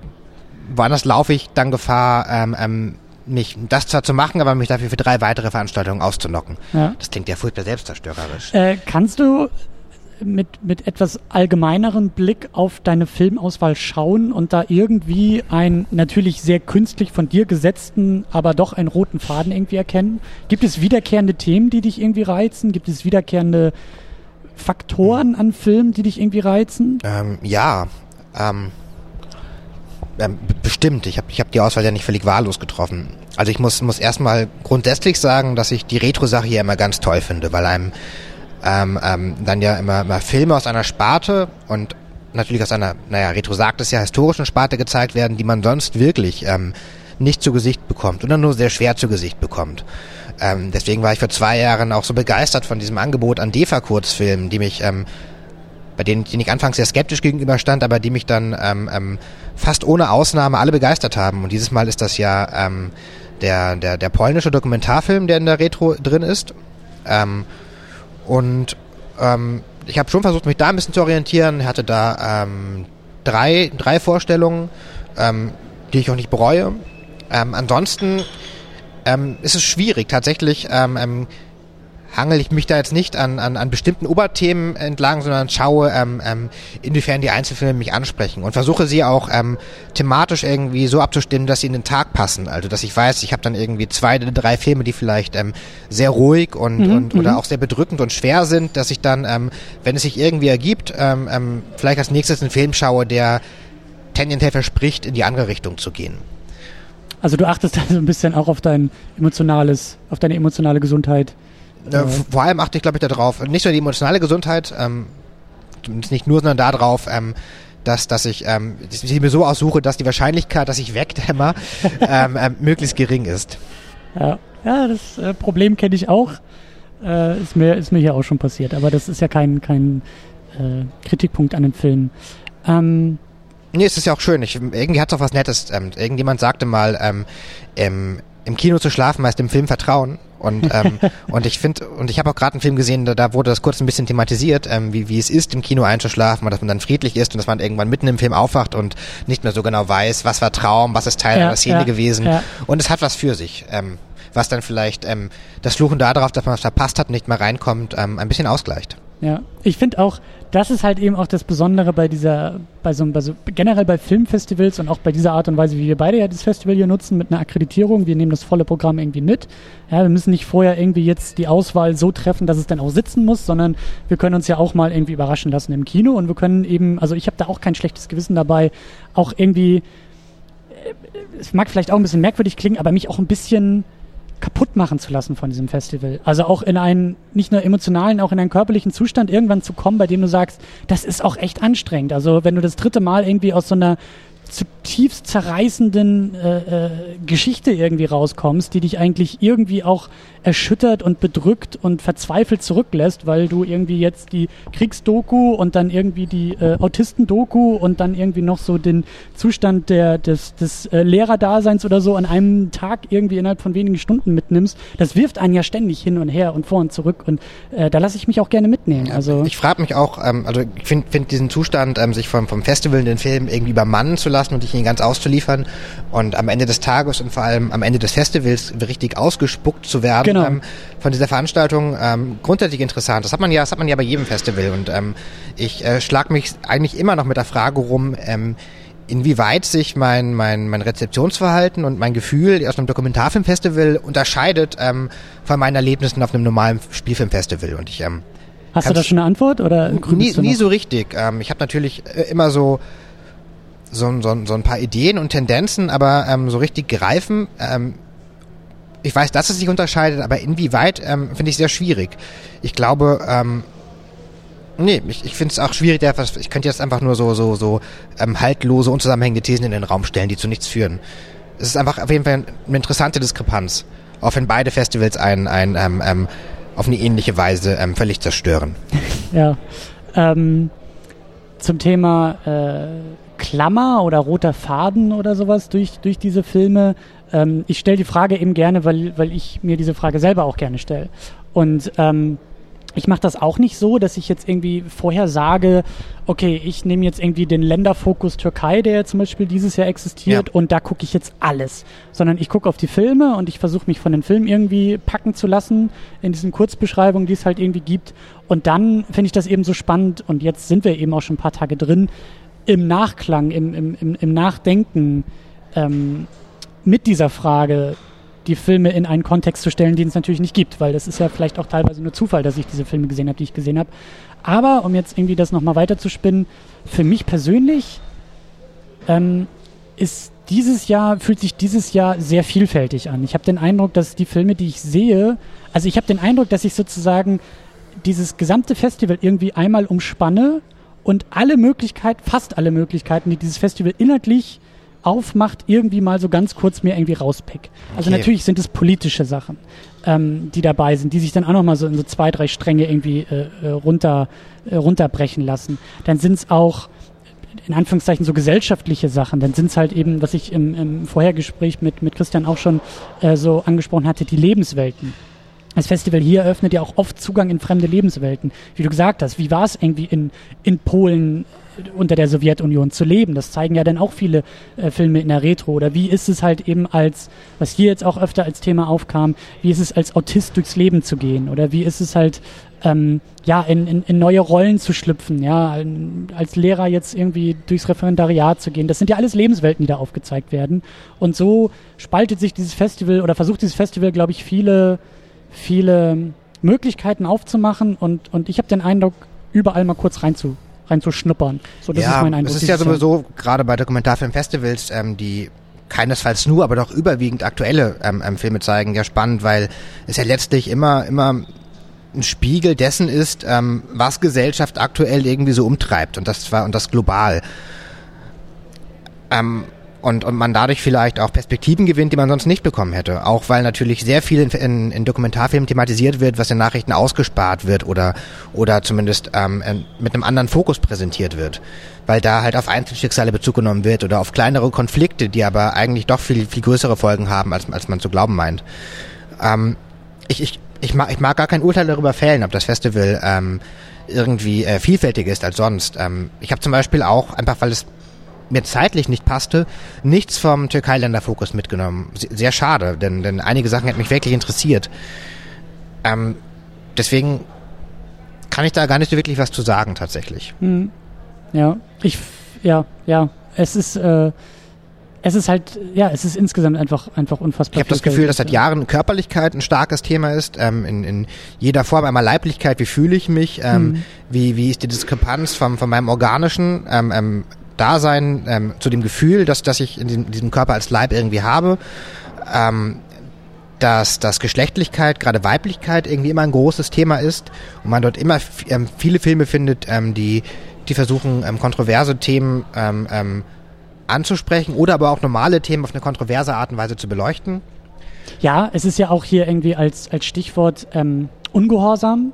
woanders laufe ich dann Gefahr, ähm, ähm, mich das zwar zu machen, aber mich dafür für drei weitere Veranstaltungen auszunocken.
Ja.
Das klingt ja furchtbar selbstzerstörerisch.
Äh, kannst du mit, mit etwas allgemeinerem Blick auf deine Filmauswahl schauen und da irgendwie einen natürlich sehr künstlich von dir gesetzten, aber doch einen roten Faden irgendwie erkennen? Gibt es wiederkehrende Themen, die dich irgendwie reizen? Gibt es wiederkehrende Faktoren an Filmen, die dich irgendwie reizen?
Ähm, ja, ähm, ähm, bestimmt. Ich habe ich hab die Auswahl ja nicht völlig wahllos getroffen. Also ich muss, muss erstmal grundsätzlich sagen, dass ich die Retro-Sache hier immer ganz toll finde, weil einem ähm, ähm, dann ja immer, immer Filme aus einer Sparte und natürlich aus einer, naja, Retro sagt es ja, historischen Sparte gezeigt werden, die man sonst wirklich ähm, nicht zu Gesicht bekommt oder nur sehr schwer zu Gesicht bekommt. Ähm, deswegen war ich vor zwei Jahren auch so begeistert von diesem Angebot an DEFA-Kurzfilmen, die mich, ähm, bei denen, denen ich anfangs sehr skeptisch gegenüberstand, aber die mich dann ähm, ähm, fast ohne Ausnahme alle begeistert haben. Und dieses Mal ist das ja ähm, der, der, der polnische Dokumentarfilm, der in der Retro drin ist. Ähm, und ähm, ich habe schon versucht, mich da ein bisschen zu orientieren. Hatte da ähm, drei, drei Vorstellungen, ähm, die ich auch nicht bereue. Ähm, ansonsten ähm, ist es schwierig. Tatsächlich ähm, ähm, hangel ich mich da jetzt nicht an, an, an bestimmten Oberthemen entlang, sondern schaue, ähm, ähm, inwiefern die Einzelfilme mich ansprechen und versuche sie auch ähm, thematisch irgendwie so abzustimmen, dass sie in den Tag passen. Also dass ich weiß, ich habe dann irgendwie zwei, drei Filme, die vielleicht ähm, sehr ruhig und, mhm, und oder mhm. auch sehr bedrückend und schwer sind, dass ich dann, ähm, wenn es sich irgendwie ergibt, ähm, ähm, vielleicht als nächstes einen Film schaue, der tendenziell verspricht, in die andere Richtung zu gehen.
Also du achtest da so ein bisschen auch auf dein emotionales, auf deine emotionale Gesundheit.
Äh, vor allem achte ich, glaube ich, darauf, nicht nur die emotionale Gesundheit, ähm, nicht nur, sondern darauf, ähm, dass, dass ich ähm, sie mir so aussuche, dass die Wahrscheinlichkeit, dass ich wegdämmer, ähm, ähm, möglichst gering ist.
Ja, ja das äh, Problem kenne ich auch. Äh, ist, mir, ist mir hier auch schon passiert. Aber das ist ja kein, kein äh, Kritikpunkt an den Filmen. Ähm,
nee, es ist ja auch schön. Ich, irgendwie hat es auch was Nettes. Ähm, irgendjemand sagte mal, ähm, im, im Kino zu schlafen heißt im Film vertrauen. Und, ähm, und ich finde, und ich habe auch gerade einen Film gesehen, da, da wurde das kurz ein bisschen thematisiert, ähm, wie, wie es ist, im Kino einzuschlafen und dass man dann friedlich ist und dass man irgendwann mitten im Film aufwacht und nicht mehr so genau weiß, was war Traum, was ist Teil ja, einer Szene ja, gewesen. Ja. Und es hat was für sich. Ähm, was dann vielleicht ähm, das Fluchen darauf, dass man es verpasst hat, nicht mehr reinkommt, ähm, ein bisschen ausgleicht.
Ja, ich finde auch, das ist halt eben auch das Besondere bei dieser, bei so, bei so, generell bei Filmfestivals und auch bei dieser Art und Weise, wie wir beide ja das Festival hier nutzen, mit einer Akkreditierung. Wir nehmen das volle Programm irgendwie mit. Ja, wir müssen nicht vorher irgendwie jetzt die Auswahl so treffen, dass es dann auch sitzen muss, sondern wir können uns ja auch mal irgendwie überraschen lassen im Kino und wir können eben, also ich habe da auch kein schlechtes Gewissen dabei, auch irgendwie, es mag vielleicht auch ein bisschen merkwürdig klingen, aber mich auch ein bisschen kaputt machen zu lassen von diesem Festival. Also auch in einen, nicht nur emotionalen, auch in einen körperlichen Zustand irgendwann zu kommen, bei dem du sagst, das ist auch echt anstrengend. Also wenn du das dritte Mal irgendwie aus so einer zutiefst zerreißenden äh, äh, Geschichte irgendwie rauskommst, die dich eigentlich irgendwie auch erschüttert und bedrückt und verzweifelt zurücklässt, weil du irgendwie jetzt die Kriegsdoku und dann irgendwie die äh, Autistendoku und dann irgendwie noch so den Zustand der, des, des äh, Lehrerdaseins oder so an einem Tag irgendwie innerhalb von wenigen Stunden mitnimmst, das wirft einen ja ständig hin und her und vor und zurück und äh, da lasse ich mich auch gerne mitnehmen. Also
ich frage mich auch, ähm, also ich finde find diesen Zustand, ähm, sich vom, vom Festival den Film irgendwie übermannen zu lassen und dich ihn ganz auszuliefern und am Ende des Tages und vor allem am Ende des Festivals richtig ausgespuckt zu werden, genau. ähm, von dieser Veranstaltung ähm, grundsätzlich interessant. Das hat man ja, das hat man ja bei jedem Festival und ähm, ich äh, schlag mich eigentlich immer noch mit der Frage rum, ähm, inwieweit sich mein, mein, mein Rezeptionsverhalten und mein Gefühl aus einem Dokumentarfilmfestival unterscheidet ähm, von meinen Erlebnissen auf einem normalen Spielfilmfestival. Und ich ähm,
Hast du da schon eine Antwort oder
nie, nie so richtig. Ähm, ich habe natürlich äh, immer so so, so, so ein paar Ideen und Tendenzen, aber ähm, so richtig greifen ähm, ich weiß, dass es sich unterscheidet, aber inwieweit ähm, finde ich sehr schwierig. Ich glaube, ähm, nee, ich, ich finde es auch schwierig, ich könnte jetzt einfach nur so, so, so ähm, haltlose, unzusammenhängende Thesen in den Raum stellen, die zu nichts führen. Es ist einfach auf jeden Fall eine interessante Diskrepanz, auch wenn beide Festivals einen, einen ähm, ähm, auf eine ähnliche Weise ähm, völlig zerstören.
ja. Ähm, zum Thema äh, Klammer oder roter Faden oder sowas durch, durch diese Filme ähm, ich stelle die Frage eben gerne, weil, weil ich mir diese Frage selber auch gerne stelle. Und ähm, ich mache das auch nicht so, dass ich jetzt irgendwie vorher sage, okay, ich nehme jetzt irgendwie den Länderfokus Türkei, der zum Beispiel dieses Jahr existiert,
Ja.
und da gucke ich jetzt alles. Sondern ich gucke auf die Filme und ich versuche mich von den Filmen irgendwie packen zu lassen, in diesen Kurzbeschreibungen, die es halt irgendwie gibt. Und dann finde ich das eben so spannend, und jetzt sind wir eben auch schon ein paar Tage drin, im Nachklang, im, im, im, Nachdenken ähm, mit dieser Frage, die Filme in einen Kontext zu stellen, den es natürlich nicht gibt, weil das ist ja vielleicht auch teilweise nur Zufall, dass ich diese Filme gesehen habe, die ich gesehen habe. Aber um jetzt irgendwie das nochmal weiterzuspinnen, für mich persönlich ähm, ist dieses Jahr, fühlt sich dieses Jahr sehr vielfältig an. Ich habe den Eindruck, dass die Filme, die ich sehe, also ich habe den Eindruck, dass ich sozusagen dieses gesamte Festival irgendwie einmal umspanne und alle Möglichkeiten, fast alle Möglichkeiten, die dieses Festival inhaltlich aufmacht, irgendwie mal so ganz kurz mir irgendwie rauspick. Also
Okay.
natürlich sind es politische Sachen, ähm, die dabei sind, die sich dann auch nochmal so in so zwei, drei Stränge irgendwie äh, äh, runter, äh, runterbrechen lassen. Dann sind es auch in Anführungszeichen so gesellschaftliche Sachen, dann sind es halt eben, was ich im, im Vorhergespräch mit, mit Christian auch schon äh, so angesprochen hatte, die Lebenswelten. Das Festival hier eröffnet ja auch oft Zugang in fremde Lebenswelten. Wie du gesagt hast, wie war es irgendwie in, in Polen äh, unter der Sowjetunion zu leben? Das zeigen ja dann auch viele äh, Filme in der Retro. Oder wie ist es halt eben als, was hier jetzt auch öfter als Thema aufkam, wie ist es als Autist durchs Leben zu gehen? Oder wie ist es halt, ähm, ja, in, in, in neue Rollen zu schlüpfen, ja, als Lehrer jetzt irgendwie durchs Referendariat zu gehen. Das sind ja alles Lebenswelten, die da aufgezeigt werden. Und so spaltet sich dieses Festival oder versucht dieses Festival, glaube ich, viele, viele Möglichkeiten aufzumachen und, und ich habe den Eindruck, überall mal kurz rein zu, reinzuschnuppern. So, das
ja,
ist mein Eindruck.
es ist ja sowieso gerade bei Dokumentarfilmfestivals, ähm, die keinesfalls nur, aber doch überwiegend aktuelle ähm, ähm, Filme zeigen, ja spannend, weil es ja letztlich immer, immer ein Spiegel dessen ist, ähm, was Gesellschaft aktuell irgendwie so umtreibt und das zwar und das global. Ähm, und, und man dadurch vielleicht auch Perspektiven gewinnt, die man sonst nicht bekommen hätte. Auch weil natürlich sehr viel in, in, in Dokumentarfilmen thematisiert wird, was in Nachrichten ausgespart wird oder, oder zumindest ähm, mit einem anderen Fokus präsentiert wird. Weil da halt auf Einzelschicksale Bezug genommen wird oder auf kleinere Konflikte, die aber eigentlich doch viel, viel größere Folgen haben, als, als man zu glauben meint. Ähm, ich, ich, ich, mag, ich mag gar kein Urteil darüber fällen, ob das Festival ähm, irgendwie äh, vielfältiger ist als sonst. Ähm, ich habe zum Beispiel auch, einfach weil es mir zeitlich nicht passte, nichts vom Türkei-Länder-Fokus mitgenommen. Se- Sehr schade, denn, denn einige Sachen hätten mich wirklich interessiert. Ähm, deswegen kann ich da gar nicht so wirklich was zu sagen tatsächlich.
Hm. Ja, ich, ja, ja, es ist, äh, es ist halt, ja, es ist insgesamt einfach, einfach unfassbar.
Ich habe das Gefühl, dass seit Jahren Körperlichkeit ein starkes Thema ist, ähm, in, in jeder Form einmal Leiblichkeit, wie fühle ich mich, ähm,
Mhm.
wie, wie ist die Diskrepanz vom, von meinem organischen ähm, ähm, Dasein ähm, zu dem Gefühl, dass, dass ich in diesem, diesem Körper als Leib irgendwie habe. Ähm, dass, dass Geschlechtlichkeit, gerade Weiblichkeit irgendwie immer ein großes Thema ist und man dort immer ähm, viele Filme findet, ähm, die, die versuchen, ähm, kontroverse Themen ähm, ähm, anzusprechen oder aber auch normale Themen auf eine kontroverse Art und Weise zu beleuchten.
Ja, es ist ja auch hier irgendwie als, als Stichwort ähm, Ungehorsam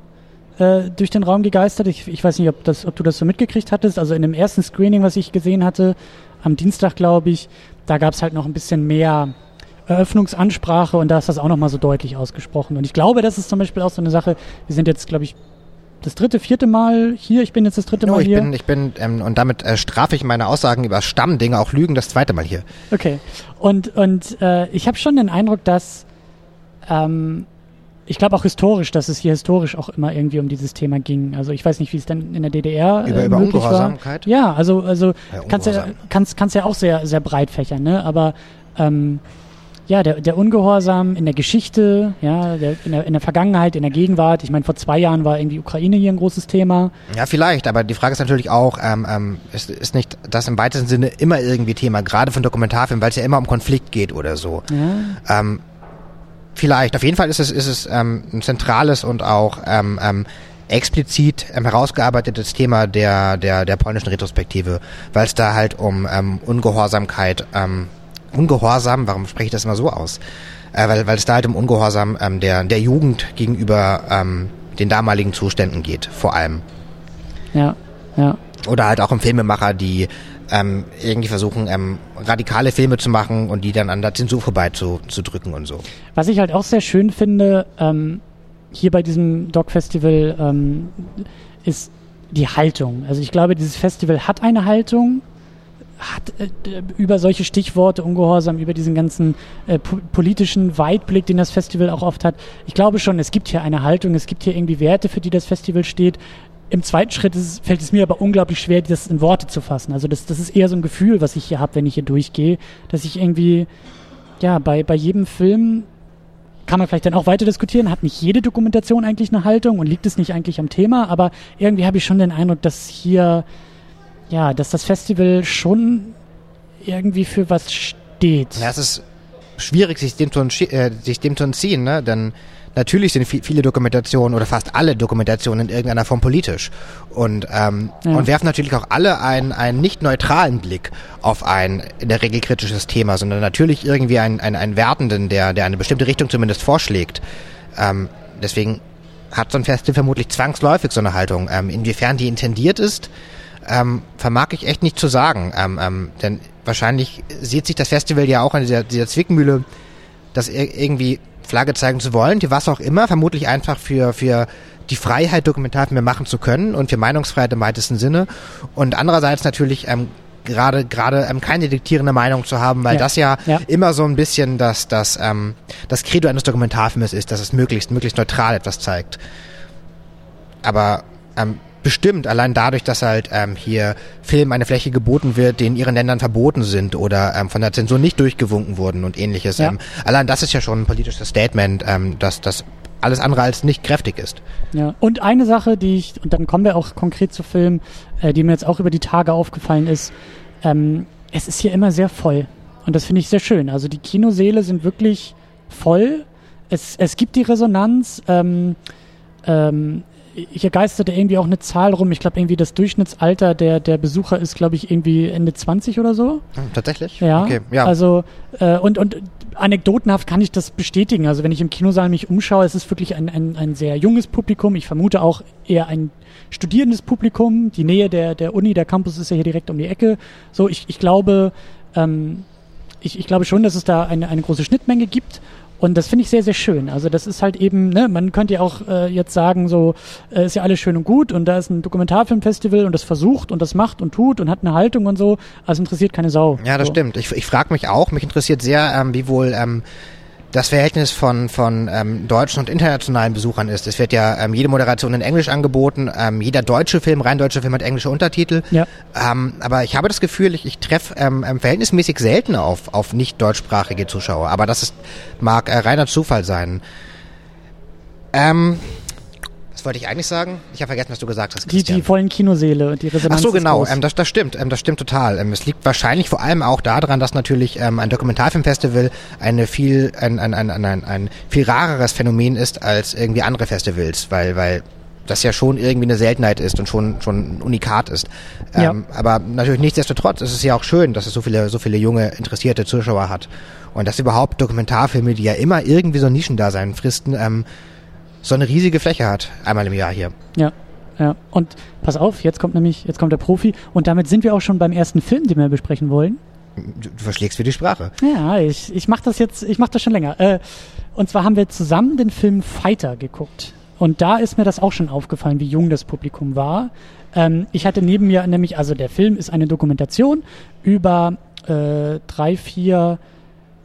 äh, durch den Raum gegeistert. Ich, ich weiß nicht, ob, das, ob du das so mitgekriegt hattest. Also in dem ersten Screening, was ich gesehen hatte, am Dienstag, glaube ich, da gab es halt noch ein bisschen mehr Eröffnungsansprache und da ist das auch nochmal so deutlich ausgesprochen. Und ich glaube, das ist zum Beispiel auch so eine Sache, wir sind jetzt, glaube ich, das dritte, vierte Mal hier. Ich bin jetzt das dritte
Oh,
Mal
ich
hier.
bin, ich bin, ähm, und damit äh, strafe ich meine Aussagen über Stammdinge, auch Lügen, das zweite Mal hier.
Okay. Und, und äh, ich habe schon den Eindruck, dass ähm, ich glaube auch historisch, dass es hier historisch auch immer irgendwie um dieses Thema ging. Also ich weiß nicht, wie es dann in der DDR
Über,
äh,
über
möglich war.
Ungehorsamkeit.
Ja, also also
Ja,
kannst ja kannst kannst ja auch sehr sehr breit fächern, ne? Aber ähm, ja, der, der Ungehorsam in der Geschichte, ja, der, in, der, in der Vergangenheit, in der Gegenwart. Ich meine, vor zwei Jahren war irgendwie Ukraine hier ein großes Thema.
Ja, vielleicht, aber die Frage ist natürlich auch, ähm, ähm, ist, ist nicht das im weitesten Sinne immer irgendwie Thema, gerade von Dokumentarfilmen, weil es ja immer um Konflikt geht oder so.
Ja,
Ähm, vielleicht. Auf jeden Fall ist es, ist es ähm, ein zentrales und auch ähm, ähm, explizit ähm, herausgearbeitetes Thema der, der, der polnischen Retrospektive, weil es da halt um ähm, Ungehorsamkeit, ähm, Ungehorsam, warum spreche ich das immer so aus? Äh, weil, weil es da halt um Ungehorsam ähm, der, der Jugend gegenüber ähm, den damaligen Zuständen geht, vor allem.
ja, ja.
Oder halt auch um Filmemacher, die ähm, irgendwie versuchen, ähm, radikale Filme zu machen und die dann an der Zensur vorbei zu, zu drücken und so.
Was ich halt auch sehr schön finde, ähm, hier bei diesem Dog Festival ähm, ist die Haltung. Also ich glaube, dieses Festival hat eine Haltung, hat äh, über solche Stichworte Ungehorsam, über diesen ganzen äh, po politischen Weitblick, den das Festival auch oft hat. Ich glaube schon, es gibt hier eine Haltung, es gibt hier irgendwie Werte, für die das Festival steht. Im zweiten Schritt es, fällt es mir aber unglaublich schwer, das in Worte zu fassen. Also das, das ist eher so ein Gefühl, was ich hier habe, wenn ich hier durchgehe, dass ich irgendwie, ja, bei, bei jedem Film kann man vielleicht dann auch weiter diskutieren, hat nicht jede Dokumentation eigentlich eine Haltung und liegt es nicht eigentlich am Thema, aber irgendwie habe ich schon den Eindruck, dass hier ja, dass das Festival schon irgendwie für was steht.
Ja, es ist schwierig, sich dem zu, äh, sich dem zu entziehen, ne? denn natürlich sind viele Dokumentationen oder fast alle Dokumentationen in irgendeiner Form politisch und, ähm, ja. und werfen natürlich auch alle einen, einen nicht neutralen Blick auf ein in der Regel kritisches Thema, sondern natürlich irgendwie einen, einen, einen wertenden, der, der eine bestimmte Richtung zumindest vorschlägt. Ähm, deswegen hat so ein Festival vermutlich zwangsläufig so eine Haltung. Ähm, inwiefern die intendiert ist, ähm, vermag ich echt nicht zu sagen. Ähm, ähm, denn wahrscheinlich sieht sich das Festival ja auch an dieser, dieser Zwickmühle, das irgendwie Flagge zeigen zu wollen, die was auch immer, vermutlich einfach für, für die Freiheit, Dokumentarfilme machen zu können und für Meinungsfreiheit im weitesten Sinne. Und andererseits natürlich ähm, gerade gerade ähm, keine diktierende Meinung zu haben, weil ja. das ja, ja, immer so ein bisschen das, das, ähm, das Credo eines Dokumentarfilmes ist, dass es möglichst, möglichst neutral etwas zeigt. Aber ähm, bestimmt, allein dadurch, dass halt ähm, hier Film eine Fläche geboten wird, die in ihren Ländern verboten sind oder ähm, von der Zensur nicht durchgewunken wurden und ähnliches. Ja. Ähm, allein das ist ja schon ein politisches Statement, ähm, dass das alles andere als nicht kräftig ist.
Ja, und eine Sache, die ich, und dann kommen wir auch konkret zu Film, äh, die mir jetzt auch über die Tage aufgefallen ist, ähm, es ist hier immer sehr voll. Und das finde ich sehr schön. Also die Kinoseele sind wirklich voll. Es, es gibt die Resonanz. Ähm, ähm, hier geisterte irgendwie auch eine Zahl rum. Ich glaube, irgendwie das Durchschnittsalter der, der Besucher ist, glaube ich, irgendwie Ende 20 oder so.
Hm, tatsächlich?
Ja. Okay, ja. Also, äh, und, und anekdotenhaft kann ich das bestätigen. Also, wenn ich im Kinosaal mich umschaue, es ist wirklich ein, ein, ein sehr junges Publikum. Ich vermute auch eher ein studierendes Publikum. Die Nähe der, der Uni, der Campus ist ja hier direkt um die Ecke. So, ich, ich glaube, ähm, ich, ich glaube schon, dass es da eine, eine große Schnittmenge gibt. Und das finde ich sehr, sehr schön. Also das ist halt eben, ne, man könnte ja auch äh, jetzt sagen, so äh, ist ja alles schön und gut und da ist ein Dokumentarfilmfestival und das versucht und das macht und tut und hat eine Haltung und so, also interessiert keine Sau.
Ja, das
so.
stimmt. Ich, ich frage mich auch, mich interessiert sehr, ähm, wie wohl ähm, das Verhältnis von, von ähm, deutschen und internationalen Besuchern ist. Es wird ja ähm, jede Moderation in Englisch angeboten, ähm, jeder deutsche Film, rein deutsche Film hat englische Untertitel. Ja. Ähm, aber ich habe das Gefühl, ich, ich treffe ähm, ähm, verhältnismäßig selten auf, auf nicht deutschsprachige Zuschauer. Aber das ist, mag äh, reiner Zufall sein. Ähm, wollte ich eigentlich sagen? Ich habe vergessen, was du gesagt hast.
Die, die vollen Kinoseele und die Resonanz.
Ach so, genau. Ähm, das, das stimmt. Ähm, das stimmt total. Ähm, es liegt wahrscheinlich vor allem auch daran, dass natürlich ähm, ein Dokumentarfilmfestival eine viel, ein, ein, ein, ein, ein viel rareres Phänomen ist als irgendwie andere Festivals, weil, weil das ja schon irgendwie eine Seltenheit ist und schon schon ein Unikat ist. Ähm, ja. Aber natürlich nichtsdestotrotz ist es ja auch schön, dass es so viele so viele junge interessierte Zuschauer hat und dass überhaupt Dokumentarfilme, die ja immer irgendwie so Nischendasein fristen, ähm, so eine riesige Fläche hat, einmal im Jahr hier.
Ja, ja. Und pass auf, jetzt kommt nämlich, jetzt kommt der Profi und damit sind wir auch schon beim ersten Film, den wir besprechen wollen.
Du, du verschlägst für die Sprache.
Ja, ich, ich mache das jetzt, ich mache das schon länger. Äh, und zwar haben wir zusammen den Film Fighter geguckt. Und da ist mir das auch schon aufgefallen, wie jung das Publikum war. Ähm, ich hatte neben mir nämlich, also der Film ist eine Dokumentation über äh, drei, vier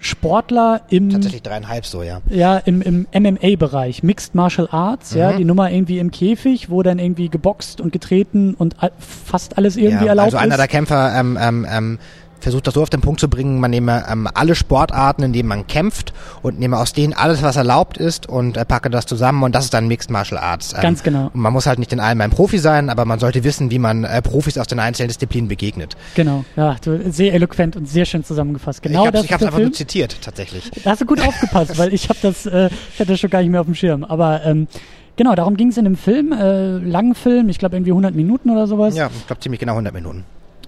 Sportler im
tatsächlich dreieinhalb so ja
ja im, im MMA-Bereich Mixed Martial Arts mhm. ja die Nummer irgendwie im Käfig wo dann irgendwie geboxt und getreten und fast alles irgendwie ja, erlaubt
also einer
ist.
der Kämpfer ähm, ähm, ähm, versucht das so auf den Punkt zu bringen, man nehme ähm, alle Sportarten, in denen man kämpft und nehme aus denen alles, was erlaubt ist und äh, packe das zusammen und das ist dann Mixed Martial Arts.
Ähm, Ganz genau.
Man muss halt nicht in allem ein Profi sein, aber man sollte wissen, wie man äh, Profis aus den einzelnen Disziplinen begegnet.
Genau, ja, du, sehr eloquent und sehr schön zusammengefasst. Genau
ich ich hab's einfach nur zitiert, tatsächlich.
Da hast du gut aufgepasst, weil ich habe das, äh, ich hatte das schon gar nicht mehr auf dem Schirm, aber ähm, Genau, darum ging es in dem Film, äh, langen Film, ich glaube irgendwie 100 Minuten oder sowas.
Ja, ich glaube ziemlich genau 100 Minuten.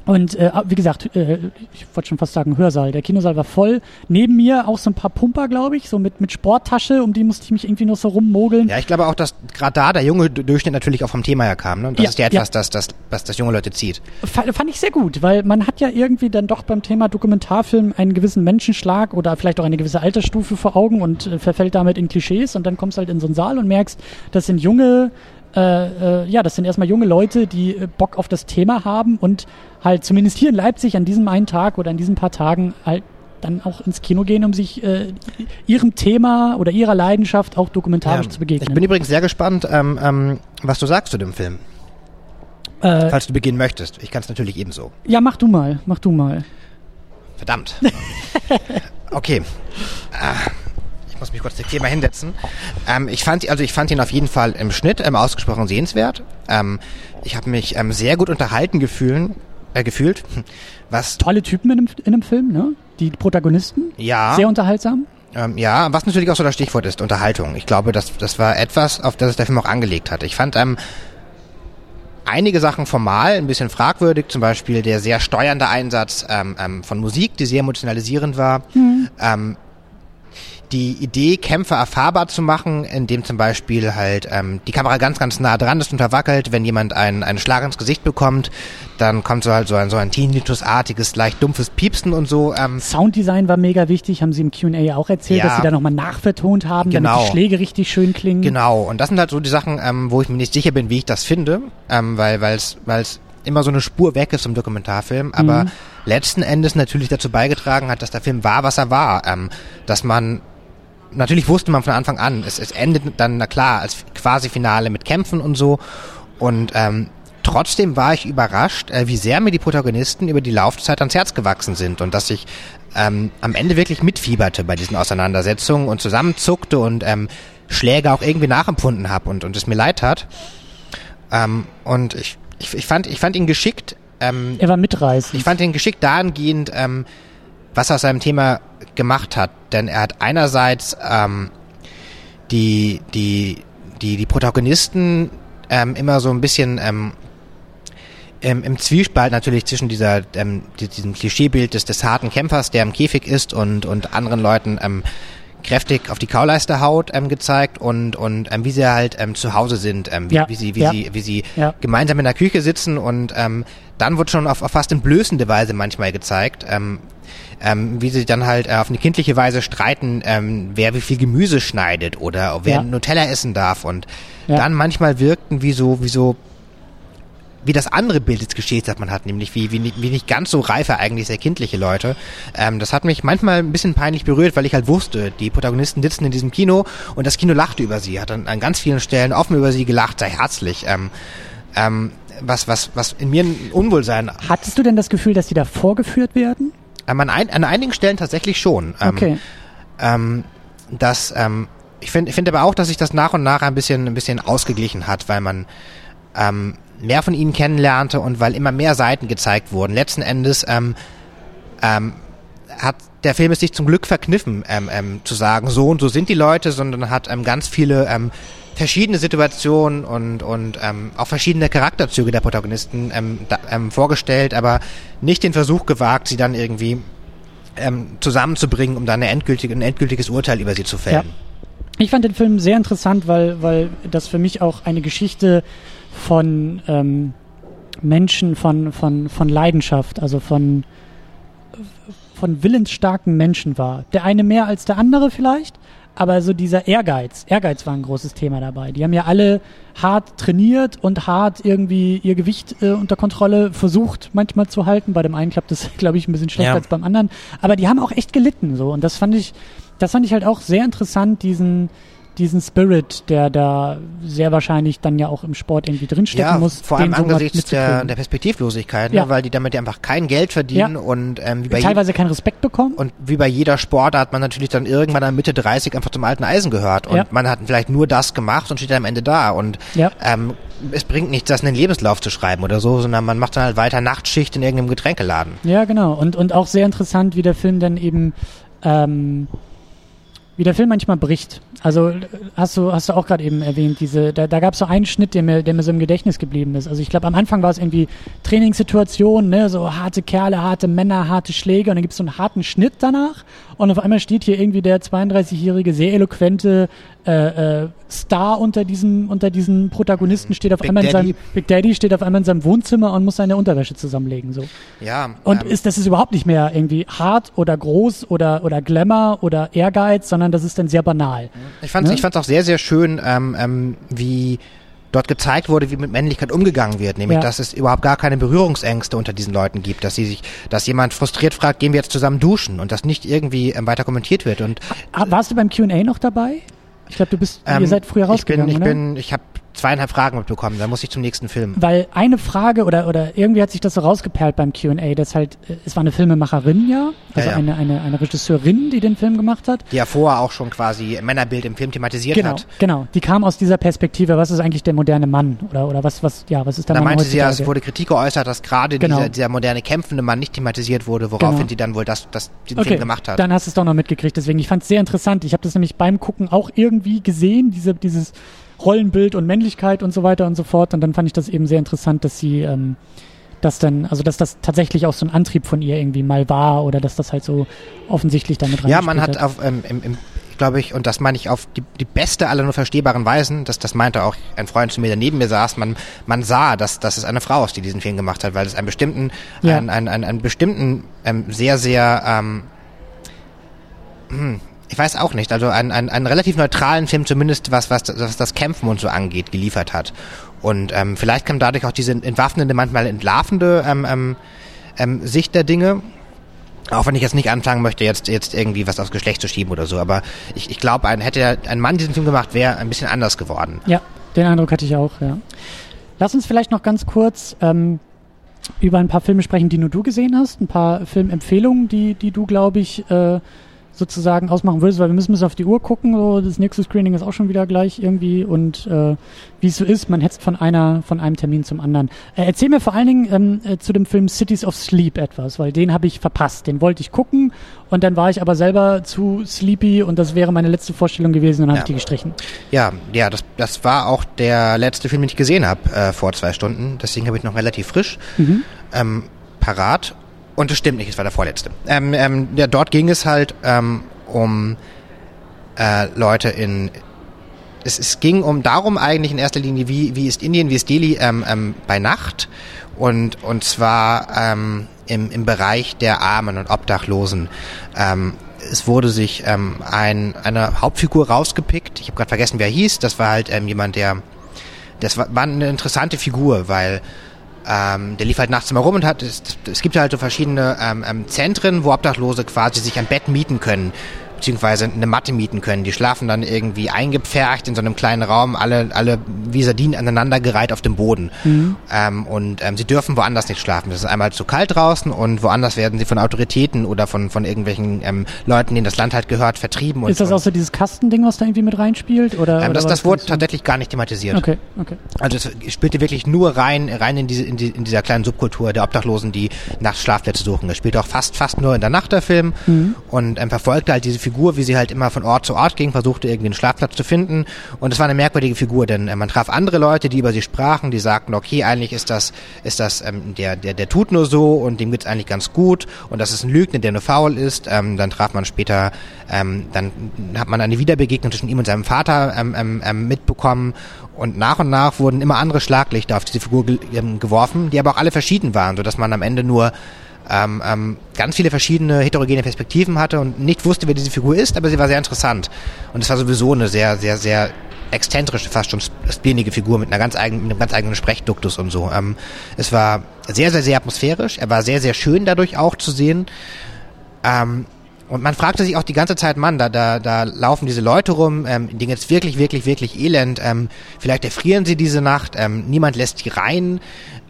Und äh, wie gesagt, äh, ich wollte schon fast sagen Hörsaal. Der Kinosaal war voll. Neben mir auch so ein paar Pumper, glaube ich, so mit, mit Sporttasche, um die musste ich mich irgendwie noch so rummogeln.
Ja, ich glaube auch, dass gerade da der junge Durchschnitt natürlich auch vom Thema her kam. Ne? Und das
Ja,
ist ja etwas,
ja.
das, das, was das junge Leute zieht.
Fand, fand ich sehr gut, weil man hat ja irgendwie dann doch beim Thema Dokumentarfilm einen gewissen Menschenschlag oder vielleicht auch eine gewisse Altersstufe vor Augen und äh, verfällt damit in Klischees und dann kommst du halt in so einen Saal und merkst, das sind junge, äh, äh, ja, das sind erstmal junge Leute, die äh, Bock auf das Thema haben und halt zumindest hier in Leipzig an diesem einen Tag oder an diesen paar Tagen halt dann auch ins Kino gehen, um sich äh, ihrem Thema oder ihrer Leidenschaft auch dokumentarisch
Ja.
zu begegnen.
Ich bin übrigens sehr gespannt, ähm, ähm, was du sagst zu dem Film,
äh,
falls du beginnen möchtest. Ich kann es natürlich ebenso.
ja, mach du mal, mach du mal.
Verdammt. Okay. Ah, muss mich kurz hier mal hinsetzen. Ähm, ich fand, also ich fand ihn auf jeden Fall im Schnitt ähm, ausgesprochen sehenswert. Ähm, ich habe mich ähm, sehr gut unterhalten gefühlen, äh, gefühlt. Was
Tolle Typen in einem, in einem Film, ne? Die Protagonisten.
ja,
Sehr unterhaltsam.
ähm, ja, was natürlich auch so das Stichwort ist, Unterhaltung. Ich glaube, das, das war etwas, auf das es der Film auch angelegt hat. Ich fand ähm, einige Sachen formal ein bisschen fragwürdig, zum Beispiel der sehr steuernde Einsatz ähm, ähm, von Musik, die sehr emotionalisierend war. Ähm, die Idee, Kämpfe erfahrbar zu machen, indem zum Beispiel halt ähm, die Kamera ganz, ganz nah dran ist und verwackelt. Wenn jemand einen, einen Schlag ins Gesicht bekommt, dann kommt so halt so ein, so ein Tinnitus-artiges, leicht dumpfes Piepsen und so. Ähm,
Sounddesign war mega wichtig, haben sie im Q&A auch erzählt,
Ja.
dass sie da nochmal nachvertont haben, damit
Genau.
die Schläge richtig schön klingen.
Genau, und das sind halt so die Sachen, ähm, wo ich mir nicht sicher bin, wie ich das finde, ähm, weil es weil's immer so eine Spur weg ist im Dokumentarfilm, aber letzten Endes natürlich dazu beigetragen hat, dass der Film war, was er war. Ähm, dass man, natürlich wusste man von Anfang an, es, es endet dann, na klar, als quasi Finale mit Kämpfen und so und ähm, Trotzdem war ich überrascht, äh, wie sehr mir die Protagonisten über die Laufzeit ans Herz gewachsen sind und dass ich ähm, am Ende wirklich mitfieberte bei diesen Auseinandersetzungen und zusammenzuckte und ähm, Schläge auch irgendwie nachempfunden habe und, und es mir leid hat. Ähm, und ich, ich, ich, fand, ich fand ihn geschickt. Ähm,
Er war mitreißend.
ich fand ihn geschickt dahingehend, ähm, was er aus seinem Thema gemacht hat. Denn er hat einerseits ähm, die, die, die, die Protagonisten ähm, immer so ein bisschen ähm, im, im Zwiespalt natürlich zwischen dieser, ähm, die- diesem Klischeebild des, des harten Kämpfers, der im Käfig ist und, und anderen Leuten ähm, kräftig auf die Kauleiste haut, ähm, gezeigt und, und ähm, wie sie halt ähm, zu Hause sind, ähm, wie,
Ja,
wie sie, wie
ja.
sie, wie sie
Ja.
gemeinsam in der Küche sitzen und ähm, dann wird schon auf, auf fast entblößende Weise manchmal gezeigt, ähm, ähm, wie sie dann halt äh, auf eine kindliche Weise streiten, ähm, wer wie viel Gemüse schneidet oder wer
Ja.
Nutella essen darf und dann manchmal wirkten wie so, wie so wie das andere Bild des Geschehens, das man hat, nämlich wie, wie, nicht- wie nicht ganz so reife, eigentlich sehr kindliche Leute. Ähm, das hat mich manchmal ein bisschen peinlich berührt, weil ich halt wusste, die Protagonisten sitzen in diesem Kino und das Kino lachte über sie, hat an, an ganz vielen Stellen offen über sie gelacht, sehr herzlich. Ähm, ähm, was, was, was in mir ein Unwohlsein.
Hattest du denn das Gefühl, dass die da vorgeführt werden?
Ähm, an, ein, an einigen Stellen tatsächlich schon. Ähm,
Okay.
ähm, dass ähm, ich finde ich finde aber auch, dass sich das nach und nach ein bisschen ein bisschen ausgeglichen hat, weil man ähm, mehr von ihnen kennenlernte und weil immer mehr Seiten gezeigt wurden. Letzten Endes ähm, ähm, hat der Film es sich zum Glück verkniffen, ähm, ähm, zu sagen, so und so sind die Leute, sondern hat ähm, ganz viele ähm, verschiedene Situationen und, und ähm, auch verschiedene Charakterzüge der Protagonisten ähm, da, ähm, vorgestellt, aber nicht den Versuch gewagt, sie dann irgendwie ähm, zusammenzubringen, um dann eine endgültige, ein endgültiges Urteil über sie zu fällen.
Ich fand den Film sehr interessant, weil, weil das für mich auch eine Geschichte von ähm, Menschen, von, von, von Leidenschaft, also von, von willensstarken Menschen war. Der eine mehr als der andere vielleicht, aber so dieser Ehrgeiz, Ehrgeiz war ein großes Thema dabei. Die haben ja alle hart trainiert und hart irgendwie ihr Gewicht äh, unter Kontrolle versucht manchmal zu halten. Bei dem einen klappt das, glaube ich, ein bisschen schlechter
Ja.
als beim anderen. Aber die haben auch echt gelitten so und das fand ich, das fand ich halt auch sehr interessant, diesen diesen Spirit, der da sehr wahrscheinlich dann ja auch im Sport irgendwie drinstecken
Ja,
muss.
vor allem
so
angesichts der, der Perspektivlosigkeit,
Ja.
ne, weil die damit einfach kein Geld verdienen
Ja.
und ähm, wie bei
teilweise keinen Respekt bekommen.
Und wie bei jeder Sport hat man natürlich dann irgendwann an Mitte 30 einfach zum alten Eisen gehört. Und
Ja.
man hat vielleicht nur das gemacht und steht am Ende da. Und
Ja.
ähm, es bringt nichts, das in den Lebenslauf zu schreiben oder so, sondern man macht dann halt weiter Nachtschicht in irgendeinem Getränkeladen.
Ja, genau. Und, und auch sehr interessant, wie der Film dann eben, ähm, wie der Film manchmal bricht. Also hast du, hast du auch gerade eben erwähnt, diese, da, da gab es so einen Schnitt, der mir, der mir so im Gedächtnis geblieben ist. Also ich glaube, am Anfang war es irgendwie Trainingssituation, ne, so harte Kerle, harte Männer, harte Schläge und dann gibt es so einen harten Schnitt danach und auf einmal steht hier irgendwie der 32-jährige, sehr eloquente äh, äh, Star unter diesem, unter diesen Protagonisten steht auf
Big
einmal in
Daddy.
seinem Big Daddy steht auf einmal in seinem Wohnzimmer und muss seine Unterwäsche zusammenlegen. So.
Ja.
Und
ähm,
ist, das ist überhaupt nicht mehr irgendwie hart oder groß oder, oder Glamour oder Ehrgeiz, sondern das ist dann sehr banal.
Ich fand es
Ne?
auch sehr, sehr schön, ähm, ähm, wie dort gezeigt wurde, wie mit Männlichkeit umgegangen wird. Nämlich,
Ja.
dass es überhaupt gar keine Berührungsängste unter diesen Leuten gibt. Dass sie sich, dass jemand frustriert fragt, gehen wir jetzt zusammen duschen und das nicht irgendwie ähm, weiter kommentiert wird. Und
Ah, Warst du beim Q&A noch dabei? Ich glaube, du bist, ihr
ähm,
seid früher
ich bin,
rausgegangen,
ich
oder?
bin, ich habe zweieinhalb Fragen mitbekommen. Dann muss ich zum nächsten Film.
Weil eine Frage oder, oder irgendwie hat sich das so rausgeperlt beim Q&A, dass halt, äh, es war eine Filmemacherin ja, also
Ja, ja.
Eine, eine, eine Regisseurin, die den Film gemacht hat.
Die ja vorher auch schon quasi Männerbild im Film thematisiert
Genau,
hat.
genau. Die kam aus dieser Perspektive, was ist eigentlich der moderne Mann? Oder, oder was, was, ja, was ist der
Da
Mann
meinte sie ja, es wurde Kritik geäußert, dass gerade
Genau.
dieser, dieser moderne kämpfende Mann nicht thematisiert wurde, woraufhin
Genau.
sie dann wohl das, das den
Okay,
Film gemacht hat.
dann hast du es doch noch mitgekriegt. Deswegen, ich fand es sehr interessant. Ich habe das nämlich beim Gucken auch irgendwie gesehen, diese, dieses Rollenbild und Männlichkeit und so weiter und so fort. Und dann fand ich das eben sehr interessant, dass sie ähm, das dann, also dass das tatsächlich auch so ein Antrieb von ihr irgendwie mal war oder dass das halt so offensichtlich damit rein
Ja, man hat auf, ähm, im, im, glaube ich, und das meine ich auf die, die beste aller nur verstehbaren Weisen, das, das meinte auch ein Freund zu mir, der neben mir saß, man, man sah, dass, dass es eine Frau ist, die diesen Film gemacht hat, weil es einen bestimmten,
Ja.
einen, einen, einen, einen bestimmten, ähm, sehr, sehr, ähm, hm, ich weiß auch nicht, also einen, einen, einen relativ neutralen Film zumindest, was, was, was das Kämpfen und so angeht, geliefert hat. Und ähm, vielleicht kam dadurch auch diese entwaffnende, manchmal entlarvende ähm, ähm, ähm, Sicht der Dinge. Auch wenn ich jetzt nicht anfangen möchte, jetzt, jetzt irgendwie was aufs Geschlecht zu schieben oder so. Aber ich, ich glaube, ein, hätte ein Mann diesen Film gemacht, wäre ein bisschen anders geworden.
Ja, den Eindruck hatte ich auch, ja. Lass uns vielleicht noch ganz kurz ähm, über ein paar Filme sprechen, die nur du gesehen hast. Ein paar Filmempfehlungen, die, die du, glaube ich, äh, sozusagen ausmachen würdest, weil wir müssen bis auf die Uhr gucken. So, das nächste Screening ist auch schon wieder gleich irgendwie. Und äh, wie es so ist, man hetzt von einer, von einem Termin zum anderen. Äh, erzähl mir vor allen Dingen ähm, äh, zu dem Film Cities of Sleep etwas, weil den habe ich verpasst. Den wollte ich gucken und dann war ich aber selber zu sleepy und das wäre meine letzte Vorstellung gewesen und dann habe
Ja.
ich die gestrichen.
Ja, ja, das, das war auch der letzte Film, den ich gesehen habe äh, vor zwei Stunden. Deswegen habe ich noch relativ frisch
Mhm.
ähm, parat. Und es stimmt nicht, es war der vorletzte. Ähm, ähm, ja, dort ging es halt ähm, um äh, Leute in es, es ging um darum eigentlich in erster Linie, wie, wie ist Indien, wie ist Delhi ähm, ähm, bei Nacht und, und zwar ähm, im, im Bereich der Armen und Obdachlosen. Ähm, es wurde sich ähm, ein, eine Hauptfigur rausgepickt, ich habe gerade vergessen, wer hieß, das war halt ähm, jemand, der, das war, war eine interessante Figur, weil ähm, der lief halt nachts immer rum und hat, es, es gibt halt so verschiedene ähm, ähm, Zentren, wo Obdachlose quasi sich ein Bett mieten können, beziehungsweise eine Matte mieten können. Die schlafen dann irgendwie eingepfercht in so einem kleinen Raum, alle, alle wie Sardinen aneinandergereiht auf dem Boden. Ähm, und ähm, sie dürfen woanders nicht schlafen. Das ist einmal zu kalt draußen und woanders werden sie von Autoritäten oder von, von irgendwelchen ähm, Leuten, denen das Land halt gehört, vertrieben. Und
Ist das auch so dieses Kastending, was da irgendwie mit reinspielt? Oder,
ähm,
oder
das,
war
das wurde tatsächlich gar nicht thematisiert.
Okay, okay.
Also es spielte wirklich nur rein, rein in, diese, in, die, in dieser kleinen Subkultur der Obdachlosen, die nachts Schlafplätze suchen. Es spielte auch fast, fast nur in der Nacht der Film und ähm, verfolgte halt diese Figur, wie sie halt immer von Ort zu Ort ging, versuchte irgendwie einen Schlafplatz zu finden. Und es war eine merkwürdige Figur, denn äh, man traf andere Leute, die über sie sprachen, die sagten, okay, eigentlich ist das, ist das ähm, der, der, der tut nur so und dem geht's eigentlich ganz gut und das ist ein Lügner, der nur faul ist. Ähm, dann traf man später, ähm, dann hat man eine Wiederbegegnung zwischen ihm und seinem Vater ähm, ähm, ähm, mitbekommen und nach und nach wurden immer andere Schlaglichter auf diese Figur ähm, geworfen, die aber auch alle verschieden waren, sodass man am Ende nur ähm, ähm, ganz viele verschiedene heterogene Perspektiven hatte und nicht wusste, wer diese Figur ist, aber sie war sehr interessant. Und es war sowieso eine sehr, sehr, sehr exzentrische, fast schon splenige Figur mit einer ganz eigenen, mit einem ganz eigenen Sprechduktus und so. Ähm, es war sehr, sehr, sehr atmosphärisch. Er war sehr, sehr schön dadurch auch zu sehen. Ähm, und man fragte sich auch die ganze Zeit, Mann, da, da, da laufen diese Leute rum, ähm, denen jetzt wirklich, wirklich, wirklich elend. Ähm, vielleicht erfrieren sie diese Nacht, ähm, niemand lässt die rein.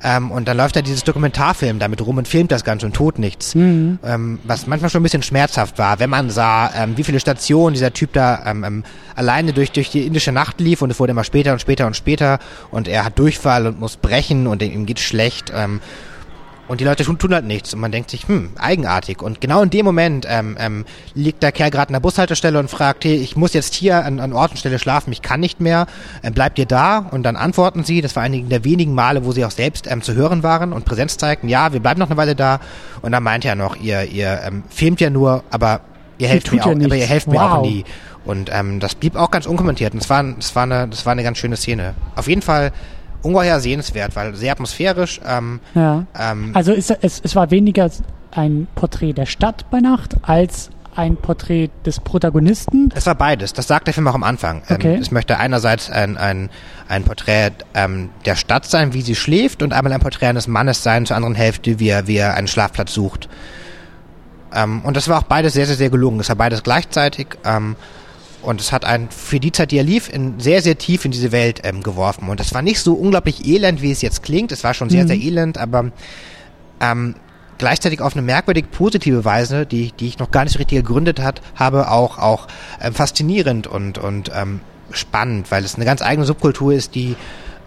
Ähm, und dann läuft da dieses Dokumentarfilm damit rum und filmt das Ganze und tut nichts. Ähm, was manchmal schon ein bisschen schmerzhaft war, wenn man sah, ähm, wie viele Stationen dieser Typ da ähm, ähm, alleine durch, durch die indische Nacht lief und es wurde immer später und später und später und er hat Durchfall und muss brechen und ihm geht schlecht. Und die Leute tun, tun halt nichts und man denkt sich, hm, eigenartig. Und genau in dem Moment ähm, ähm, liegt der Kerl gerade in der Bushaltestelle und fragt, hey, ich muss jetzt hier an, an Ort und Stelle schlafen, ich kann nicht mehr, ähm, bleibt ihr da? Und dann antworten sie, das war einige der wenigen Male, wo sie auch selbst ähm, zu hören waren und Präsenz zeigten, ja, wir bleiben noch eine Weile da. Und dann meinte er noch, ihr, ihr ähm, filmt ja nur, aber ihr helft mir auch,
ja
aber ihr helft mir auch
Wow.
nie. Und ähm, das blieb auch ganz unkommentiert. Und es war, das war eine, das war eine ganz schöne Szene. Auf jeden Fall ungeheuer sehenswert, weil sehr atmosphärisch. Ähm,
Ja.
ähm,
Also es, es, es war weniger ein Porträt der Stadt bei Nacht als ein Porträt des Protagonisten.
Es war beides. Das sagt der Film auch am Anfang.
Okay.
Ähm, es möchte einerseits ein, ein, ein Porträt ähm, der Stadt sein, wie sie schläft, und einmal ein Porträt eines Mannes sein, zur anderen Hälfte, wie er, wie er einen Schlafplatz sucht. Ähm, und das war auch beides sehr, sehr, sehr gelungen. Es war beides gleichzeitig. Ähm, und es hat einen für die Zeit, die er lief, in sehr, sehr tief in diese Welt ähm, geworfen. Und es war nicht so unglaublich elend, wie es jetzt klingt. Es war schon sehr,
Mhm.
sehr elend, aber ähm, gleichzeitig auf eine merkwürdig positive Weise, die, die ich noch gar nicht so richtig gegründet hat, habe, auch, auch ähm, faszinierend und, und ähm, spannend, weil es eine ganz eigene Subkultur ist, die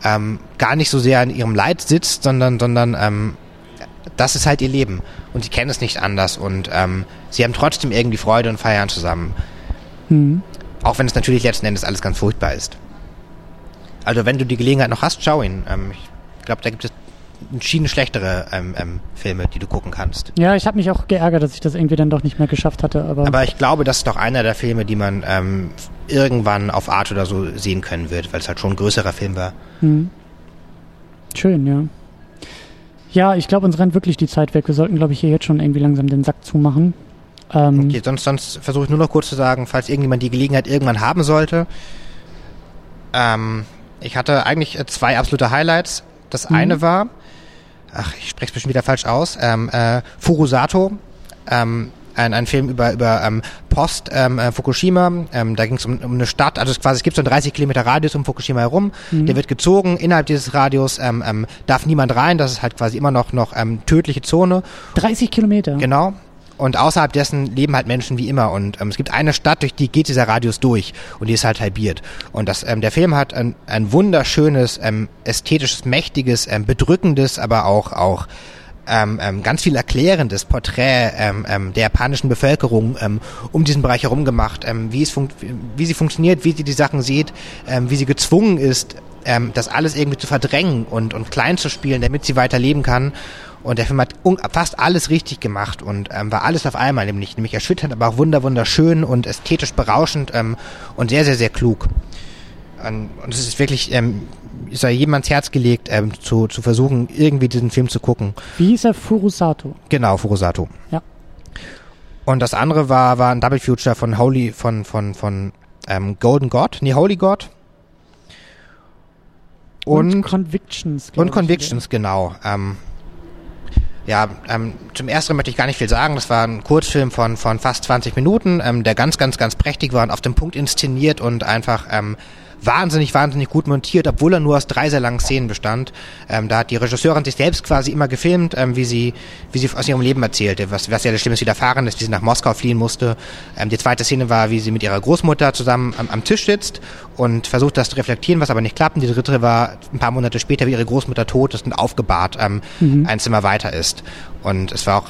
ähm, gar nicht so sehr in ihrem Leid sitzt, sondern, sondern ähm, das ist halt ihr Leben und sie kennen es nicht anders und ähm, sie haben trotzdem irgendwie Freude und feiern zusammen.
Hm.
Auch wenn es natürlich letzten Endes alles ganz furchtbar ist. Also wenn du die Gelegenheit noch hast, schau ihn. Ähm, ich glaube, da gibt es entschieden schlechtere ähm, ähm, Filme, die du gucken kannst.
Ja, ich habe mich auch geärgert, dass ich das irgendwie dann doch nicht mehr geschafft hatte. Aber,
Aber ich glaube, das ist doch einer der Filme, die man ähm, irgendwann auf Art oder so sehen können wird, weil es halt schon ein größerer Film war.
hm. schön, ja. Ja, ich glaube, uns rennt wirklich die Zeit weg. Wir sollten, glaube ich, hier jetzt schon irgendwie langsam den Sack zumachen. Ähm,
Okay, sonst, sonst versuche ich nur noch kurz zu sagen, falls irgendjemand die Gelegenheit irgendwann haben sollte. Ähm, ich hatte eigentlich äh, zwei absolute Highlights. Das
Mhm.
eine war, ach, ich spreche es bestimmt wieder falsch aus, ähm, äh, Furusato, ähm, ein, ein Film über, über ähm, Post ähm, äh, Fukushima. Ähm, da ging es um, um eine Stadt, also es quasi es gibt so einen 30 Kilometer Radius um Fukushima herum.
Mhm.
Der wird gezogen. Innerhalb dieses Radius ähm, ähm, darf niemand rein. Das ist halt quasi immer noch noch ähm, tödliche Zone.
30 Kilometer.
Genau. Und außerhalb dessen leben halt Menschen wie immer. Und ähm, es gibt eine Stadt, durch die geht dieser Radius durch. Und die ist halt halbiert. Und das, ähm, der Film hat ein, ein wunderschönes, ähm, ästhetisches, mächtiges, ähm, bedrückendes, aber auch, auch ähm, ähm, ganz viel erklärendes Porträt ähm, ähm, der japanischen Bevölkerung ähm, um diesen Bereich herum gemacht, ähm, wie, es funkt, wie sie funktioniert, wie sie die Sachen sieht, ähm, wie sie gezwungen ist, ähm, das alles irgendwie zu verdrängen und, und klein zu spielen, damit sie weiter leben kann. Und der Film hat fast alles richtig gemacht und ähm, war alles auf einmal, nämlich, nämlich erschütternd, aber auch wunder wunderschön und ästhetisch berauschend ähm, und sehr, sehr, sehr klug. Und, und es ist wirklich, ähm, es sei jedem ans Herz gelegt, ähm, zu, zu versuchen, irgendwie diesen Film zu gucken.
Wie hieß er? Furusato.
Genau, Furusato.
Ja.
Und das andere war, war ein Double Future von Holy, von, von, von ähm, Golden God, nee, Holy God. Und,
Convictions. glaub
und
ich.
Convictions, genau. Ähm, ja, ähm, zum ersten möchte ich gar nicht viel sagen. Das war ein Kurzfilm von, von fast 20 Minuten, ähm, der ganz, ganz, ganz prächtig war und auf dem Punkt inszeniert und einfach ähm, wahnsinnig, wahnsinnig gut montiert, obwohl er nur aus drei sehr langen Szenen bestand. Ähm, da hat die Regisseurin sich selbst quasi immer gefilmt, ähm, wie sie, wie sie aus ihrem Leben erzählte, was, was ja das Schlimmes widerfahren ist, wie sie nach Moskau fliehen musste. Ähm, die zweite Szene war, wie sie mit ihrer Großmutter zusammen am, am Tisch sitzt und versucht, das zu reflektieren, was aber nicht klappt. Und die dritte war ein paar Monate später, wie ihre Großmutter tot ist und aufgebahrt ähm, ein Zimmer weiter ist. Und es war auch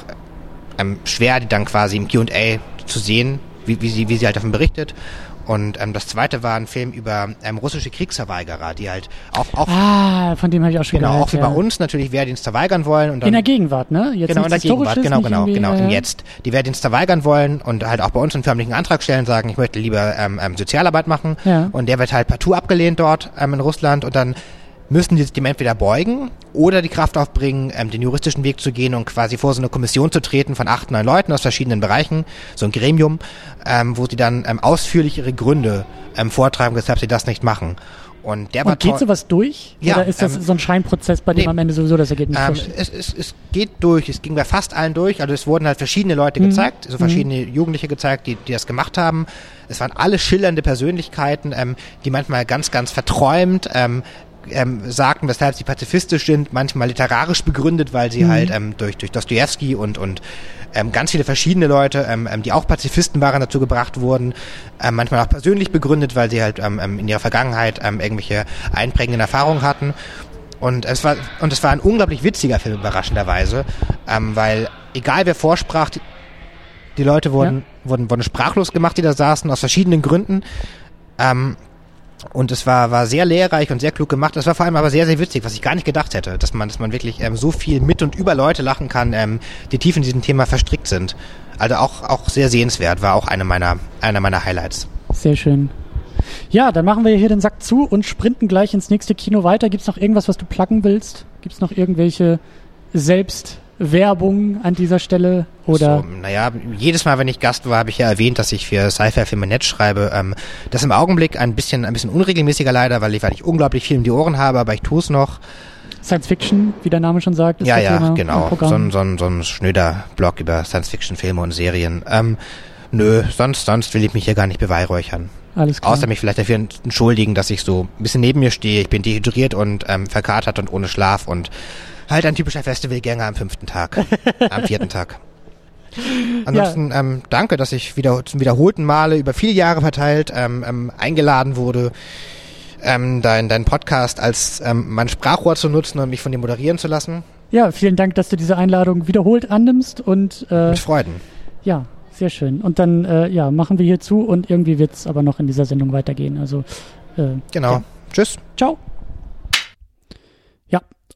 ähm, schwer, die dann quasi im Q&A zu sehen, wie, wie, sie, wie sie halt davon berichtet. Und ähm, das zweite war ein Film über ähm, russische Kriegsverweigerer, die halt auch, auch
Ah, von dem habe ich auch schon
genau,
gehört.
auch wie
ja.
bei uns natürlich Wehrdienst verweigern wollen. Und dann,
In der Gegenwart, ne? Jetzt
genau, in der Gegenwart, genau, genau, genau,
äh,
im Jetzt. Die Wehrdienst verweigern wollen und halt auch bei uns einen förmlichen Antrag stellen, sagen, ich möchte lieber ähm, ähm, Sozialarbeit machen.
Ja.
Und der wird halt partout abgelehnt dort ähm, in Russland und dann müssen die sich dem entweder beugen oder die Kraft aufbringen, ähm, den juristischen Weg zu gehen und quasi vor so eine Kommission zu treten von acht, neun Leuten aus verschiedenen Bereichen, so ein Gremium, ähm, wo sie dann ähm, ausführlich ihre Gründe ähm, vortragen, weshalb sie das nicht machen. Und der war
Und geht sowas durch?
Ja,
Oder ist das
ähm,
so ein Scheinprozess, bei dem
nee.
am Ende sowieso das Ergebnis
Ähm, es, es, es geht durch, es ging bei fast allen durch. Also es wurden halt verschiedene Leute
Mhm.
gezeigt, so verschiedene Jugendliche gezeigt, die, die das gemacht haben. Es waren alle schillernde Persönlichkeiten, ähm, die manchmal ganz, ganz verträumt ähm, ähm, sagten, weshalb sie pazifistisch sind, manchmal literarisch begründet, weil sie halt ähm, durch, durch Dostoevsky und, und ähm, ganz viele verschiedene Leute, ähm, ähm, die auch Pazifisten waren, dazu gebracht wurden, ähm, manchmal auch persönlich begründet, weil sie halt ähm, ähm, in ihrer Vergangenheit ähm, irgendwelche einprägenden Erfahrungen hatten. und es war und es war ein unglaublich witziger Film überraschenderweise, ähm, weil egal wer vorsprach, die, die Leute wurden, ja. wurden wurden sprachlos gemacht, die da saßen aus verschiedenen Gründen. Ähm, und es war, war sehr lehrreich und sehr klug gemacht. Es war vor allem aber sehr, sehr witzig, was ich gar nicht gedacht hätte, dass man, dass man wirklich ähm, so viel mit und über Leute lachen kann, ähm, die tief in diesem Thema verstrickt sind. Also auch, auch sehr sehenswert, war auch eine meiner, einer meiner Highlights.
Sehr schön. Ja, dann machen wir hier den Sack zu und sprinten gleich ins nächste Kino weiter. Gibt es noch irgendwas, was du pluggen willst? Gibt es noch irgendwelche selbst Werbung an dieser Stelle? Oder?
So, naja, jedes Mal, wenn ich Gast war, habe ich ja erwähnt, dass ich für Sci-Fi Filme Netz schreibe. Ähm, das im Augenblick ein bisschen, ein bisschen unregelmäßiger leider, weil ich, weil ich unglaublich viel um die Ohren habe, aber ich tue es noch.
Science Fiction, wie der Name schon sagt.
Ist ja, ja, Thema genau. So ein, so, ein, so ein schnöder Blog über Science Fiction Filme und Serien. Ähm, nö, sonst, sonst will ich mich hier gar nicht beweihräuchern. Alles klar. Außer mich vielleicht dafür entschuldigen, dass ich so ein bisschen neben mir stehe. Ich bin dehydriert und ähm, verkatert und ohne Schlaf und halt ein typischer Festivalgänger am fünften Tag, am vierten Tag. Ansonsten ja. ähm, danke, dass ich wieder zum wiederholten Male über viele Jahre verteilt ähm, ähm, eingeladen wurde, ähm, dein, dein Podcast als ähm, mein Sprachrohr zu nutzen und mich von dir moderieren zu lassen.
Ja, vielen Dank, dass du diese Einladung wiederholt annimmst und
äh, mit Freuden.
Ja, sehr schön. Und dann äh, ja machen wir hier zu und irgendwie wird es aber noch in dieser Sendung weitergehen. Also
äh, genau. Ja. Tschüss.
Ciao.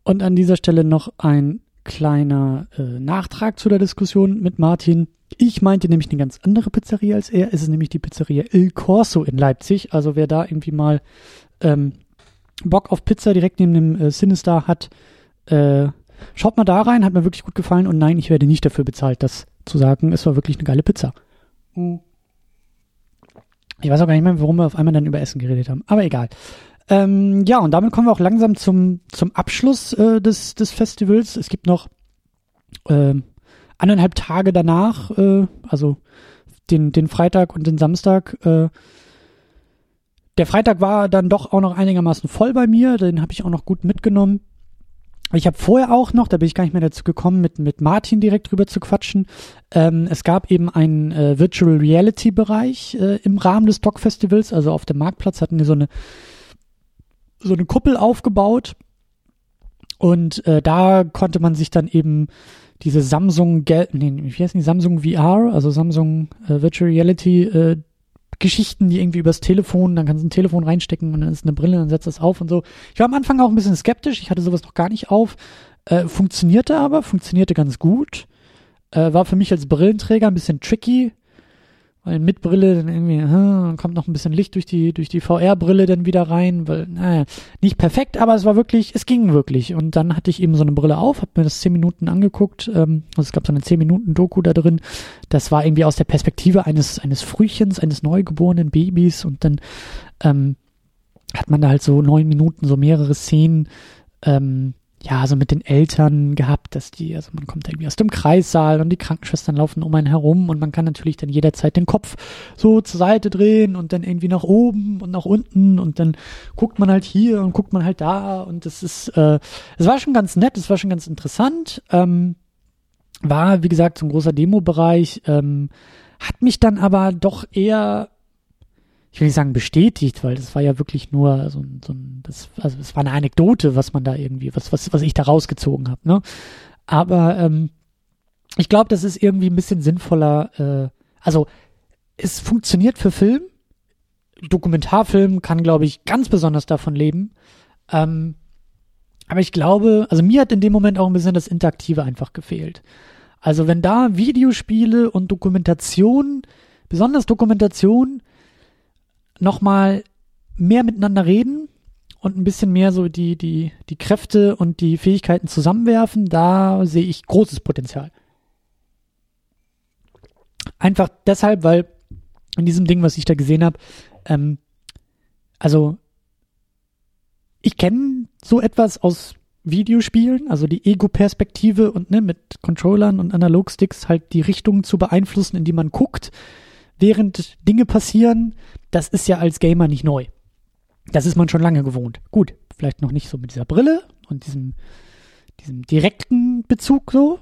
Und an dieser Stelle noch ein kleiner äh, Nachtrag zu der Diskussion mit Martin. Ich meinte nämlich eine ganz andere Pizzeria als er. Es ist nämlich die Pizzeria Il Corso in Leipzig. Also wer da irgendwie mal ähm, Bock auf Pizza direkt neben dem äh, Sinister hat, äh, schaut mal da rein. Hat mir wirklich gut gefallen. Und nein, ich werde nicht dafür bezahlt, das zu sagen. Es war wirklich eine geile Pizza. Ich weiß auch gar nicht mehr, warum wir auf einmal dann über Essen geredet haben. Aber egal. Ähm, ja, und damit kommen wir auch langsam zum, zum Abschluss äh, des, des Festivals. Es gibt noch äh, anderthalb Tage danach, äh, also den, den Freitag und den Samstag. Äh, der Freitag war dann doch auch noch einigermaßen voll bei mir, den habe ich auch noch gut mitgenommen. Ich habe vorher auch noch, da bin ich gar nicht mehr dazu gekommen, mit, mit Martin direkt drüber zu quatschen. Ähm, es gab eben einen äh, Virtual Reality Bereich äh, im Rahmen des Doc Festivals, also auf dem Marktplatz hatten die so eine so eine Kuppel aufgebaut und äh, da konnte man sich dann eben diese Samsung, nee, wie heißt die, Samsung VR, also Samsung äh, Virtual Reality äh, Geschichten, die irgendwie übers Telefon, dann kannst du ein Telefon reinstecken und dann ist eine Brille, dann setzt das auf und so. Ich war am Anfang auch ein bisschen skeptisch, ich hatte sowas noch gar nicht auf. Äh, funktionierte aber, funktionierte ganz gut. Äh, war für mich als Brillenträger ein bisschen tricky, weil mit Brille dann irgendwie, hm, kommt noch ein bisschen Licht durch die, durch die VR-Brille dann wieder rein, weil, naja, nicht perfekt, aber es war wirklich, es ging wirklich. Und dann hatte ich eben so eine Brille auf, hab mir das zehn Minuten angeguckt, ähm, also es gab so eine zehn Minuten Doku da drin. Das war irgendwie aus der Perspektive eines, eines Frühchens, eines neugeborenen Babys und dann, ähm, hat man da halt so neun Minuten, so mehrere Szenen, ähm, ja, so mit den Eltern gehabt, dass die, also man kommt irgendwie aus dem Kreissaal und die Krankenschwestern laufen um einen herum und man kann natürlich dann jederzeit den Kopf so zur Seite drehen und dann irgendwie nach oben und nach unten und dann guckt man halt hier und guckt man halt da und das ist, äh, es war schon ganz nett, es war schon ganz interessant, ähm, war, wie gesagt, so ein großer Demo-Bereich, ähm, hat mich dann aber doch eher ich will nicht sagen bestätigt, weil das war ja wirklich nur so ein, so ein das, also es war eine Anekdote, was man da irgendwie, was, was, was ich da rausgezogen habe, ne? Aber ähm, ich glaube, das ist irgendwie ein bisschen sinnvoller, äh, also es funktioniert für Film. Dokumentarfilm kann, glaube ich, ganz besonders davon leben. Ähm, aber ich glaube, also mir hat in dem Moment auch ein bisschen das Interaktive einfach gefehlt. Also wenn da Videospiele und Dokumentation, besonders Dokumentation, nochmal mehr miteinander reden und ein bisschen mehr so die, die, die Kräfte und die Fähigkeiten zusammenwerfen, da sehe ich großes Potenzial. Einfach deshalb, weil in diesem Ding, was ich da gesehen habe, ähm, also ich kenne so etwas aus Videospielen, also die Ego-Perspektive und ne, mit Controllern und Analogsticks halt die Richtung zu beeinflussen, in die man guckt, während Dinge passieren, das ist ja als Gamer nicht neu. Das ist man schon lange gewohnt. Gut, vielleicht noch nicht so mit dieser Brille und diesem, diesem direkten Bezug so.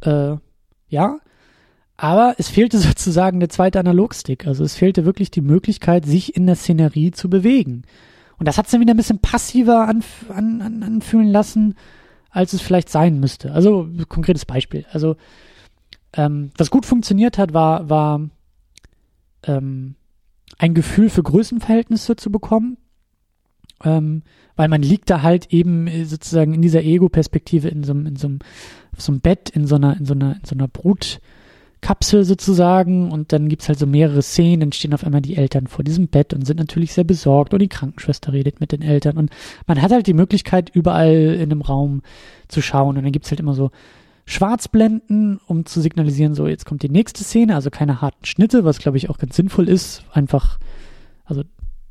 Äh, ja. Aber es fehlte sozusagen der zweite Analogstick. Also es fehlte wirklich die Möglichkeit, sich in der Szenerie zu bewegen. Und das hat es dann wieder ein bisschen passiver anf an, an, anfühlen lassen, als es vielleicht sein müsste. Also konkretes Beispiel. Also ähm, was gut funktioniert hat, war, war ähm, ein Gefühl für Größenverhältnisse zu bekommen. Ähm, weil man liegt da halt eben äh, sozusagen in dieser Ego-Perspektive in so einem, in so so Bett, in so einer, in so einer, in so einer Brutkapsel sozusagen. Und dann gibt's halt so mehrere Szenen, dann stehen auf einmal die Eltern vor diesem Bett und sind natürlich sehr besorgt. Und die Krankenschwester redet mit den Eltern. Und man hat halt die Möglichkeit, überall in einem Raum zu schauen. Und dann gibt's halt immer so Schwarzblenden, um zu signalisieren, so jetzt kommt die nächste Szene, also keine harten Schnitte, was glaube ich auch ganz sinnvoll ist, einfach, also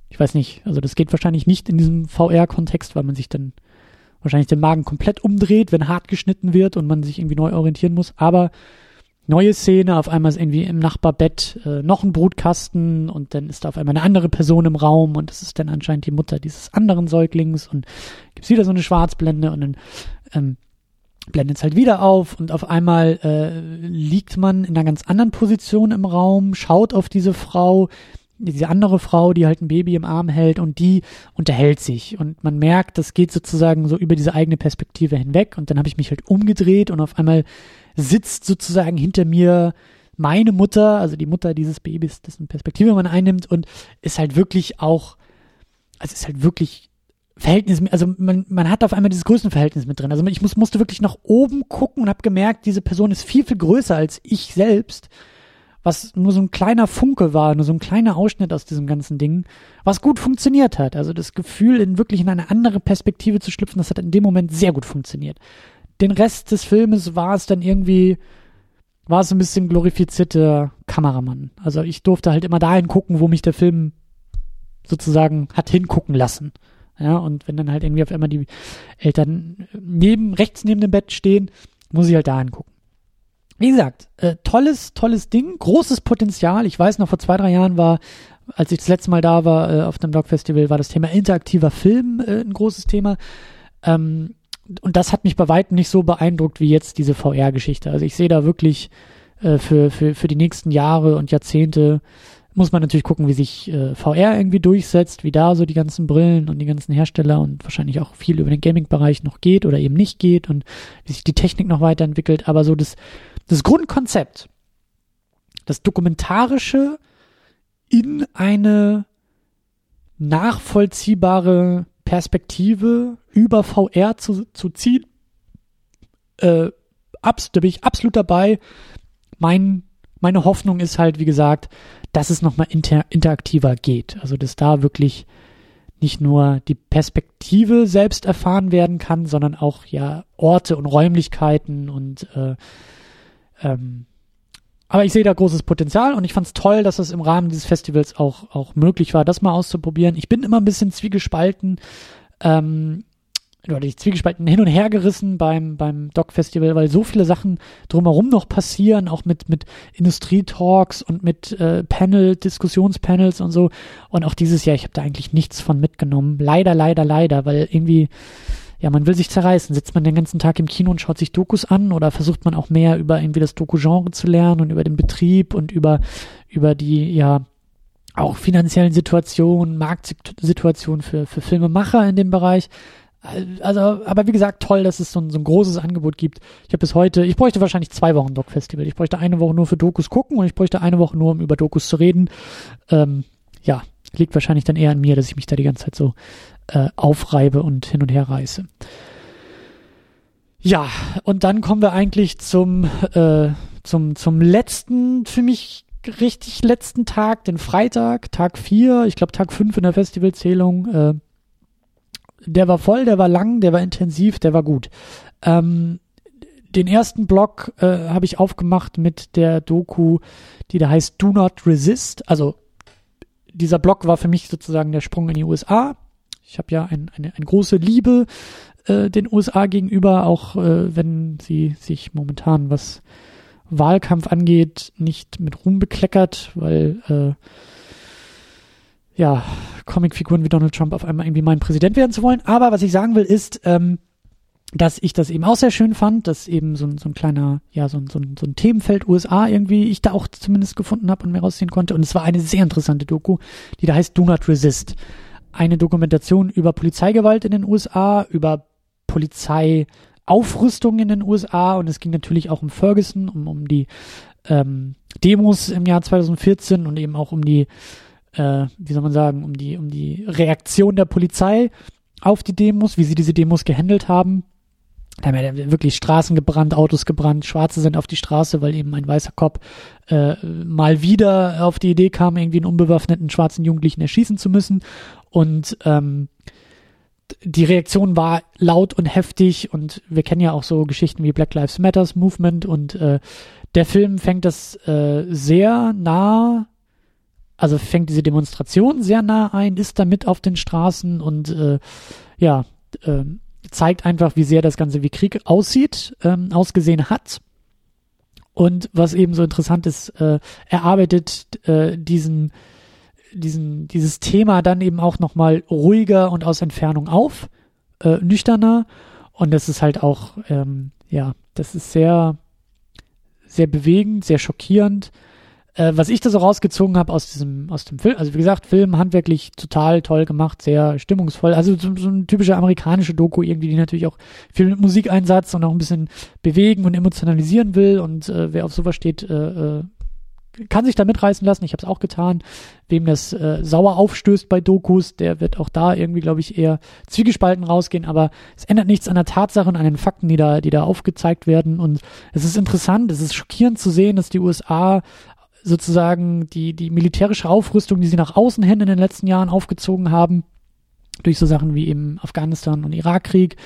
ich weiß nicht, also das geht wahrscheinlich nicht in diesem VR-Kontext, weil man sich dann wahrscheinlich den Magen komplett umdreht, wenn hart geschnitten wird und man sich irgendwie neu orientieren muss. Aber neue Szene, auf einmal ist irgendwie im Nachbarbett äh, noch ein Brutkasten und dann ist da auf einmal eine andere Person im Raum und das ist dann anscheinend die Mutter dieses anderen Säuglings und gibt's wieder so eine Schwarzblende und dann ähm, blendet es halt wieder auf und auf einmal äh, liegt man in einer ganz anderen Position im Raum, schaut auf diese Frau, diese andere Frau, die halt ein Baby im Arm hält und die unterhält sich. Und man merkt, das geht sozusagen so über diese eigene Perspektive hinweg und dann habe ich mich halt umgedreht und auf einmal sitzt sozusagen hinter mir meine Mutter, also die Mutter dieses Babys, dessen Perspektive man einnimmt und ist halt wirklich auch, also ist halt wirklich Verhältnis, also man, man hat auf einmal dieses Größenverhältnis mit drin. Also ich muss, musste wirklich nach oben gucken und habe gemerkt, diese Person ist viel, viel größer als ich selbst was nur so ein kleiner Funke war, nur so ein kleiner Ausschnitt aus diesem ganzen Ding, was gut funktioniert hat. Also das Gefühl, in wirklich in eine andere Perspektive zu schlüpfen, das hat in dem Moment sehr gut funktioniert. Den Rest des Filmes war es dann irgendwie, war es ein bisschen glorifizierter Kameramann. Also ich durfte halt immer dahin gucken, wo mich der Film sozusagen hat hingucken lassen. Ja, und wenn dann halt irgendwie auf einmal die Eltern neben, rechts neben dem Bett stehen, muss ich halt da hingucken wie gesagt, äh, tolles, tolles Ding, großes Potenzial. Ich weiß noch, vor zwei, drei Jahren war, als ich das letzte Mal da war äh, auf dem Dog Festival, war das Thema interaktiver Film äh, ein großes Thema. Ähm, und das hat mich bei weitem nicht so beeindruckt wie jetzt diese VR-Geschichte. Also ich sehe da wirklich äh, für, für, für die nächsten Jahre und Jahrzehnte muss man natürlich gucken, wie sich äh, VR irgendwie durchsetzt, wie da so die ganzen Brillen und die ganzen Hersteller und wahrscheinlich auch viel über den Gaming-Bereich noch geht oder eben nicht geht und wie sich die Technik noch weiterentwickelt. Aber so das, das Grundkonzept, das Dokumentarische in eine nachvollziehbare Perspektive über VR zu, zu ziehen, äh, abs da bin ich absolut dabei. Mein, meine Hoffnung ist halt, wie gesagt, dass es nochmal inter interaktiver geht. Also, dass da wirklich nicht nur die Perspektive selbst erfahren werden kann, sondern auch ja Orte und Räumlichkeiten und äh, ähm, aber ich sehe da großes Potenzial und ich fand es toll, dass es im Rahmen dieses Festivals auch, auch möglich war, das mal auszuprobieren. Ich bin immer ein bisschen zwiegespalten, ähm, oder ich zwiegespalten hin und her gerissen beim, beim Doc-Festival, weil so viele Sachen drumherum noch passieren, auch mit, mit Industrietalks und mit äh, Panel, Diskussionspanels und so. Und auch dieses Jahr, ich habe da eigentlich nichts von mitgenommen. Leider, leider, leider, weil irgendwie ja, man will sich zerreißen. Sitzt man den ganzen Tag im Kino und schaut sich Dokus an oder versucht man auch mehr über irgendwie das Doku-Genre zu lernen und über den Betrieb und über, über die, ja, auch finanziellen Situationen, Marktsituationen für, für Filmemacher in dem Bereich. Also, aber wie gesagt, toll, dass es so ein, so ein großes Angebot gibt. Ich habe bis heute, ich bräuchte wahrscheinlich zwei Wochen Doc-Festival. Ich bräuchte eine Woche nur für Dokus gucken und ich bräuchte eine Woche nur, um über Dokus zu reden. Ähm, ja, liegt wahrscheinlich dann eher an mir, dass ich mich da die ganze Zeit so äh, aufreibe und hin und her reiße. Ja, und dann kommen wir eigentlich zum, äh, zum, zum letzten, für mich richtig letzten Tag, den Freitag, Tag 4, ich glaube Tag 5 in der Festivalzählung. Äh, der war voll, der war lang, der war intensiv, der war gut. Ähm, den ersten Block äh, habe ich aufgemacht mit der Doku, die da heißt Do Not Resist. Also dieser Block war für mich sozusagen der Sprung in die USA. Ich habe ja ein, eine, eine große Liebe äh, den USA gegenüber, auch äh, wenn sie sich momentan, was Wahlkampf angeht, nicht mit Ruhm bekleckert, weil äh, ja, Comicfiguren wie Donald Trump auf einmal irgendwie mein Präsident werden zu wollen. Aber was ich sagen will, ist, ähm, dass ich das eben auch sehr schön fand, dass eben so ein, so ein kleiner, ja, so ein, so, ein, so ein Themenfeld USA irgendwie ich da auch zumindest gefunden habe und mir rausziehen konnte. Und es war eine sehr interessante Doku, die da heißt Do Not Resist. eine Dokumentation über Polizeigewalt in den USA, über Polizeiaufrüstung in den USA und es ging natürlich auch um Ferguson, um, um die ähm, Demos im Jahr 2014 und eben auch um die, äh, wie soll man sagen, um die, um die Reaktion der Polizei auf die Demos, wie sie diese Demos gehandelt haben. Da haben ja wirklich Straßen gebrannt, Autos gebrannt, Schwarze sind auf die Straße, weil eben ein weißer Cop äh, mal wieder auf die Idee kam, irgendwie einen unbewaffneten schwarzen Jugendlichen erschießen zu müssen. Und ähm, die Reaktion war laut und heftig und wir kennen ja auch so Geschichten wie Black Lives Matters Movement und äh, der Film fängt das äh, sehr nah, also fängt diese Demonstration sehr nah ein, ist damit auf den Straßen und äh, ja, äh, zeigt einfach, wie sehr das Ganze wie Krieg aussieht, ähm, ausgesehen hat. Und was eben so interessant ist, äh, er arbeitet äh, diesen, diesen, dieses Thema dann eben auch nochmal ruhiger und aus Entfernung auf, äh, nüchterner. Und das ist halt auch, ähm, ja, das ist sehr, sehr bewegend, sehr schockierend. Äh, was ich da so rausgezogen habe aus diesem, aus dem Film, also wie gesagt, Film handwerklich total toll gemacht, sehr stimmungsvoll. Also so, so eine typische amerikanische Doku irgendwie, die natürlich auch viel mit Musikeinsatz und auch ein bisschen bewegen und emotionalisieren will. Und äh, wer auf sowas steht, äh, äh, kann sich da mitreißen lassen. Ich habe es auch getan. Wem das äh, sauer aufstößt bei Dokus, der wird auch da irgendwie, glaube ich, eher zwiegespalten rausgehen. Aber es ändert nichts an der Tatsache und an den Fakten, die da, die da aufgezeigt werden. Und es ist interessant, es ist schockierend zu sehen, dass die USA sozusagen die, die militärische Aufrüstung, die sie nach außen hin in den letzten Jahren aufgezogen haben, durch so Sachen wie im Afghanistan- und Irakkrieg,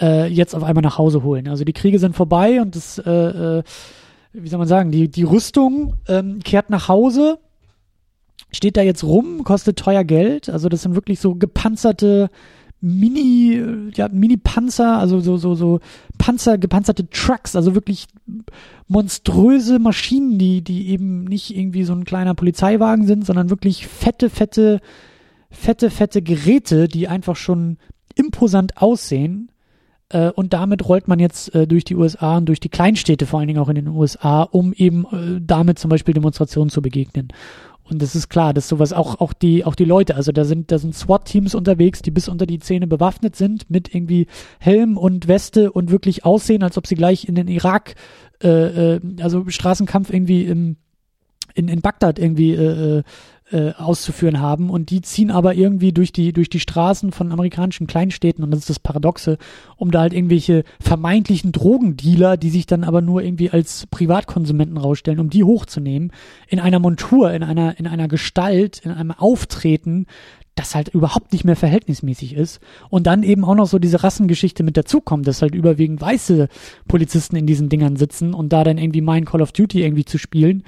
äh, jetzt auf einmal nach Hause holen. Also die Kriege sind vorbei und das, äh, äh, wie soll man sagen, die, die Rüstung ähm, kehrt nach Hause, steht da jetzt rum, kostet teuer Geld. Also das sind wirklich so gepanzerte Mini, ja, Mini-Panzer, also so, so, so Panzer, gepanzerte Trucks, also wirklich monströse Maschinen, die, die eben nicht irgendwie so ein kleiner Polizeiwagen sind, sondern wirklich fette, fette, fette, fette Geräte, die einfach schon imposant aussehen. Äh, und damit rollt man jetzt äh, durch die USA und durch die Kleinstädte, vor allen Dingen auch in den USA, um eben äh, damit zum Beispiel Demonstrationen zu begegnen. Und das ist klar, dass sowas auch, auch die, auch die Leute, also da sind, da sind SWAT-Teams unterwegs, die bis unter die Zähne bewaffnet sind, mit irgendwie Helm und Weste und wirklich aussehen, als ob sie gleich in den Irak, äh, äh, also Straßenkampf irgendwie im, in, in Bagdad irgendwie äh, äh auszuführen haben und die ziehen aber irgendwie durch die durch die Straßen von amerikanischen Kleinstädten und das ist das Paradoxe, um da halt irgendwelche vermeintlichen Drogendealer, die sich dann aber nur irgendwie als Privatkonsumenten rausstellen, um die hochzunehmen in einer Montur, in einer in einer Gestalt, in einem Auftreten, das halt überhaupt nicht mehr verhältnismäßig ist. Und dann eben auch noch so diese Rassengeschichte mit dazukommt, dass halt überwiegend weiße Polizisten in diesen Dingern sitzen und da dann irgendwie mein Call of Duty irgendwie zu spielen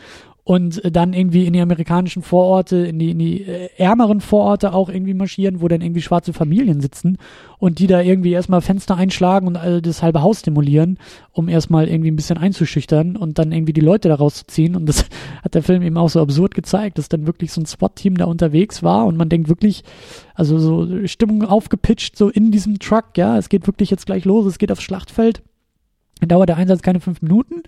und dann irgendwie in die amerikanischen Vororte, in die, in die äh, ärmeren Vororte auch irgendwie marschieren, wo dann irgendwie schwarze Familien sitzen und die da irgendwie erstmal Fenster einschlagen und das halbe Haus demolieren, um erstmal irgendwie ein bisschen einzuschüchtern und dann irgendwie die Leute da rauszuziehen. Und das hat der Film eben auch so absurd gezeigt, dass dann wirklich so ein SWAT-Team da unterwegs war und man denkt wirklich, also so Stimmung aufgepitcht, so in diesem Truck, ja, es geht wirklich jetzt gleich los, es geht aufs Schlachtfeld. Dann dauert der Einsatz keine fünf Minuten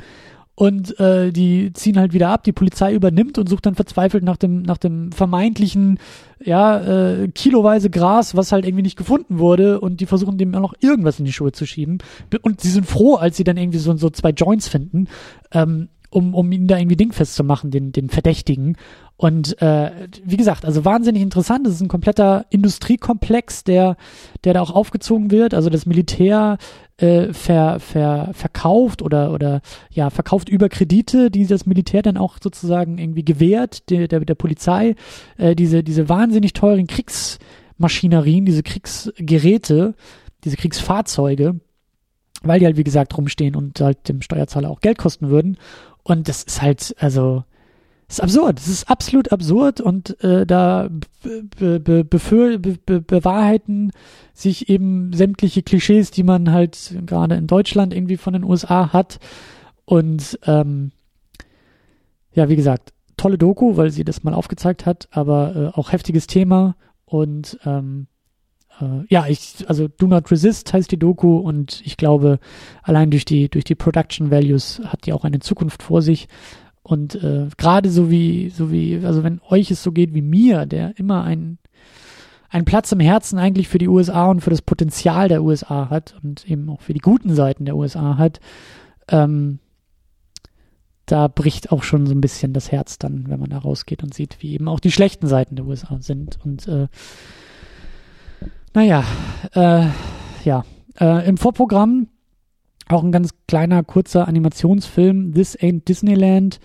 und äh, die ziehen halt wieder ab, die Polizei übernimmt und sucht dann verzweifelt nach dem, nach dem vermeintlichen, ja, äh, kiloweise Gras, was halt irgendwie nicht gefunden wurde und die versuchen dem auch noch irgendwas in die Schuhe zu schieben. Und sie sind froh, als sie dann irgendwie so, so zwei Joints finden, ähm, um, um ihn da irgendwie dingfest zu machen, den, den Verdächtigen. Und äh, wie gesagt, also wahnsinnig interessant. Das ist ein kompletter Industriekomplex, der, der da auch aufgezogen wird. Also das Militär äh, ver, ver, verkauft oder, oder ja, verkauft über Kredite, die das Militär dann auch sozusagen irgendwie gewährt, der, der, der Polizei, äh, diese, diese wahnsinnig teuren Kriegsmaschinerien, diese Kriegsgeräte, diese Kriegsfahrzeuge, weil die halt, wie gesagt, rumstehen und halt dem Steuerzahler auch Geld kosten würden. Und das ist halt, also, das ist absurd. Das ist absolut absurd und äh, da be be be be bewahrheiten sich eben sämtliche Klischees, die man halt gerade in Deutschland irgendwie von den USA hat. Und ähm, ja, wie gesagt, tolle Doku, weil sie das mal aufgezeigt hat, aber äh, auch heftiges Thema und ähm, äh, ja, ich, also Do Not Resist heißt die Doku und ich glaube, allein durch die, durch die Production Values hat die auch eine Zukunft vor sich. Und äh, gerade so wie, so wie, also wenn euch es so geht wie mir, der immer ein, einen Platz im Herzen eigentlich für die USA und für das Potenzial der USA hat und eben auch für die guten Seiten der USA hat, ähm, da bricht auch schon so ein bisschen das Herz dann, wenn man da rausgeht und sieht, wie eben auch die schlechten Seiten der USA sind. Und äh, naja, äh, ja, äh, im Vorprogramm auch ein ganz kleiner, kurzer Animationsfilm, This Ain't Disneyland,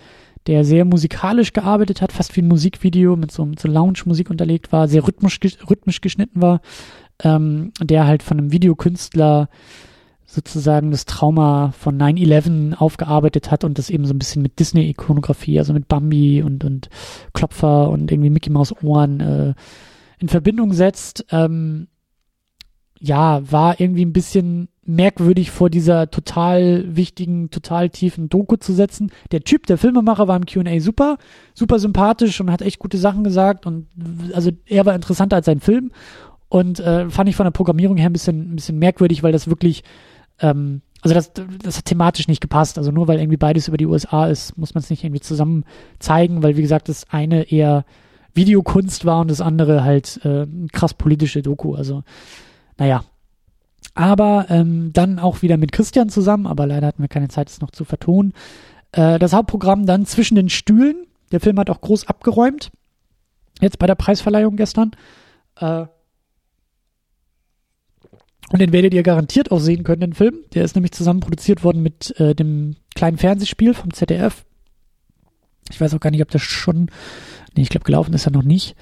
der sehr musikalisch gearbeitet hat, fast wie ein Musikvideo mit so, mit so Lounge-Musik unterlegt war, sehr rhythmisch, rhythmisch geschnitten war, ähm, der halt von einem Videokünstler sozusagen das Trauma von 9-11 aufgearbeitet hat und das eben so ein bisschen mit Disney-Ikonografie, also mit Bambi und, und Klopfer und irgendwie Mickey Mouse Ohren äh, in Verbindung setzt. Ähm, ja, war irgendwie ein bisschen merkwürdig vor dieser total wichtigen, total tiefen Doku zu setzen. Der Typ, der Filmemacher, war im Q&A super, super sympathisch und hat echt gute Sachen gesagt und also er war interessanter als sein Film und äh, fand ich von der Programmierung her ein bisschen, ein bisschen merkwürdig, weil das wirklich, ähm, also das, das hat thematisch nicht gepasst. Also nur weil irgendwie beides über die USA ist, muss man es nicht irgendwie zusammen zeigen, weil wie gesagt, das eine eher Videokunst war und das andere halt äh, krass politische Doku. Also naja, aber ähm, dann auch wieder mit Christian zusammen, aber leider hatten wir keine Zeit, es noch zu vertonen. Äh, das Hauptprogramm dann zwischen den Stühlen. Der Film hat auch groß abgeräumt. Jetzt bei der Preisverleihung gestern. Äh, und den werdet ihr garantiert auch sehen können, den Film. Der ist nämlich zusammen produziert worden mit äh, dem kleinen Fernsehspiel vom ZDF. Ich weiß auch gar nicht, ob das schon, nee, ich glaube, gelaufen ist er noch nicht.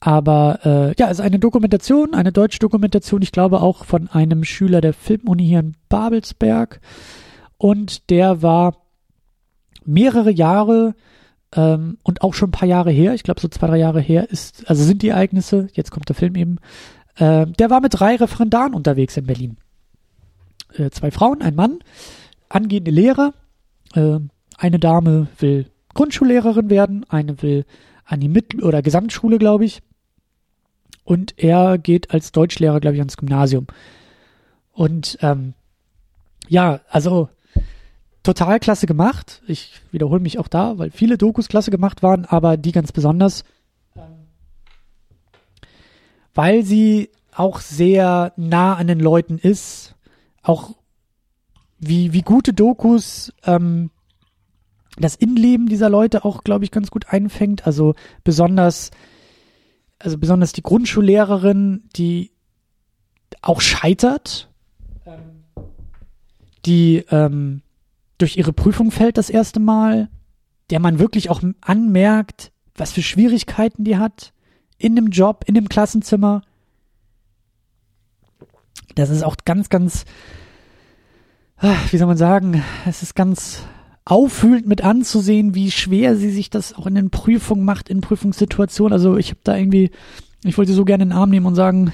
Aber äh, ja, es ist eine Dokumentation, eine deutsche Dokumentation, ich glaube auch von einem Schüler der Filmuni hier in Babelsberg. Und der war mehrere Jahre ähm, und auch schon ein paar Jahre her, ich glaube so zwei, drei Jahre her ist, also sind die Ereignisse, jetzt kommt der Film eben, äh, der war mit drei Referendaren unterwegs in Berlin. Äh, zwei Frauen, ein Mann, angehende Lehrer, äh, eine Dame will Grundschullehrerin werden, eine will an die Mittel- oder Gesamtschule, glaube ich und er geht als Deutschlehrer, glaube ich, ans Gymnasium. Und ähm, ja, also total klasse gemacht. Ich wiederhole mich auch da, weil viele Dokus klasse gemacht waren, aber die ganz besonders, ähm, weil sie auch sehr nah an den Leuten ist, auch wie, wie gute Dokus ähm, das Innenleben dieser Leute auch, glaube ich, ganz gut einfängt. Also besonders also besonders die Grundschullehrerin, die auch scheitert, die ähm, durch ihre Prüfung fällt das erste Mal, der man wirklich auch anmerkt, was für Schwierigkeiten die hat in dem Job, in dem Klassenzimmer. Das ist auch ganz, ganz, ah, wie soll man sagen, es ist ganz auffühlend mit anzusehen, wie schwer sie sich das auch in den Prüfungen macht, in Prüfungssituationen. Also ich habe da irgendwie, ich wollte so gerne in den Arm nehmen und sagen,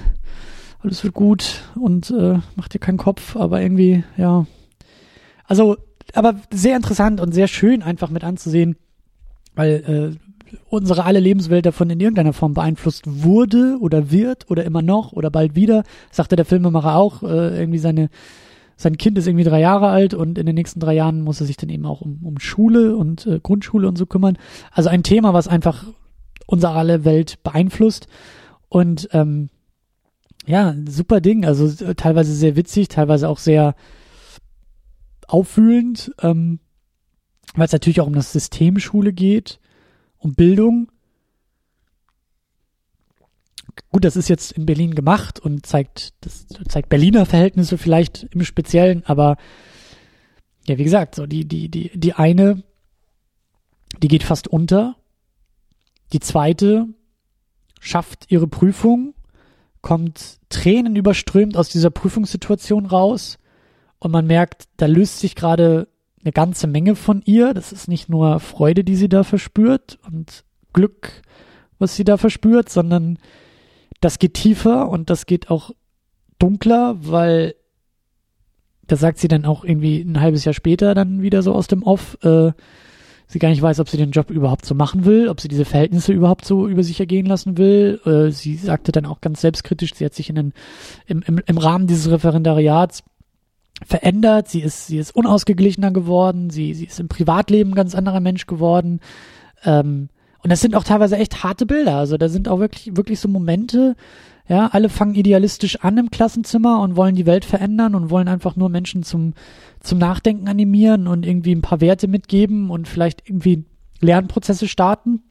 alles wird gut und äh, mach dir keinen Kopf, aber irgendwie, ja. Also, aber sehr interessant und sehr schön einfach mit anzusehen, weil äh, unsere alle Lebenswelt davon in irgendeiner Form beeinflusst wurde oder wird oder immer noch oder bald wieder, sagte der Filmemacher auch, äh, irgendwie seine sein Kind ist irgendwie drei Jahre alt und in den nächsten drei Jahren muss er sich dann eben auch um, um Schule und äh, Grundschule und so kümmern. Also ein Thema, was einfach unsere alle Welt beeinflusst. Und ähm, ja, super Ding. Also äh, teilweise sehr witzig, teilweise auch sehr auffühlend, ähm, weil es natürlich auch um das System Schule geht, um Bildung gut, das ist jetzt in Berlin gemacht und zeigt, das zeigt Berliner Verhältnisse vielleicht im Speziellen, aber ja, wie gesagt, so die, die, die, die eine, die geht fast unter. Die zweite schafft ihre Prüfung, kommt Tränen überströmt aus dieser Prüfungssituation raus und man merkt, da löst sich gerade eine ganze Menge von ihr. Das ist nicht nur Freude, die sie da verspürt und Glück, was sie da verspürt, sondern das geht tiefer und das geht auch dunkler, weil da sagt sie dann auch irgendwie ein halbes Jahr später dann wieder so aus dem Off, äh, sie gar nicht weiß, ob sie den Job überhaupt so machen will, ob sie diese Verhältnisse überhaupt so über sich ergehen lassen will. Äh, sie sagte dann auch ganz selbstkritisch, sie hat sich in den, im, im, im Rahmen dieses Referendariats verändert, sie ist, sie ist unausgeglichener geworden, sie, sie ist im Privatleben ein ganz anderer Mensch geworden. Ähm, und das sind auch teilweise echt harte Bilder. Also da sind auch wirklich, wirklich so Momente, ja, alle fangen idealistisch an im Klassenzimmer und wollen die Welt verändern und wollen einfach nur Menschen zum, zum Nachdenken animieren und irgendwie ein paar Werte mitgeben und vielleicht irgendwie Lernprozesse starten.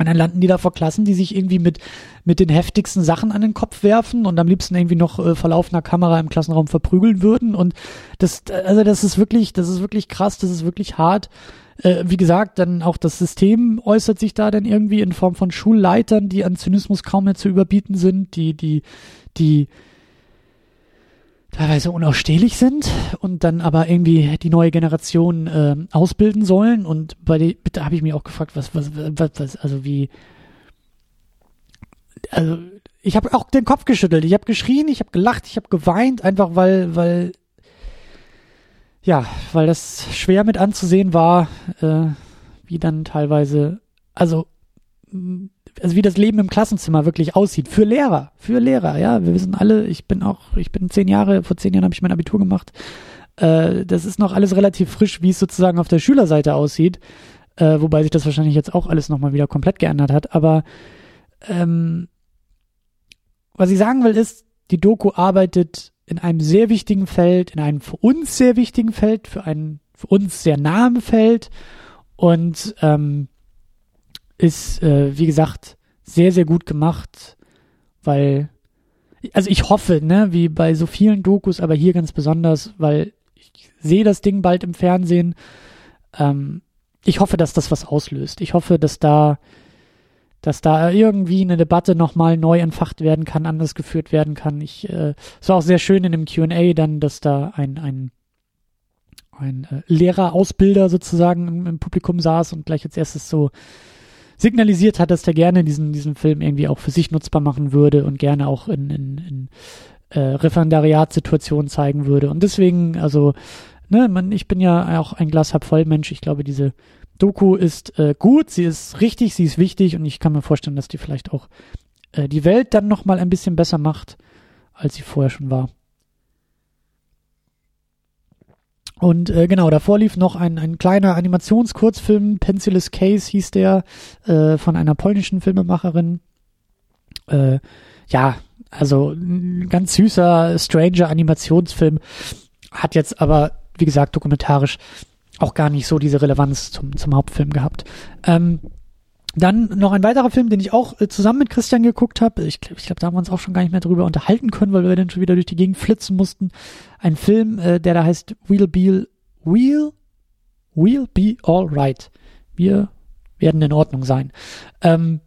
Und dann landen die da vor Klassen, die sich irgendwie mit, mit den heftigsten Sachen an den Kopf werfen und am liebsten irgendwie noch äh, vor laufender Kamera im Klassenraum verprügeln würden. Und das, also das ist wirklich, das ist wirklich krass, das ist wirklich hart. Äh, wie gesagt, dann auch das System äußert sich da dann irgendwie in Form von Schulleitern, die an Zynismus kaum mehr zu überbieten sind, die, die, die, teilweise unausstehlich sind und dann aber irgendwie die neue Generation äh, ausbilden sollen. Und bei der, bitte habe ich mich auch gefragt, was, was, was, was also wie, also ich habe auch den Kopf geschüttelt, ich habe geschrien, ich habe gelacht, ich habe geweint, einfach weil, weil, ja, weil das schwer mit anzusehen war, äh, wie dann teilweise, also also wie das Leben im Klassenzimmer wirklich aussieht. Für Lehrer, für Lehrer, ja. Wir wissen alle, ich bin auch, ich bin zehn Jahre, vor zehn Jahren habe ich mein Abitur gemacht. Äh, das ist noch alles relativ frisch, wie es sozusagen auf der Schülerseite aussieht. Äh, wobei sich das wahrscheinlich jetzt auch alles nochmal wieder komplett geändert hat. Aber ähm, was ich sagen will, ist, die Doku arbeitet in einem sehr wichtigen Feld, in einem für uns sehr wichtigen Feld, für ein für uns sehr nahen Feld. Und ähm, ist, äh, wie gesagt, sehr, sehr gut gemacht, weil, also ich hoffe, ne, wie bei so vielen Dokus, aber hier ganz besonders, weil ich sehe das Ding bald im Fernsehen. Ähm, ich hoffe, dass das was auslöst. Ich hoffe, dass da, dass da irgendwie eine Debatte nochmal neu entfacht werden kann, anders geführt werden kann. Ich, äh, es war auch sehr schön in dem Q&A dann, dass da ein, ein, ein äh, Lehrerausbilder sozusagen im, im Publikum saß und gleich als erstes so signalisiert hat, dass er gerne diesen, diesen Film irgendwie auch für sich nutzbar machen würde und gerne auch in, in, in äh, Referendariatssituationen zeigen würde. Und deswegen, also, ne, man, ich bin ja auch ein Glas halb voll Mensch. Ich glaube, diese Doku ist äh, gut, sie ist richtig, sie ist wichtig und ich kann mir vorstellen, dass die vielleicht auch äh, die Welt dann nochmal ein bisschen besser macht, als sie vorher schon war. Und äh, genau, davor lief noch ein, ein kleiner Animationskurzfilm, Pencilus Case hieß der, äh, von einer polnischen Filmemacherin. Äh, ja, also ein ganz süßer Stranger-Animationsfilm, hat jetzt aber, wie gesagt, dokumentarisch auch gar nicht so diese Relevanz zum, zum Hauptfilm gehabt. Ähm, dann noch ein weiterer Film, den ich auch äh, zusammen mit Christian geguckt habe. Ich, ich glaube, da haben wir uns auch schon gar nicht mehr drüber unterhalten können, weil wir dann schon wieder durch die Gegend flitzen mussten. Ein Film, äh, der da heißt We'll Be We'll We'll Be Alright. Wir werden in Ordnung sein. Ähm,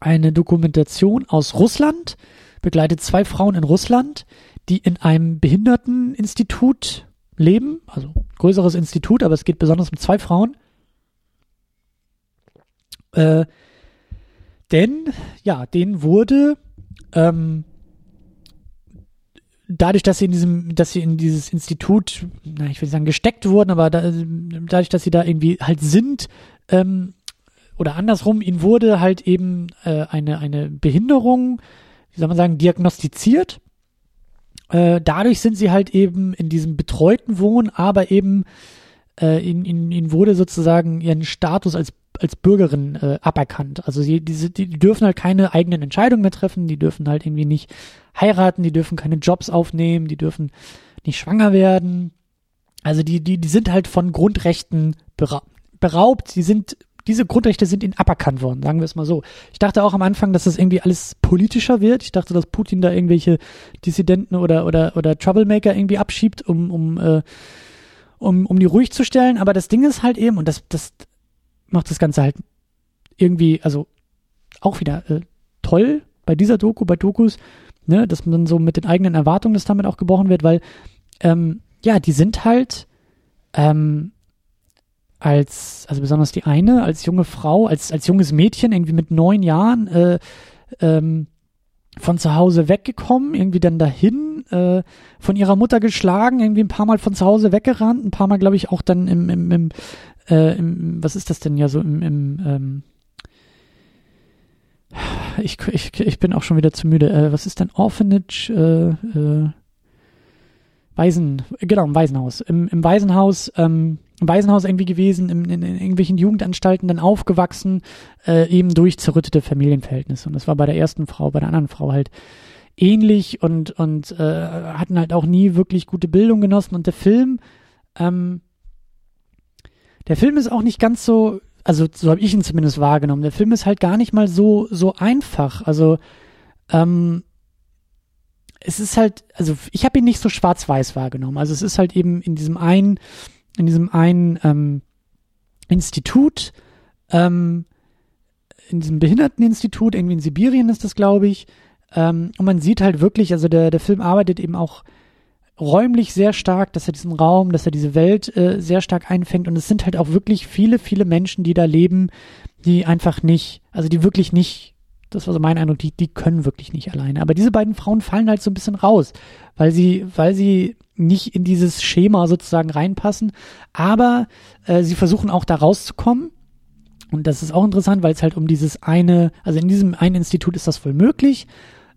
eine Dokumentation aus Russland begleitet zwei Frauen in Russland, die in einem Behinderteninstitut leben, also größeres Institut, aber es geht besonders um zwei Frauen äh, denn, ja, denen wurde ähm, dadurch, dass sie in diesem, dass sie in dieses Institut, na, ich will sagen, gesteckt wurden, aber da, dadurch, dass sie da irgendwie halt sind, ähm, oder andersrum, ihnen wurde halt eben äh, eine, eine Behinderung, wie soll man sagen, diagnostiziert. Äh, dadurch sind sie halt eben in diesem betreuten Wohnen, aber eben äh, ihnen, ihnen, wurde sozusagen ihren Status als als Bürgerin äh, aberkannt. Also sie, die, die dürfen halt keine eigenen Entscheidungen mehr treffen, die dürfen halt irgendwie nicht heiraten, die dürfen keine Jobs aufnehmen, die dürfen nicht schwanger werden. Also die, die, die sind halt von Grundrechten bera beraubt. Die sind, diese Grundrechte sind ihnen aberkannt worden, sagen wir es mal so. Ich dachte auch am Anfang, dass das irgendwie alles politischer wird. Ich dachte, dass Putin da irgendwelche Dissidenten oder, oder, oder Troublemaker irgendwie abschiebt, um, um, äh, um, um die ruhig zu stellen. Aber das Ding ist halt eben, und das, das, macht das Ganze halt irgendwie, also auch wieder äh, toll bei dieser Doku, bei Dokus, ne, dass man so mit den eigenen Erwartungen das damit auch gebrochen wird, weil ähm, ja, die sind halt ähm, als, also besonders die eine, als junge Frau, als, als junges Mädchen, irgendwie mit neun Jahren, äh, ähm, von zu Hause weggekommen, irgendwie dann dahin, äh, von ihrer Mutter geschlagen, irgendwie ein paar Mal von zu Hause weggerannt, ein paar Mal, glaube ich, auch dann im, im, im äh, im, was ist das denn ja so im, im ähm, ich, ich, ich bin auch schon wieder zu müde. Äh, was ist denn Orphanage? Äh, äh, Waisen, genau, im Waisenhaus. Im, im Waisenhaus ähm, Waisenhaus irgendwie gewesen, in, in, in irgendwelchen Jugendanstalten dann aufgewachsen, äh, eben durch zerrüttete Familienverhältnisse. Und das war bei der ersten Frau, bei der anderen Frau halt ähnlich und, und äh, hatten halt auch nie wirklich gute Bildung genossen. Und der Film, ähm, der Film ist auch nicht ganz so, also so habe ich ihn zumindest wahrgenommen. Der Film ist halt gar nicht mal so, so einfach. Also, ähm, es ist halt, also ich habe ihn nicht so schwarz-weiß wahrgenommen. Also es ist halt eben in diesem einen, in diesem einen ähm, Institut, ähm, in diesem Behinderteninstitut, irgendwie in Sibirien ist das, glaube ich. Ähm, und man sieht halt wirklich, also der, der Film arbeitet eben auch räumlich sehr stark, dass er diesen Raum, dass er diese Welt äh, sehr stark einfängt. Und es sind halt auch wirklich viele, viele Menschen, die da leben, die einfach nicht, also die wirklich nicht das war so mein Eindruck, die, die können wirklich nicht alleine. Aber diese beiden Frauen fallen halt so ein bisschen raus, weil sie, weil sie nicht in dieses Schema sozusagen reinpassen. Aber äh, sie versuchen auch da rauszukommen. Und das ist auch interessant, weil es halt um dieses eine, also in diesem einen Institut ist das wohl möglich.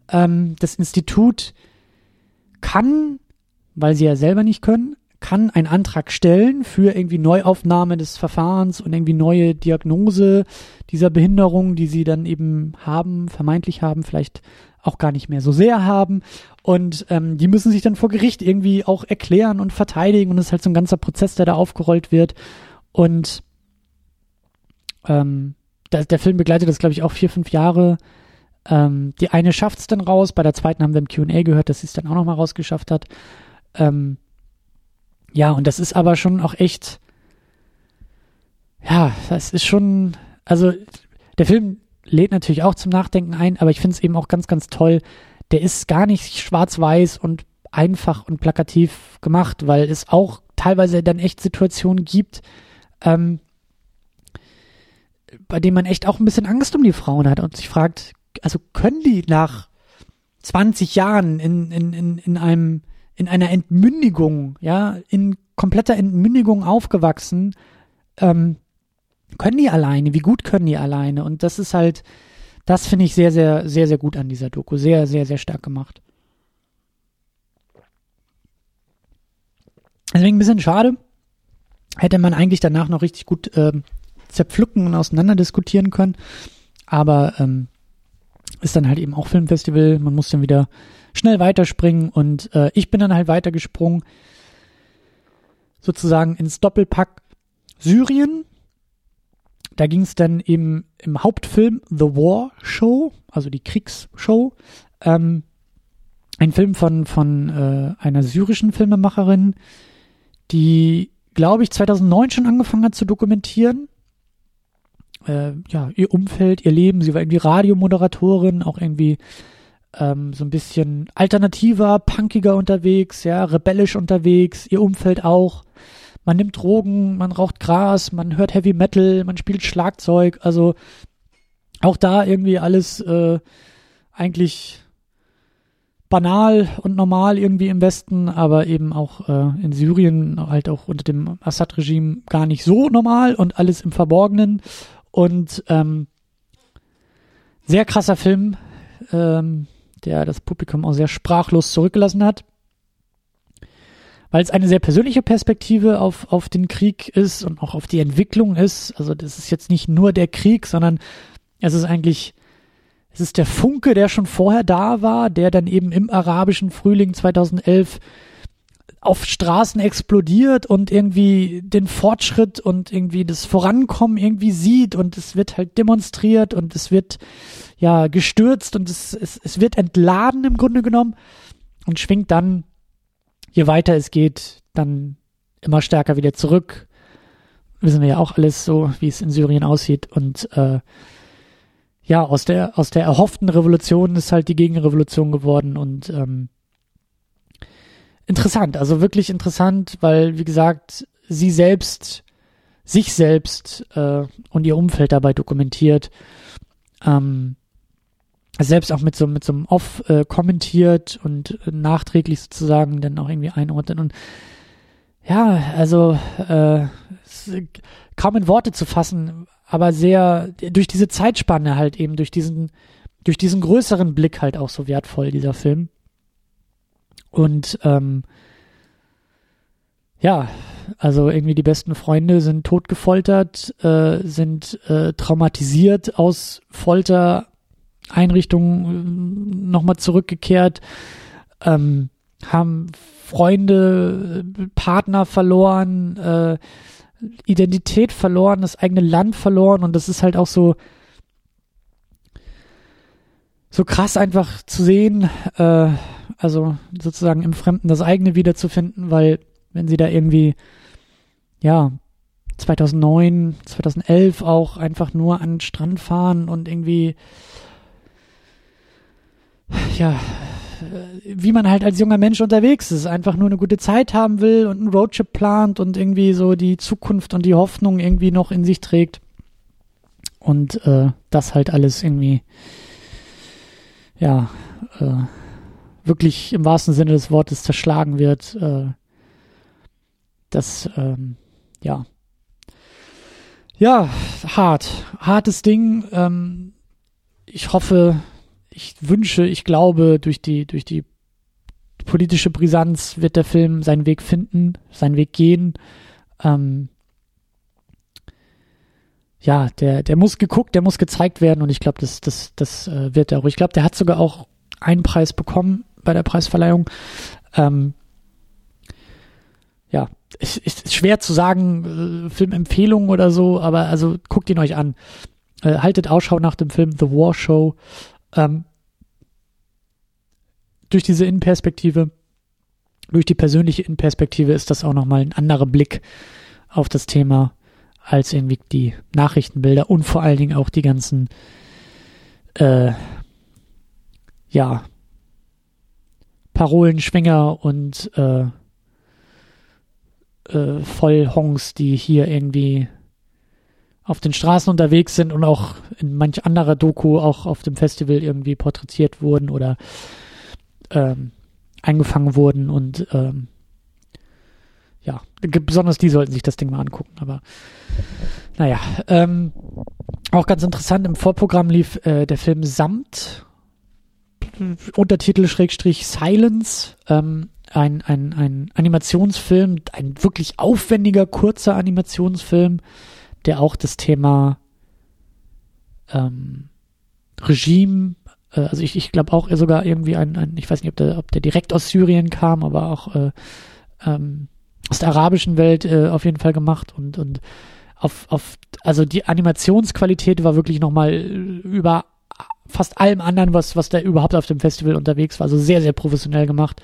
Ähm, das Institut kann, weil sie ja selber nicht können, kann einen Antrag stellen für irgendwie Neuaufnahme des Verfahrens und irgendwie neue Diagnose dieser Behinderung, die sie dann eben haben, vermeintlich haben, vielleicht auch gar nicht mehr so sehr haben. Und ähm, die müssen sich dann vor Gericht irgendwie auch erklären und verteidigen. Und es ist halt so ein ganzer Prozess, der da aufgerollt wird. Und ähm, der, der Film begleitet das, glaube ich, auch vier, fünf Jahre. Ähm, die eine schafft es dann raus. Bei der zweiten haben wir im QA gehört, dass sie es dann auch nochmal rausgeschafft hat. Ähm, ja, und das ist aber schon auch echt, ja, das ist schon, also der Film lädt natürlich auch zum Nachdenken ein, aber ich finde es eben auch ganz, ganz toll. Der ist gar nicht schwarz-weiß und einfach und plakativ gemacht, weil es auch teilweise dann echt Situationen gibt, ähm, bei denen man echt auch ein bisschen Angst um die Frauen hat und sich fragt, also können die nach 20 Jahren in, in, in, in einem in einer Entmündigung, ja, in kompletter Entmündigung aufgewachsen, ähm, können die alleine? Wie gut können die alleine? Und das ist halt, das finde ich sehr, sehr, sehr, sehr gut an dieser Doku. Sehr, sehr, sehr stark gemacht. Deswegen ein bisschen schade. Hätte man eigentlich danach noch richtig gut ähm, zerpflücken und auseinander diskutieren können. Aber ähm, ist dann halt eben auch Filmfestival. Man muss dann wieder schnell weiterspringen und äh, ich bin dann halt weitergesprungen, sozusagen ins Doppelpack Syrien. Da ging es dann eben im Hauptfilm The War Show, also die Kriegsshow. Ähm, ein Film von, von äh, einer syrischen Filmemacherin, die, glaube ich, 2009 schon angefangen hat zu dokumentieren. Äh, ja, ihr Umfeld, ihr Leben. Sie war irgendwie Radiomoderatorin, auch irgendwie ähm, so ein bisschen alternativer, punkiger unterwegs, ja, rebellisch unterwegs, ihr Umfeld auch. Man nimmt Drogen, man raucht Gras, man hört Heavy Metal, man spielt Schlagzeug, also auch da irgendwie alles äh, eigentlich banal und normal irgendwie im Westen, aber eben auch äh, in Syrien halt auch unter dem Assad-Regime gar nicht so normal und alles im Verborgenen und ähm, sehr krasser Film, ähm, der das Publikum auch sehr sprachlos zurückgelassen hat. Weil es eine sehr persönliche Perspektive auf, auf den Krieg ist und auch auf die Entwicklung ist. Also das ist jetzt nicht nur der Krieg, sondern es ist eigentlich, es ist der Funke, der schon vorher da war, der dann eben im arabischen Frühling 2011 auf Straßen explodiert und irgendwie den Fortschritt und irgendwie das Vorankommen irgendwie sieht und es wird halt demonstriert und es wird ja gestürzt und es, es, es wird entladen im Grunde genommen und schwingt dann, je weiter es geht, dann immer stärker wieder zurück. Wissen wir ja auch alles so, wie es in Syrien aussieht und äh, ja, aus der, aus der erhofften Revolution ist halt die Gegenrevolution geworden und ähm, interessant, also wirklich interessant, weil, wie gesagt, sie selbst, sich selbst äh, und ihr Umfeld dabei dokumentiert. Ähm, selbst auch mit so mit so einem Off äh, kommentiert und äh, nachträglich sozusagen dann auch irgendwie einordnet und ja, also äh, kaum in Worte zu fassen, aber sehr durch diese Zeitspanne halt eben durch diesen durch diesen größeren Blick halt auch so wertvoll dieser Film. Und ähm, ja, also irgendwie die besten Freunde sind totgefoltert, äh, sind äh, traumatisiert aus Foltereinrichtungen äh, nochmal zurückgekehrt, ähm, haben Freunde, Partner verloren, äh, Identität verloren, das eigene Land verloren und das ist halt auch so so krass einfach zu sehen, äh, also sozusagen im Fremden das eigene wiederzufinden, weil wenn sie da irgendwie, ja, 2009, 2011 auch einfach nur an den Strand fahren und irgendwie, ja, wie man halt als junger Mensch unterwegs ist, einfach nur eine gute Zeit haben will und einen Roadtrip plant und irgendwie so die Zukunft und die Hoffnung irgendwie noch in sich trägt. Und äh, das halt alles irgendwie, ja, äh, wirklich im wahrsten Sinne des Wortes zerschlagen wird. Äh, das, ähm, ja. Ja, hart. Hartes Ding. Ähm, ich hoffe, ich wünsche, ich glaube, durch die, durch die politische Brisanz wird der Film seinen Weg finden, seinen Weg gehen. Ähm, ja, der, der muss geguckt, der muss gezeigt werden und ich glaube, das, das, das äh, wird er auch. Ich glaube, der hat sogar auch einen Preis bekommen bei der Preisverleihung. Ähm, ja, ist, ist schwer zu sagen, äh, Filmempfehlungen oder so, aber also guckt ihn euch an. Äh, haltet Ausschau nach dem Film The War Show. Ähm, durch diese Innenperspektive, durch die persönliche Innenperspektive ist das auch nochmal ein anderer Blick auf das Thema als irgendwie die Nachrichtenbilder und vor allen Dingen auch die ganzen, äh, ja, Parolenschwinger und äh, äh, Vollhongs, die hier irgendwie auf den Straßen unterwegs sind und auch in manch anderer Doku auch auf dem Festival irgendwie porträtiert wurden oder ähm, eingefangen wurden und ähm, ja, besonders die sollten sich das Ding mal angucken, aber naja, ähm, auch ganz interessant, im Vorprogramm lief äh, der Film Samt Untertitel Schrägstrich Silence, ähm, ein, ein, ein Animationsfilm, ein wirklich aufwendiger, kurzer Animationsfilm, der auch das Thema ähm, Regime, äh, also ich, ich glaube auch sogar irgendwie ein, ein, ich weiß nicht, ob der, ob der direkt aus Syrien kam, aber auch äh, ähm, aus der arabischen Welt äh, auf jeden Fall gemacht und, und auf, auf, also die Animationsqualität war wirklich nochmal über fast allem anderen, was, was da überhaupt auf dem Festival unterwegs war. Also sehr, sehr professionell gemacht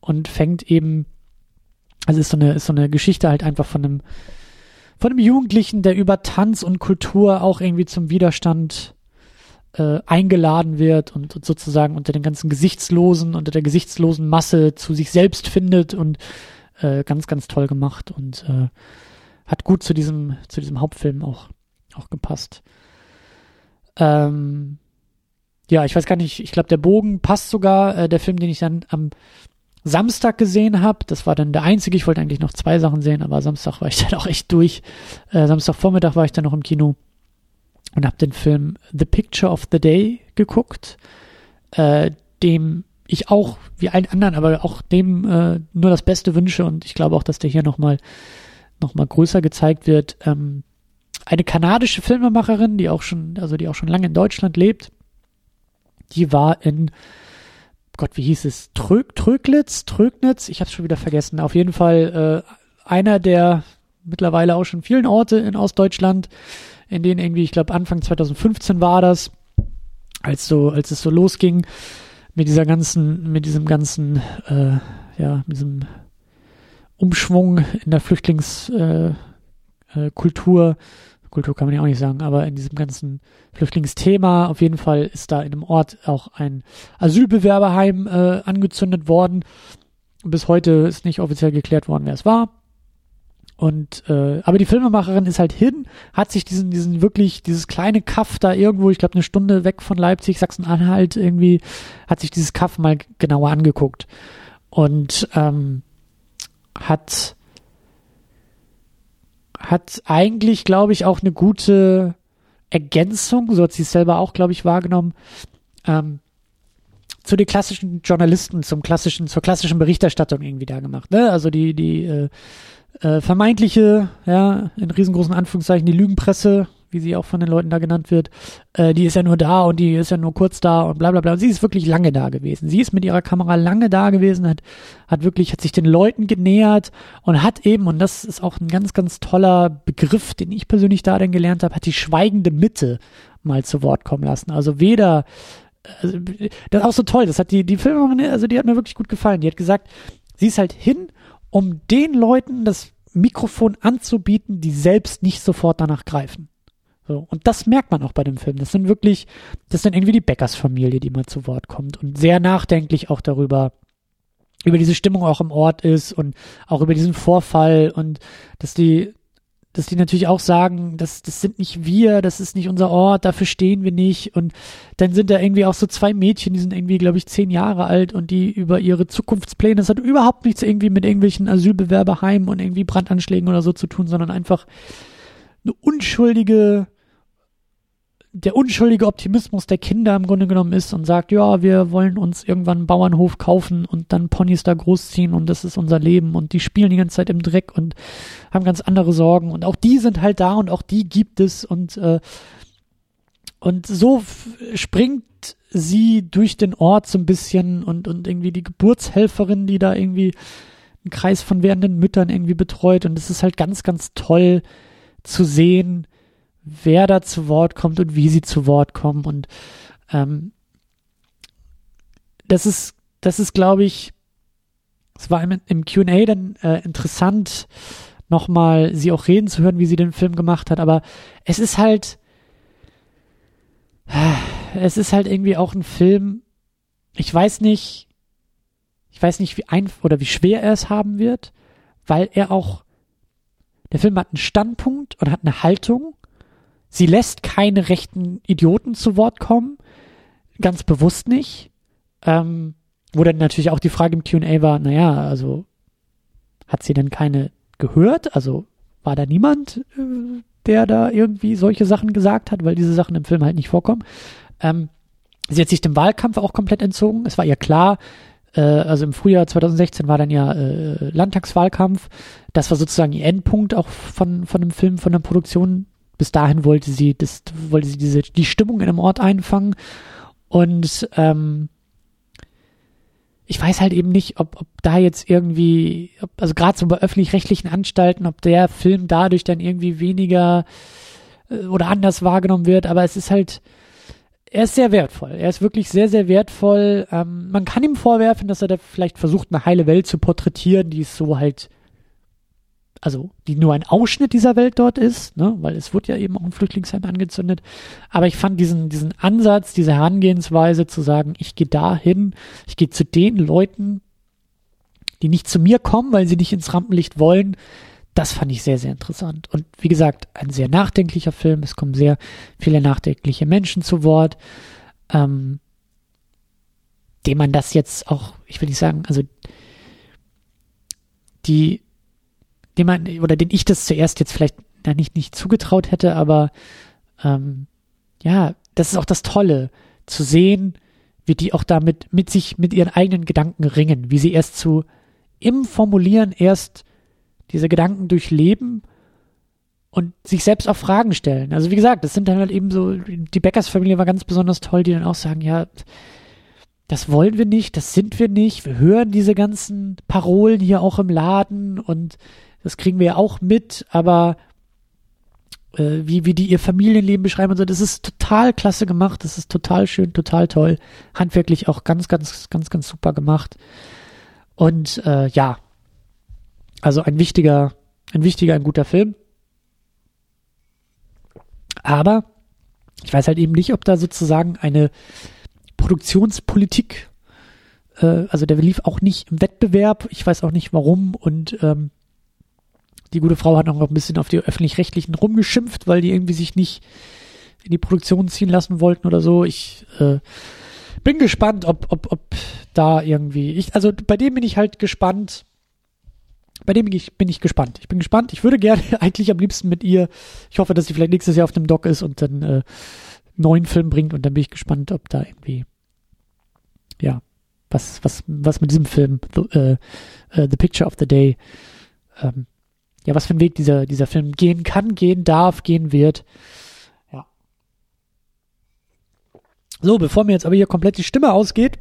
und fängt eben, also ist so eine, ist so eine Geschichte halt einfach von einem, von einem Jugendlichen, der über Tanz und Kultur auch irgendwie zum Widerstand äh, eingeladen wird und, und sozusagen unter den ganzen Gesichtslosen, unter der gesichtslosen Masse zu sich selbst findet und äh, ganz, ganz toll gemacht und äh, hat gut zu diesem, zu diesem Hauptfilm auch, auch gepasst. Ähm, ja, ich weiß gar nicht, ich glaube, der Bogen passt sogar. Äh, der Film, den ich dann am Samstag gesehen habe, das war dann der einzige, ich wollte eigentlich noch zwei Sachen sehen, aber Samstag war ich dann auch echt durch. Äh, Samstagvormittag war ich dann noch im Kino und habe den Film The Picture of the Day geguckt, äh, dem ich auch, wie allen anderen, aber auch dem äh, nur das Beste wünsche und ich glaube auch, dass der hier nochmal noch mal größer gezeigt wird. Ähm, eine kanadische Filmemacherin, die auch schon, also die auch schon lange in Deutschland lebt, die war in, Gott, wie hieß es? Trög, Tröglitz? Trögnitz? Ich habe schon wieder vergessen. Auf jeden Fall äh, einer der mittlerweile auch schon vielen Orte in Ostdeutschland, in denen irgendwie, ich glaube Anfang 2015 war das, als so, als es so losging mit dieser ganzen, mit diesem ganzen, äh, ja, mit diesem Umschwung in der Flüchtlingskultur. Äh, äh, Kultur Kultur kann man ja auch nicht sagen, aber in diesem ganzen Flüchtlingsthema, auf jeden Fall ist da in einem Ort auch ein Asylbewerberheim äh, angezündet worden. Bis heute ist nicht offiziell geklärt worden, wer es war. Und äh, aber die Filmemacherin ist halt hin, hat sich diesen diesen wirklich dieses kleine Kaff da irgendwo, ich glaube eine Stunde weg von Leipzig, Sachsen-Anhalt irgendwie, hat sich dieses Kaff mal genauer angeguckt und ähm, hat hat eigentlich, glaube ich, auch eine gute Ergänzung, so hat sie es selber auch, glaube ich, wahrgenommen, ähm, zu den klassischen Journalisten, zum klassischen, zur klassischen Berichterstattung irgendwie da gemacht. Ne? Also die, die äh, äh, vermeintliche, ja, in riesengroßen Anführungszeichen, die Lügenpresse, wie sie auch von den Leuten da genannt wird, äh, die ist ja nur da und die ist ja nur kurz da und bla bla bla. Und sie ist wirklich lange da gewesen. Sie ist mit ihrer Kamera lange da gewesen, hat, hat wirklich, hat sich den Leuten genähert und hat eben, und das ist auch ein ganz, ganz toller Begriff, den ich persönlich da dann gelernt habe, hat die schweigende Mitte mal zu Wort kommen lassen. Also weder also, das ist auch so toll, das hat die, die Filmerin, also die hat mir wirklich gut gefallen. Die hat gesagt, sie ist halt hin, um den Leuten das Mikrofon anzubieten, die selbst nicht sofort danach greifen. So, und das merkt man auch bei dem Film. Das sind wirklich, das sind irgendwie die Bäckersfamilie, die mal zu Wort kommt und sehr nachdenklich auch darüber, über diese Stimmung auch im Ort ist und auch über diesen Vorfall und dass die dass die natürlich auch sagen, das, das sind nicht wir, das ist nicht unser Ort, dafür stehen wir nicht. Und dann sind da irgendwie auch so zwei Mädchen, die sind irgendwie, glaube ich, zehn Jahre alt und die über ihre Zukunftspläne, das hat überhaupt nichts irgendwie mit irgendwelchen Asylbewerberheimen und irgendwie Brandanschlägen oder so zu tun, sondern einfach eine unschuldige der unschuldige Optimismus der Kinder im Grunde genommen ist und sagt, ja, wir wollen uns irgendwann einen Bauernhof kaufen und dann Ponys da großziehen und das ist unser Leben und die spielen die ganze Zeit im Dreck und haben ganz andere Sorgen und auch die sind halt da und auch die gibt es und äh, und so springt sie durch den Ort so ein bisschen und und irgendwie die Geburtshelferin, die da irgendwie einen Kreis von werdenden Müttern irgendwie betreut und es ist halt ganz ganz toll zu sehen, wer da zu Wort kommt und wie sie zu Wort kommen. Und ähm, das ist, das ist, glaube ich, es war im, im QA dann äh, interessant, nochmal sie auch reden zu hören, wie sie den Film gemacht hat. Aber es ist halt, es ist halt irgendwie auch ein Film. Ich weiß nicht, ich weiß nicht, wie ein oder wie schwer er es haben wird, weil er auch, der Film hat einen Standpunkt und hat eine Haltung Sie lässt keine rechten Idioten zu Wort kommen, ganz bewusst nicht. Ähm, wo dann natürlich auch die Frage im QA war, naja, also hat sie denn keine gehört? Also war da niemand, äh, der da irgendwie solche Sachen gesagt hat, weil diese Sachen im Film halt nicht vorkommen. Ähm, sie hat sich dem Wahlkampf auch komplett entzogen. Es war ihr klar, äh, also im Frühjahr 2016 war dann ja äh, Landtagswahlkampf. Das war sozusagen ihr Endpunkt auch von, von dem Film, von der Produktion bis dahin wollte sie, das, wollte sie diese, die Stimmung in einem Ort einfangen. Und ähm, ich weiß halt eben nicht, ob, ob da jetzt irgendwie, ob, also gerade so bei öffentlich-rechtlichen Anstalten, ob der Film dadurch dann irgendwie weniger äh, oder anders wahrgenommen wird, aber es ist halt, er ist sehr wertvoll. Er ist wirklich sehr, sehr wertvoll. Ähm, man kann ihm vorwerfen, dass er da vielleicht versucht, eine heile Welt zu porträtieren, die es so halt also die nur ein Ausschnitt dieser Welt dort ist, ne, weil es wurde ja eben auch ein Flüchtlingsheim angezündet. Aber ich fand diesen, diesen Ansatz, diese Herangehensweise zu sagen, ich gehe dahin, ich gehe zu den Leuten, die nicht zu mir kommen, weil sie nicht ins Rampenlicht wollen, das fand ich sehr, sehr interessant. Und wie gesagt, ein sehr nachdenklicher Film. Es kommen sehr viele nachdenkliche Menschen zu Wort, ähm, dem man das jetzt auch, ich will nicht sagen, also die dem man, oder den ich das zuerst jetzt vielleicht na, nicht, nicht zugetraut hätte, aber ähm, ja, das ist auch das Tolle, zu sehen, wie die auch damit mit sich, mit ihren eigenen Gedanken ringen, wie sie erst zu im Formulieren erst diese Gedanken durchleben und sich selbst auch Fragen stellen. Also wie gesagt, das sind dann halt eben so, die Bäckersfamilie war ganz besonders toll, die dann auch sagen, ja, das wollen wir nicht, das sind wir nicht, wir hören diese ganzen Parolen hier auch im Laden und das kriegen wir ja auch mit, aber äh, wie, wie die ihr Familienleben beschreiben und so, das ist total klasse gemacht, das ist total schön, total toll, handwerklich auch ganz, ganz, ganz, ganz super gemacht. Und äh, ja, also ein wichtiger, ein wichtiger, ein guter Film. Aber ich weiß halt eben nicht, ob da sozusagen eine Produktionspolitik, äh, also der lief auch nicht im Wettbewerb, ich weiß auch nicht warum und ähm, die gute Frau hat noch ein bisschen auf die öffentlich-rechtlichen rumgeschimpft, weil die irgendwie sich nicht in die Produktion ziehen lassen wollten oder so. Ich äh, bin gespannt, ob, ob, ob da irgendwie. Ich, also bei dem bin ich halt gespannt. Bei dem bin ich, bin ich gespannt. Ich bin gespannt. Ich würde gerne eigentlich am liebsten mit ihr. Ich hoffe, dass sie vielleicht nächstes Jahr auf dem Dock ist und dann äh, neuen Film bringt und dann bin ich gespannt, ob da irgendwie ja, was, was, was mit diesem Film, The, äh, äh, The Picture of the Day, ähm, ja, was für einen Weg dieser, dieser Film gehen kann, gehen darf, gehen wird. Ja. So, bevor mir jetzt aber hier komplett die Stimme ausgeht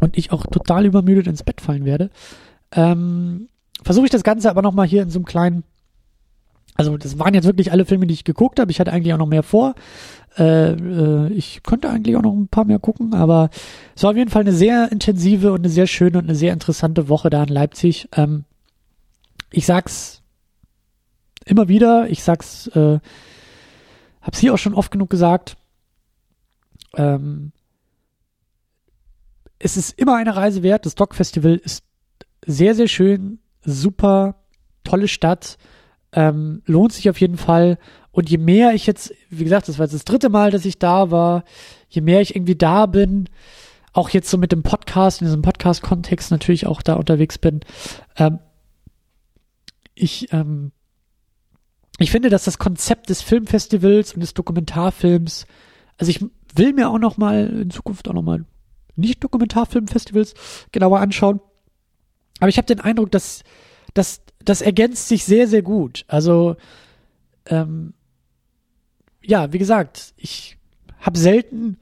und ich auch total übermüdet ins Bett fallen werde, ähm, versuche ich das Ganze aber nochmal hier in so einem kleinen also das waren jetzt wirklich alle Filme, die ich geguckt habe. Ich hatte eigentlich auch noch mehr vor. Äh, äh, ich könnte eigentlich auch noch ein paar mehr gucken, aber es war auf jeden Fall eine sehr intensive und eine sehr schöne und eine sehr interessante Woche da in Leipzig. Ähm, ich sag's immer wieder, ich sag's, äh, hab's hier auch schon oft genug gesagt. Ähm, es ist immer eine Reise wert. Das Dog Festival ist sehr, sehr schön, super, tolle Stadt ähm, lohnt sich auf jeden Fall. Und je mehr ich jetzt, wie gesagt, das war jetzt das dritte Mal, dass ich da war, je mehr ich irgendwie da bin, auch jetzt so mit dem Podcast, in diesem Podcast-Kontext natürlich auch da unterwegs bin, ähm, ich, ähm, ich finde, dass das Konzept des Filmfestivals und des Dokumentarfilms, also ich will mir auch noch mal in Zukunft auch noch mal nicht Dokumentarfilmfestivals genauer anschauen, aber ich habe den Eindruck, dass, dass das ergänzt sich sehr, sehr gut. Also, ähm, ja, wie gesagt, ich habe selten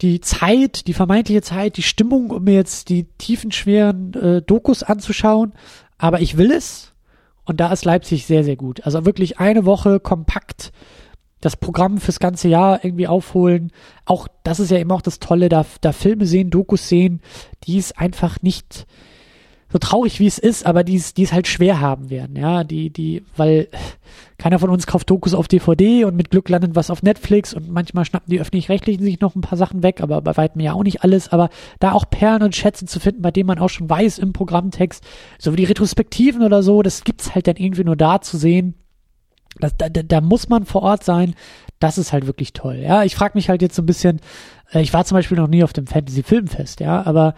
die Zeit, die vermeintliche Zeit, die Stimmung, um mir jetzt die tiefen, schweren äh, Dokus anzuschauen. Aber ich will es. Und da ist Leipzig sehr, sehr gut. Also wirklich eine Woche kompakt das Programm fürs ganze Jahr irgendwie aufholen. Auch das ist ja immer auch das Tolle, da, da Filme sehen, Dokus sehen, die es einfach nicht, so traurig wie es ist, aber die es, halt schwer haben werden, ja, die, die, weil keiner von uns kauft Dokus auf DVD und mit Glück landet was auf Netflix und manchmal schnappen die öffentlich-rechtlichen sich noch ein paar Sachen weg, aber bei weitem ja auch nicht alles, aber da auch Perlen und Schätze zu finden, bei denen man auch schon weiß im Programmtext, so wie die Retrospektiven oder so, das gibt's halt dann irgendwie nur da zu sehen. Das, da, da muss man vor Ort sein. Das ist halt wirklich toll. Ja, ich frage mich halt jetzt so ein bisschen. Äh, ich war zum Beispiel noch nie auf dem Fantasy Filmfest, ja, aber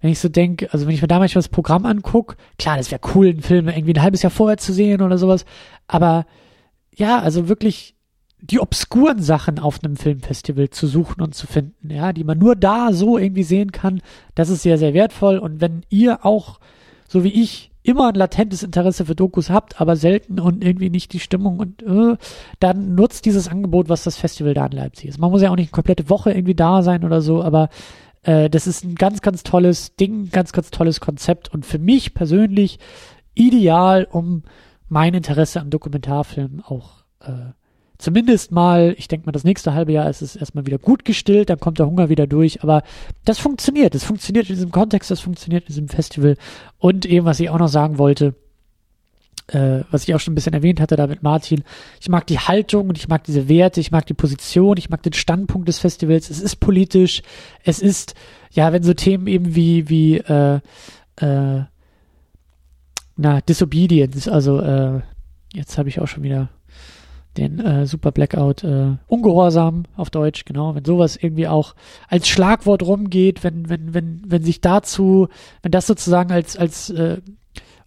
wenn ich so denke, also wenn ich mir da manchmal das Programm angucke, klar, das wäre cool, einen Film irgendwie ein halbes Jahr vorher zu sehen oder sowas, aber ja, also wirklich die obskuren Sachen auf einem Filmfestival zu suchen und zu finden, ja, die man nur da so irgendwie sehen kann, das ist sehr, sehr wertvoll. Und wenn ihr auch, so wie ich, immer ein latentes Interesse für Dokus habt, aber selten und irgendwie nicht die Stimmung und äh, dann nutzt dieses Angebot, was das Festival da in Leipzig ist. Man muss ja auch nicht eine komplette Woche irgendwie da sein oder so, aber äh, das ist ein ganz, ganz tolles Ding, ganz, ganz tolles Konzept und für mich persönlich ideal, um mein Interesse am Dokumentarfilm auch äh, zumindest mal, ich denke mal, das nächste halbe Jahr ist es erstmal wieder gut gestillt, dann kommt der Hunger wieder durch, aber das funktioniert, das funktioniert in diesem Kontext, das funktioniert in diesem Festival. Und eben, was ich auch noch sagen wollte, äh, was ich auch schon ein bisschen erwähnt hatte da mit Martin, ich mag die Haltung und ich mag diese Werte, ich mag die Position, ich mag den Standpunkt des Festivals. Es ist politisch, es ist, ja, wenn so Themen eben wie, wie, äh, äh, na, Disobedience, also, äh, jetzt habe ich auch schon wieder den äh, Super Blackout, äh, Ungehorsam auf Deutsch, genau, wenn sowas irgendwie auch als Schlagwort rumgeht, wenn, wenn, wenn, wenn sich dazu, wenn das sozusagen als, als äh,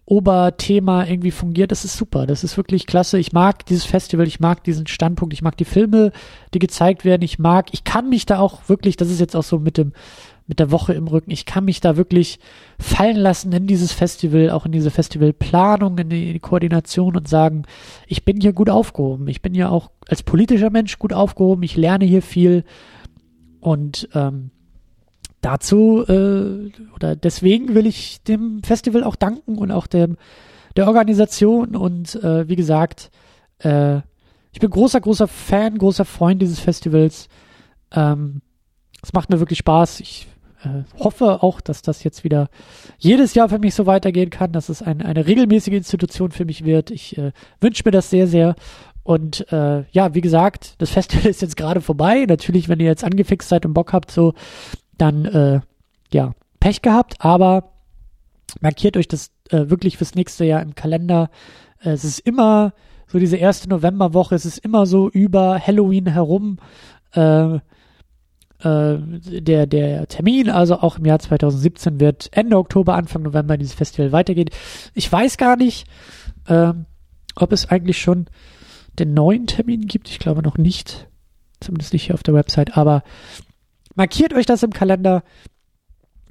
Oberthema irgendwie fungiert, das ist super. Das ist wirklich klasse. Ich mag dieses Festival, ich mag diesen Standpunkt, ich mag die Filme, die gezeigt werden. Ich mag, ich kann mich da auch wirklich, das ist jetzt auch so mit dem, mit der Woche im Rücken, ich kann mich da wirklich fallen lassen in dieses Festival, auch in diese Festivalplanung, in die, in die Koordination und sagen, ich bin hier gut aufgehoben. Ich bin ja auch als politischer Mensch gut aufgehoben. Ich lerne hier viel und ähm, dazu äh, oder deswegen will ich dem Festival auch danken und auch dem der Organisation und äh, wie gesagt, äh, ich bin großer, großer Fan, großer Freund dieses Festivals. Ähm, es macht mir wirklich Spaß. Ich äh, hoffe auch, dass das jetzt wieder jedes Jahr für mich so weitergehen kann, dass es ein, eine regelmäßige Institution für mich wird. Ich äh, wünsche mir das sehr, sehr. Und äh, ja, wie gesagt, das Festival ist jetzt gerade vorbei. Natürlich, wenn ihr jetzt angefixt seid und Bock habt, so dann äh, ja, Pech gehabt, aber markiert euch das äh, wirklich fürs nächste Jahr im Kalender. Äh, es ist immer so diese erste Novemberwoche, es ist immer so über Halloween herum äh, äh, der, der Termin, also auch im Jahr 2017 wird Ende Oktober, Anfang November dieses Festival weitergehen. Ich weiß gar nicht, äh, ob es eigentlich schon den neuen Termin gibt. Ich glaube noch nicht. Zumindest nicht hier auf der Website, aber Markiert euch das im Kalender.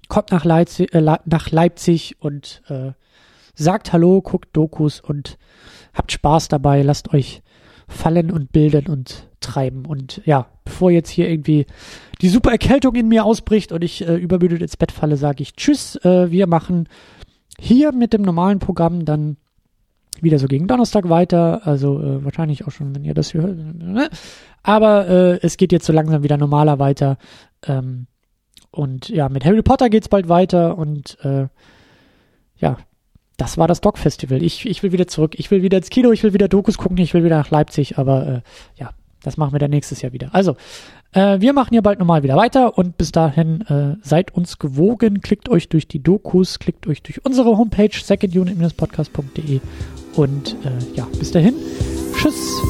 kommt nach Leipzig, äh, nach Leipzig und äh, sagt Hallo, guckt Dokus und habt Spaß dabei, lasst euch fallen und bilden und treiben. Und ja, bevor jetzt hier irgendwie die super Erkältung in mir ausbricht und ich äh, übermüdet ins Bett falle, sage ich Tschüss. Äh, wir machen hier mit dem normalen Programm dann wieder so gegen Donnerstag weiter. Also äh, wahrscheinlich auch schon, wenn ihr das hört. Ne? Aber äh, es geht jetzt so langsam wieder normaler weiter. Ähm, und ja, mit Harry Potter geht's bald weiter und äh, ja, das war das Dog Festival. Ich, ich will wieder zurück. Ich will wieder ins Kino, ich will wieder Dokus gucken, ich will wieder nach Leipzig, aber äh, ja, das machen wir dann nächstes Jahr wieder. Also, äh, wir machen hier bald nochmal wieder weiter und bis dahin äh, seid uns gewogen, klickt euch durch die Dokus, klickt euch durch unsere Homepage secondunit-podcast.de und äh, ja, bis dahin. Tschüss.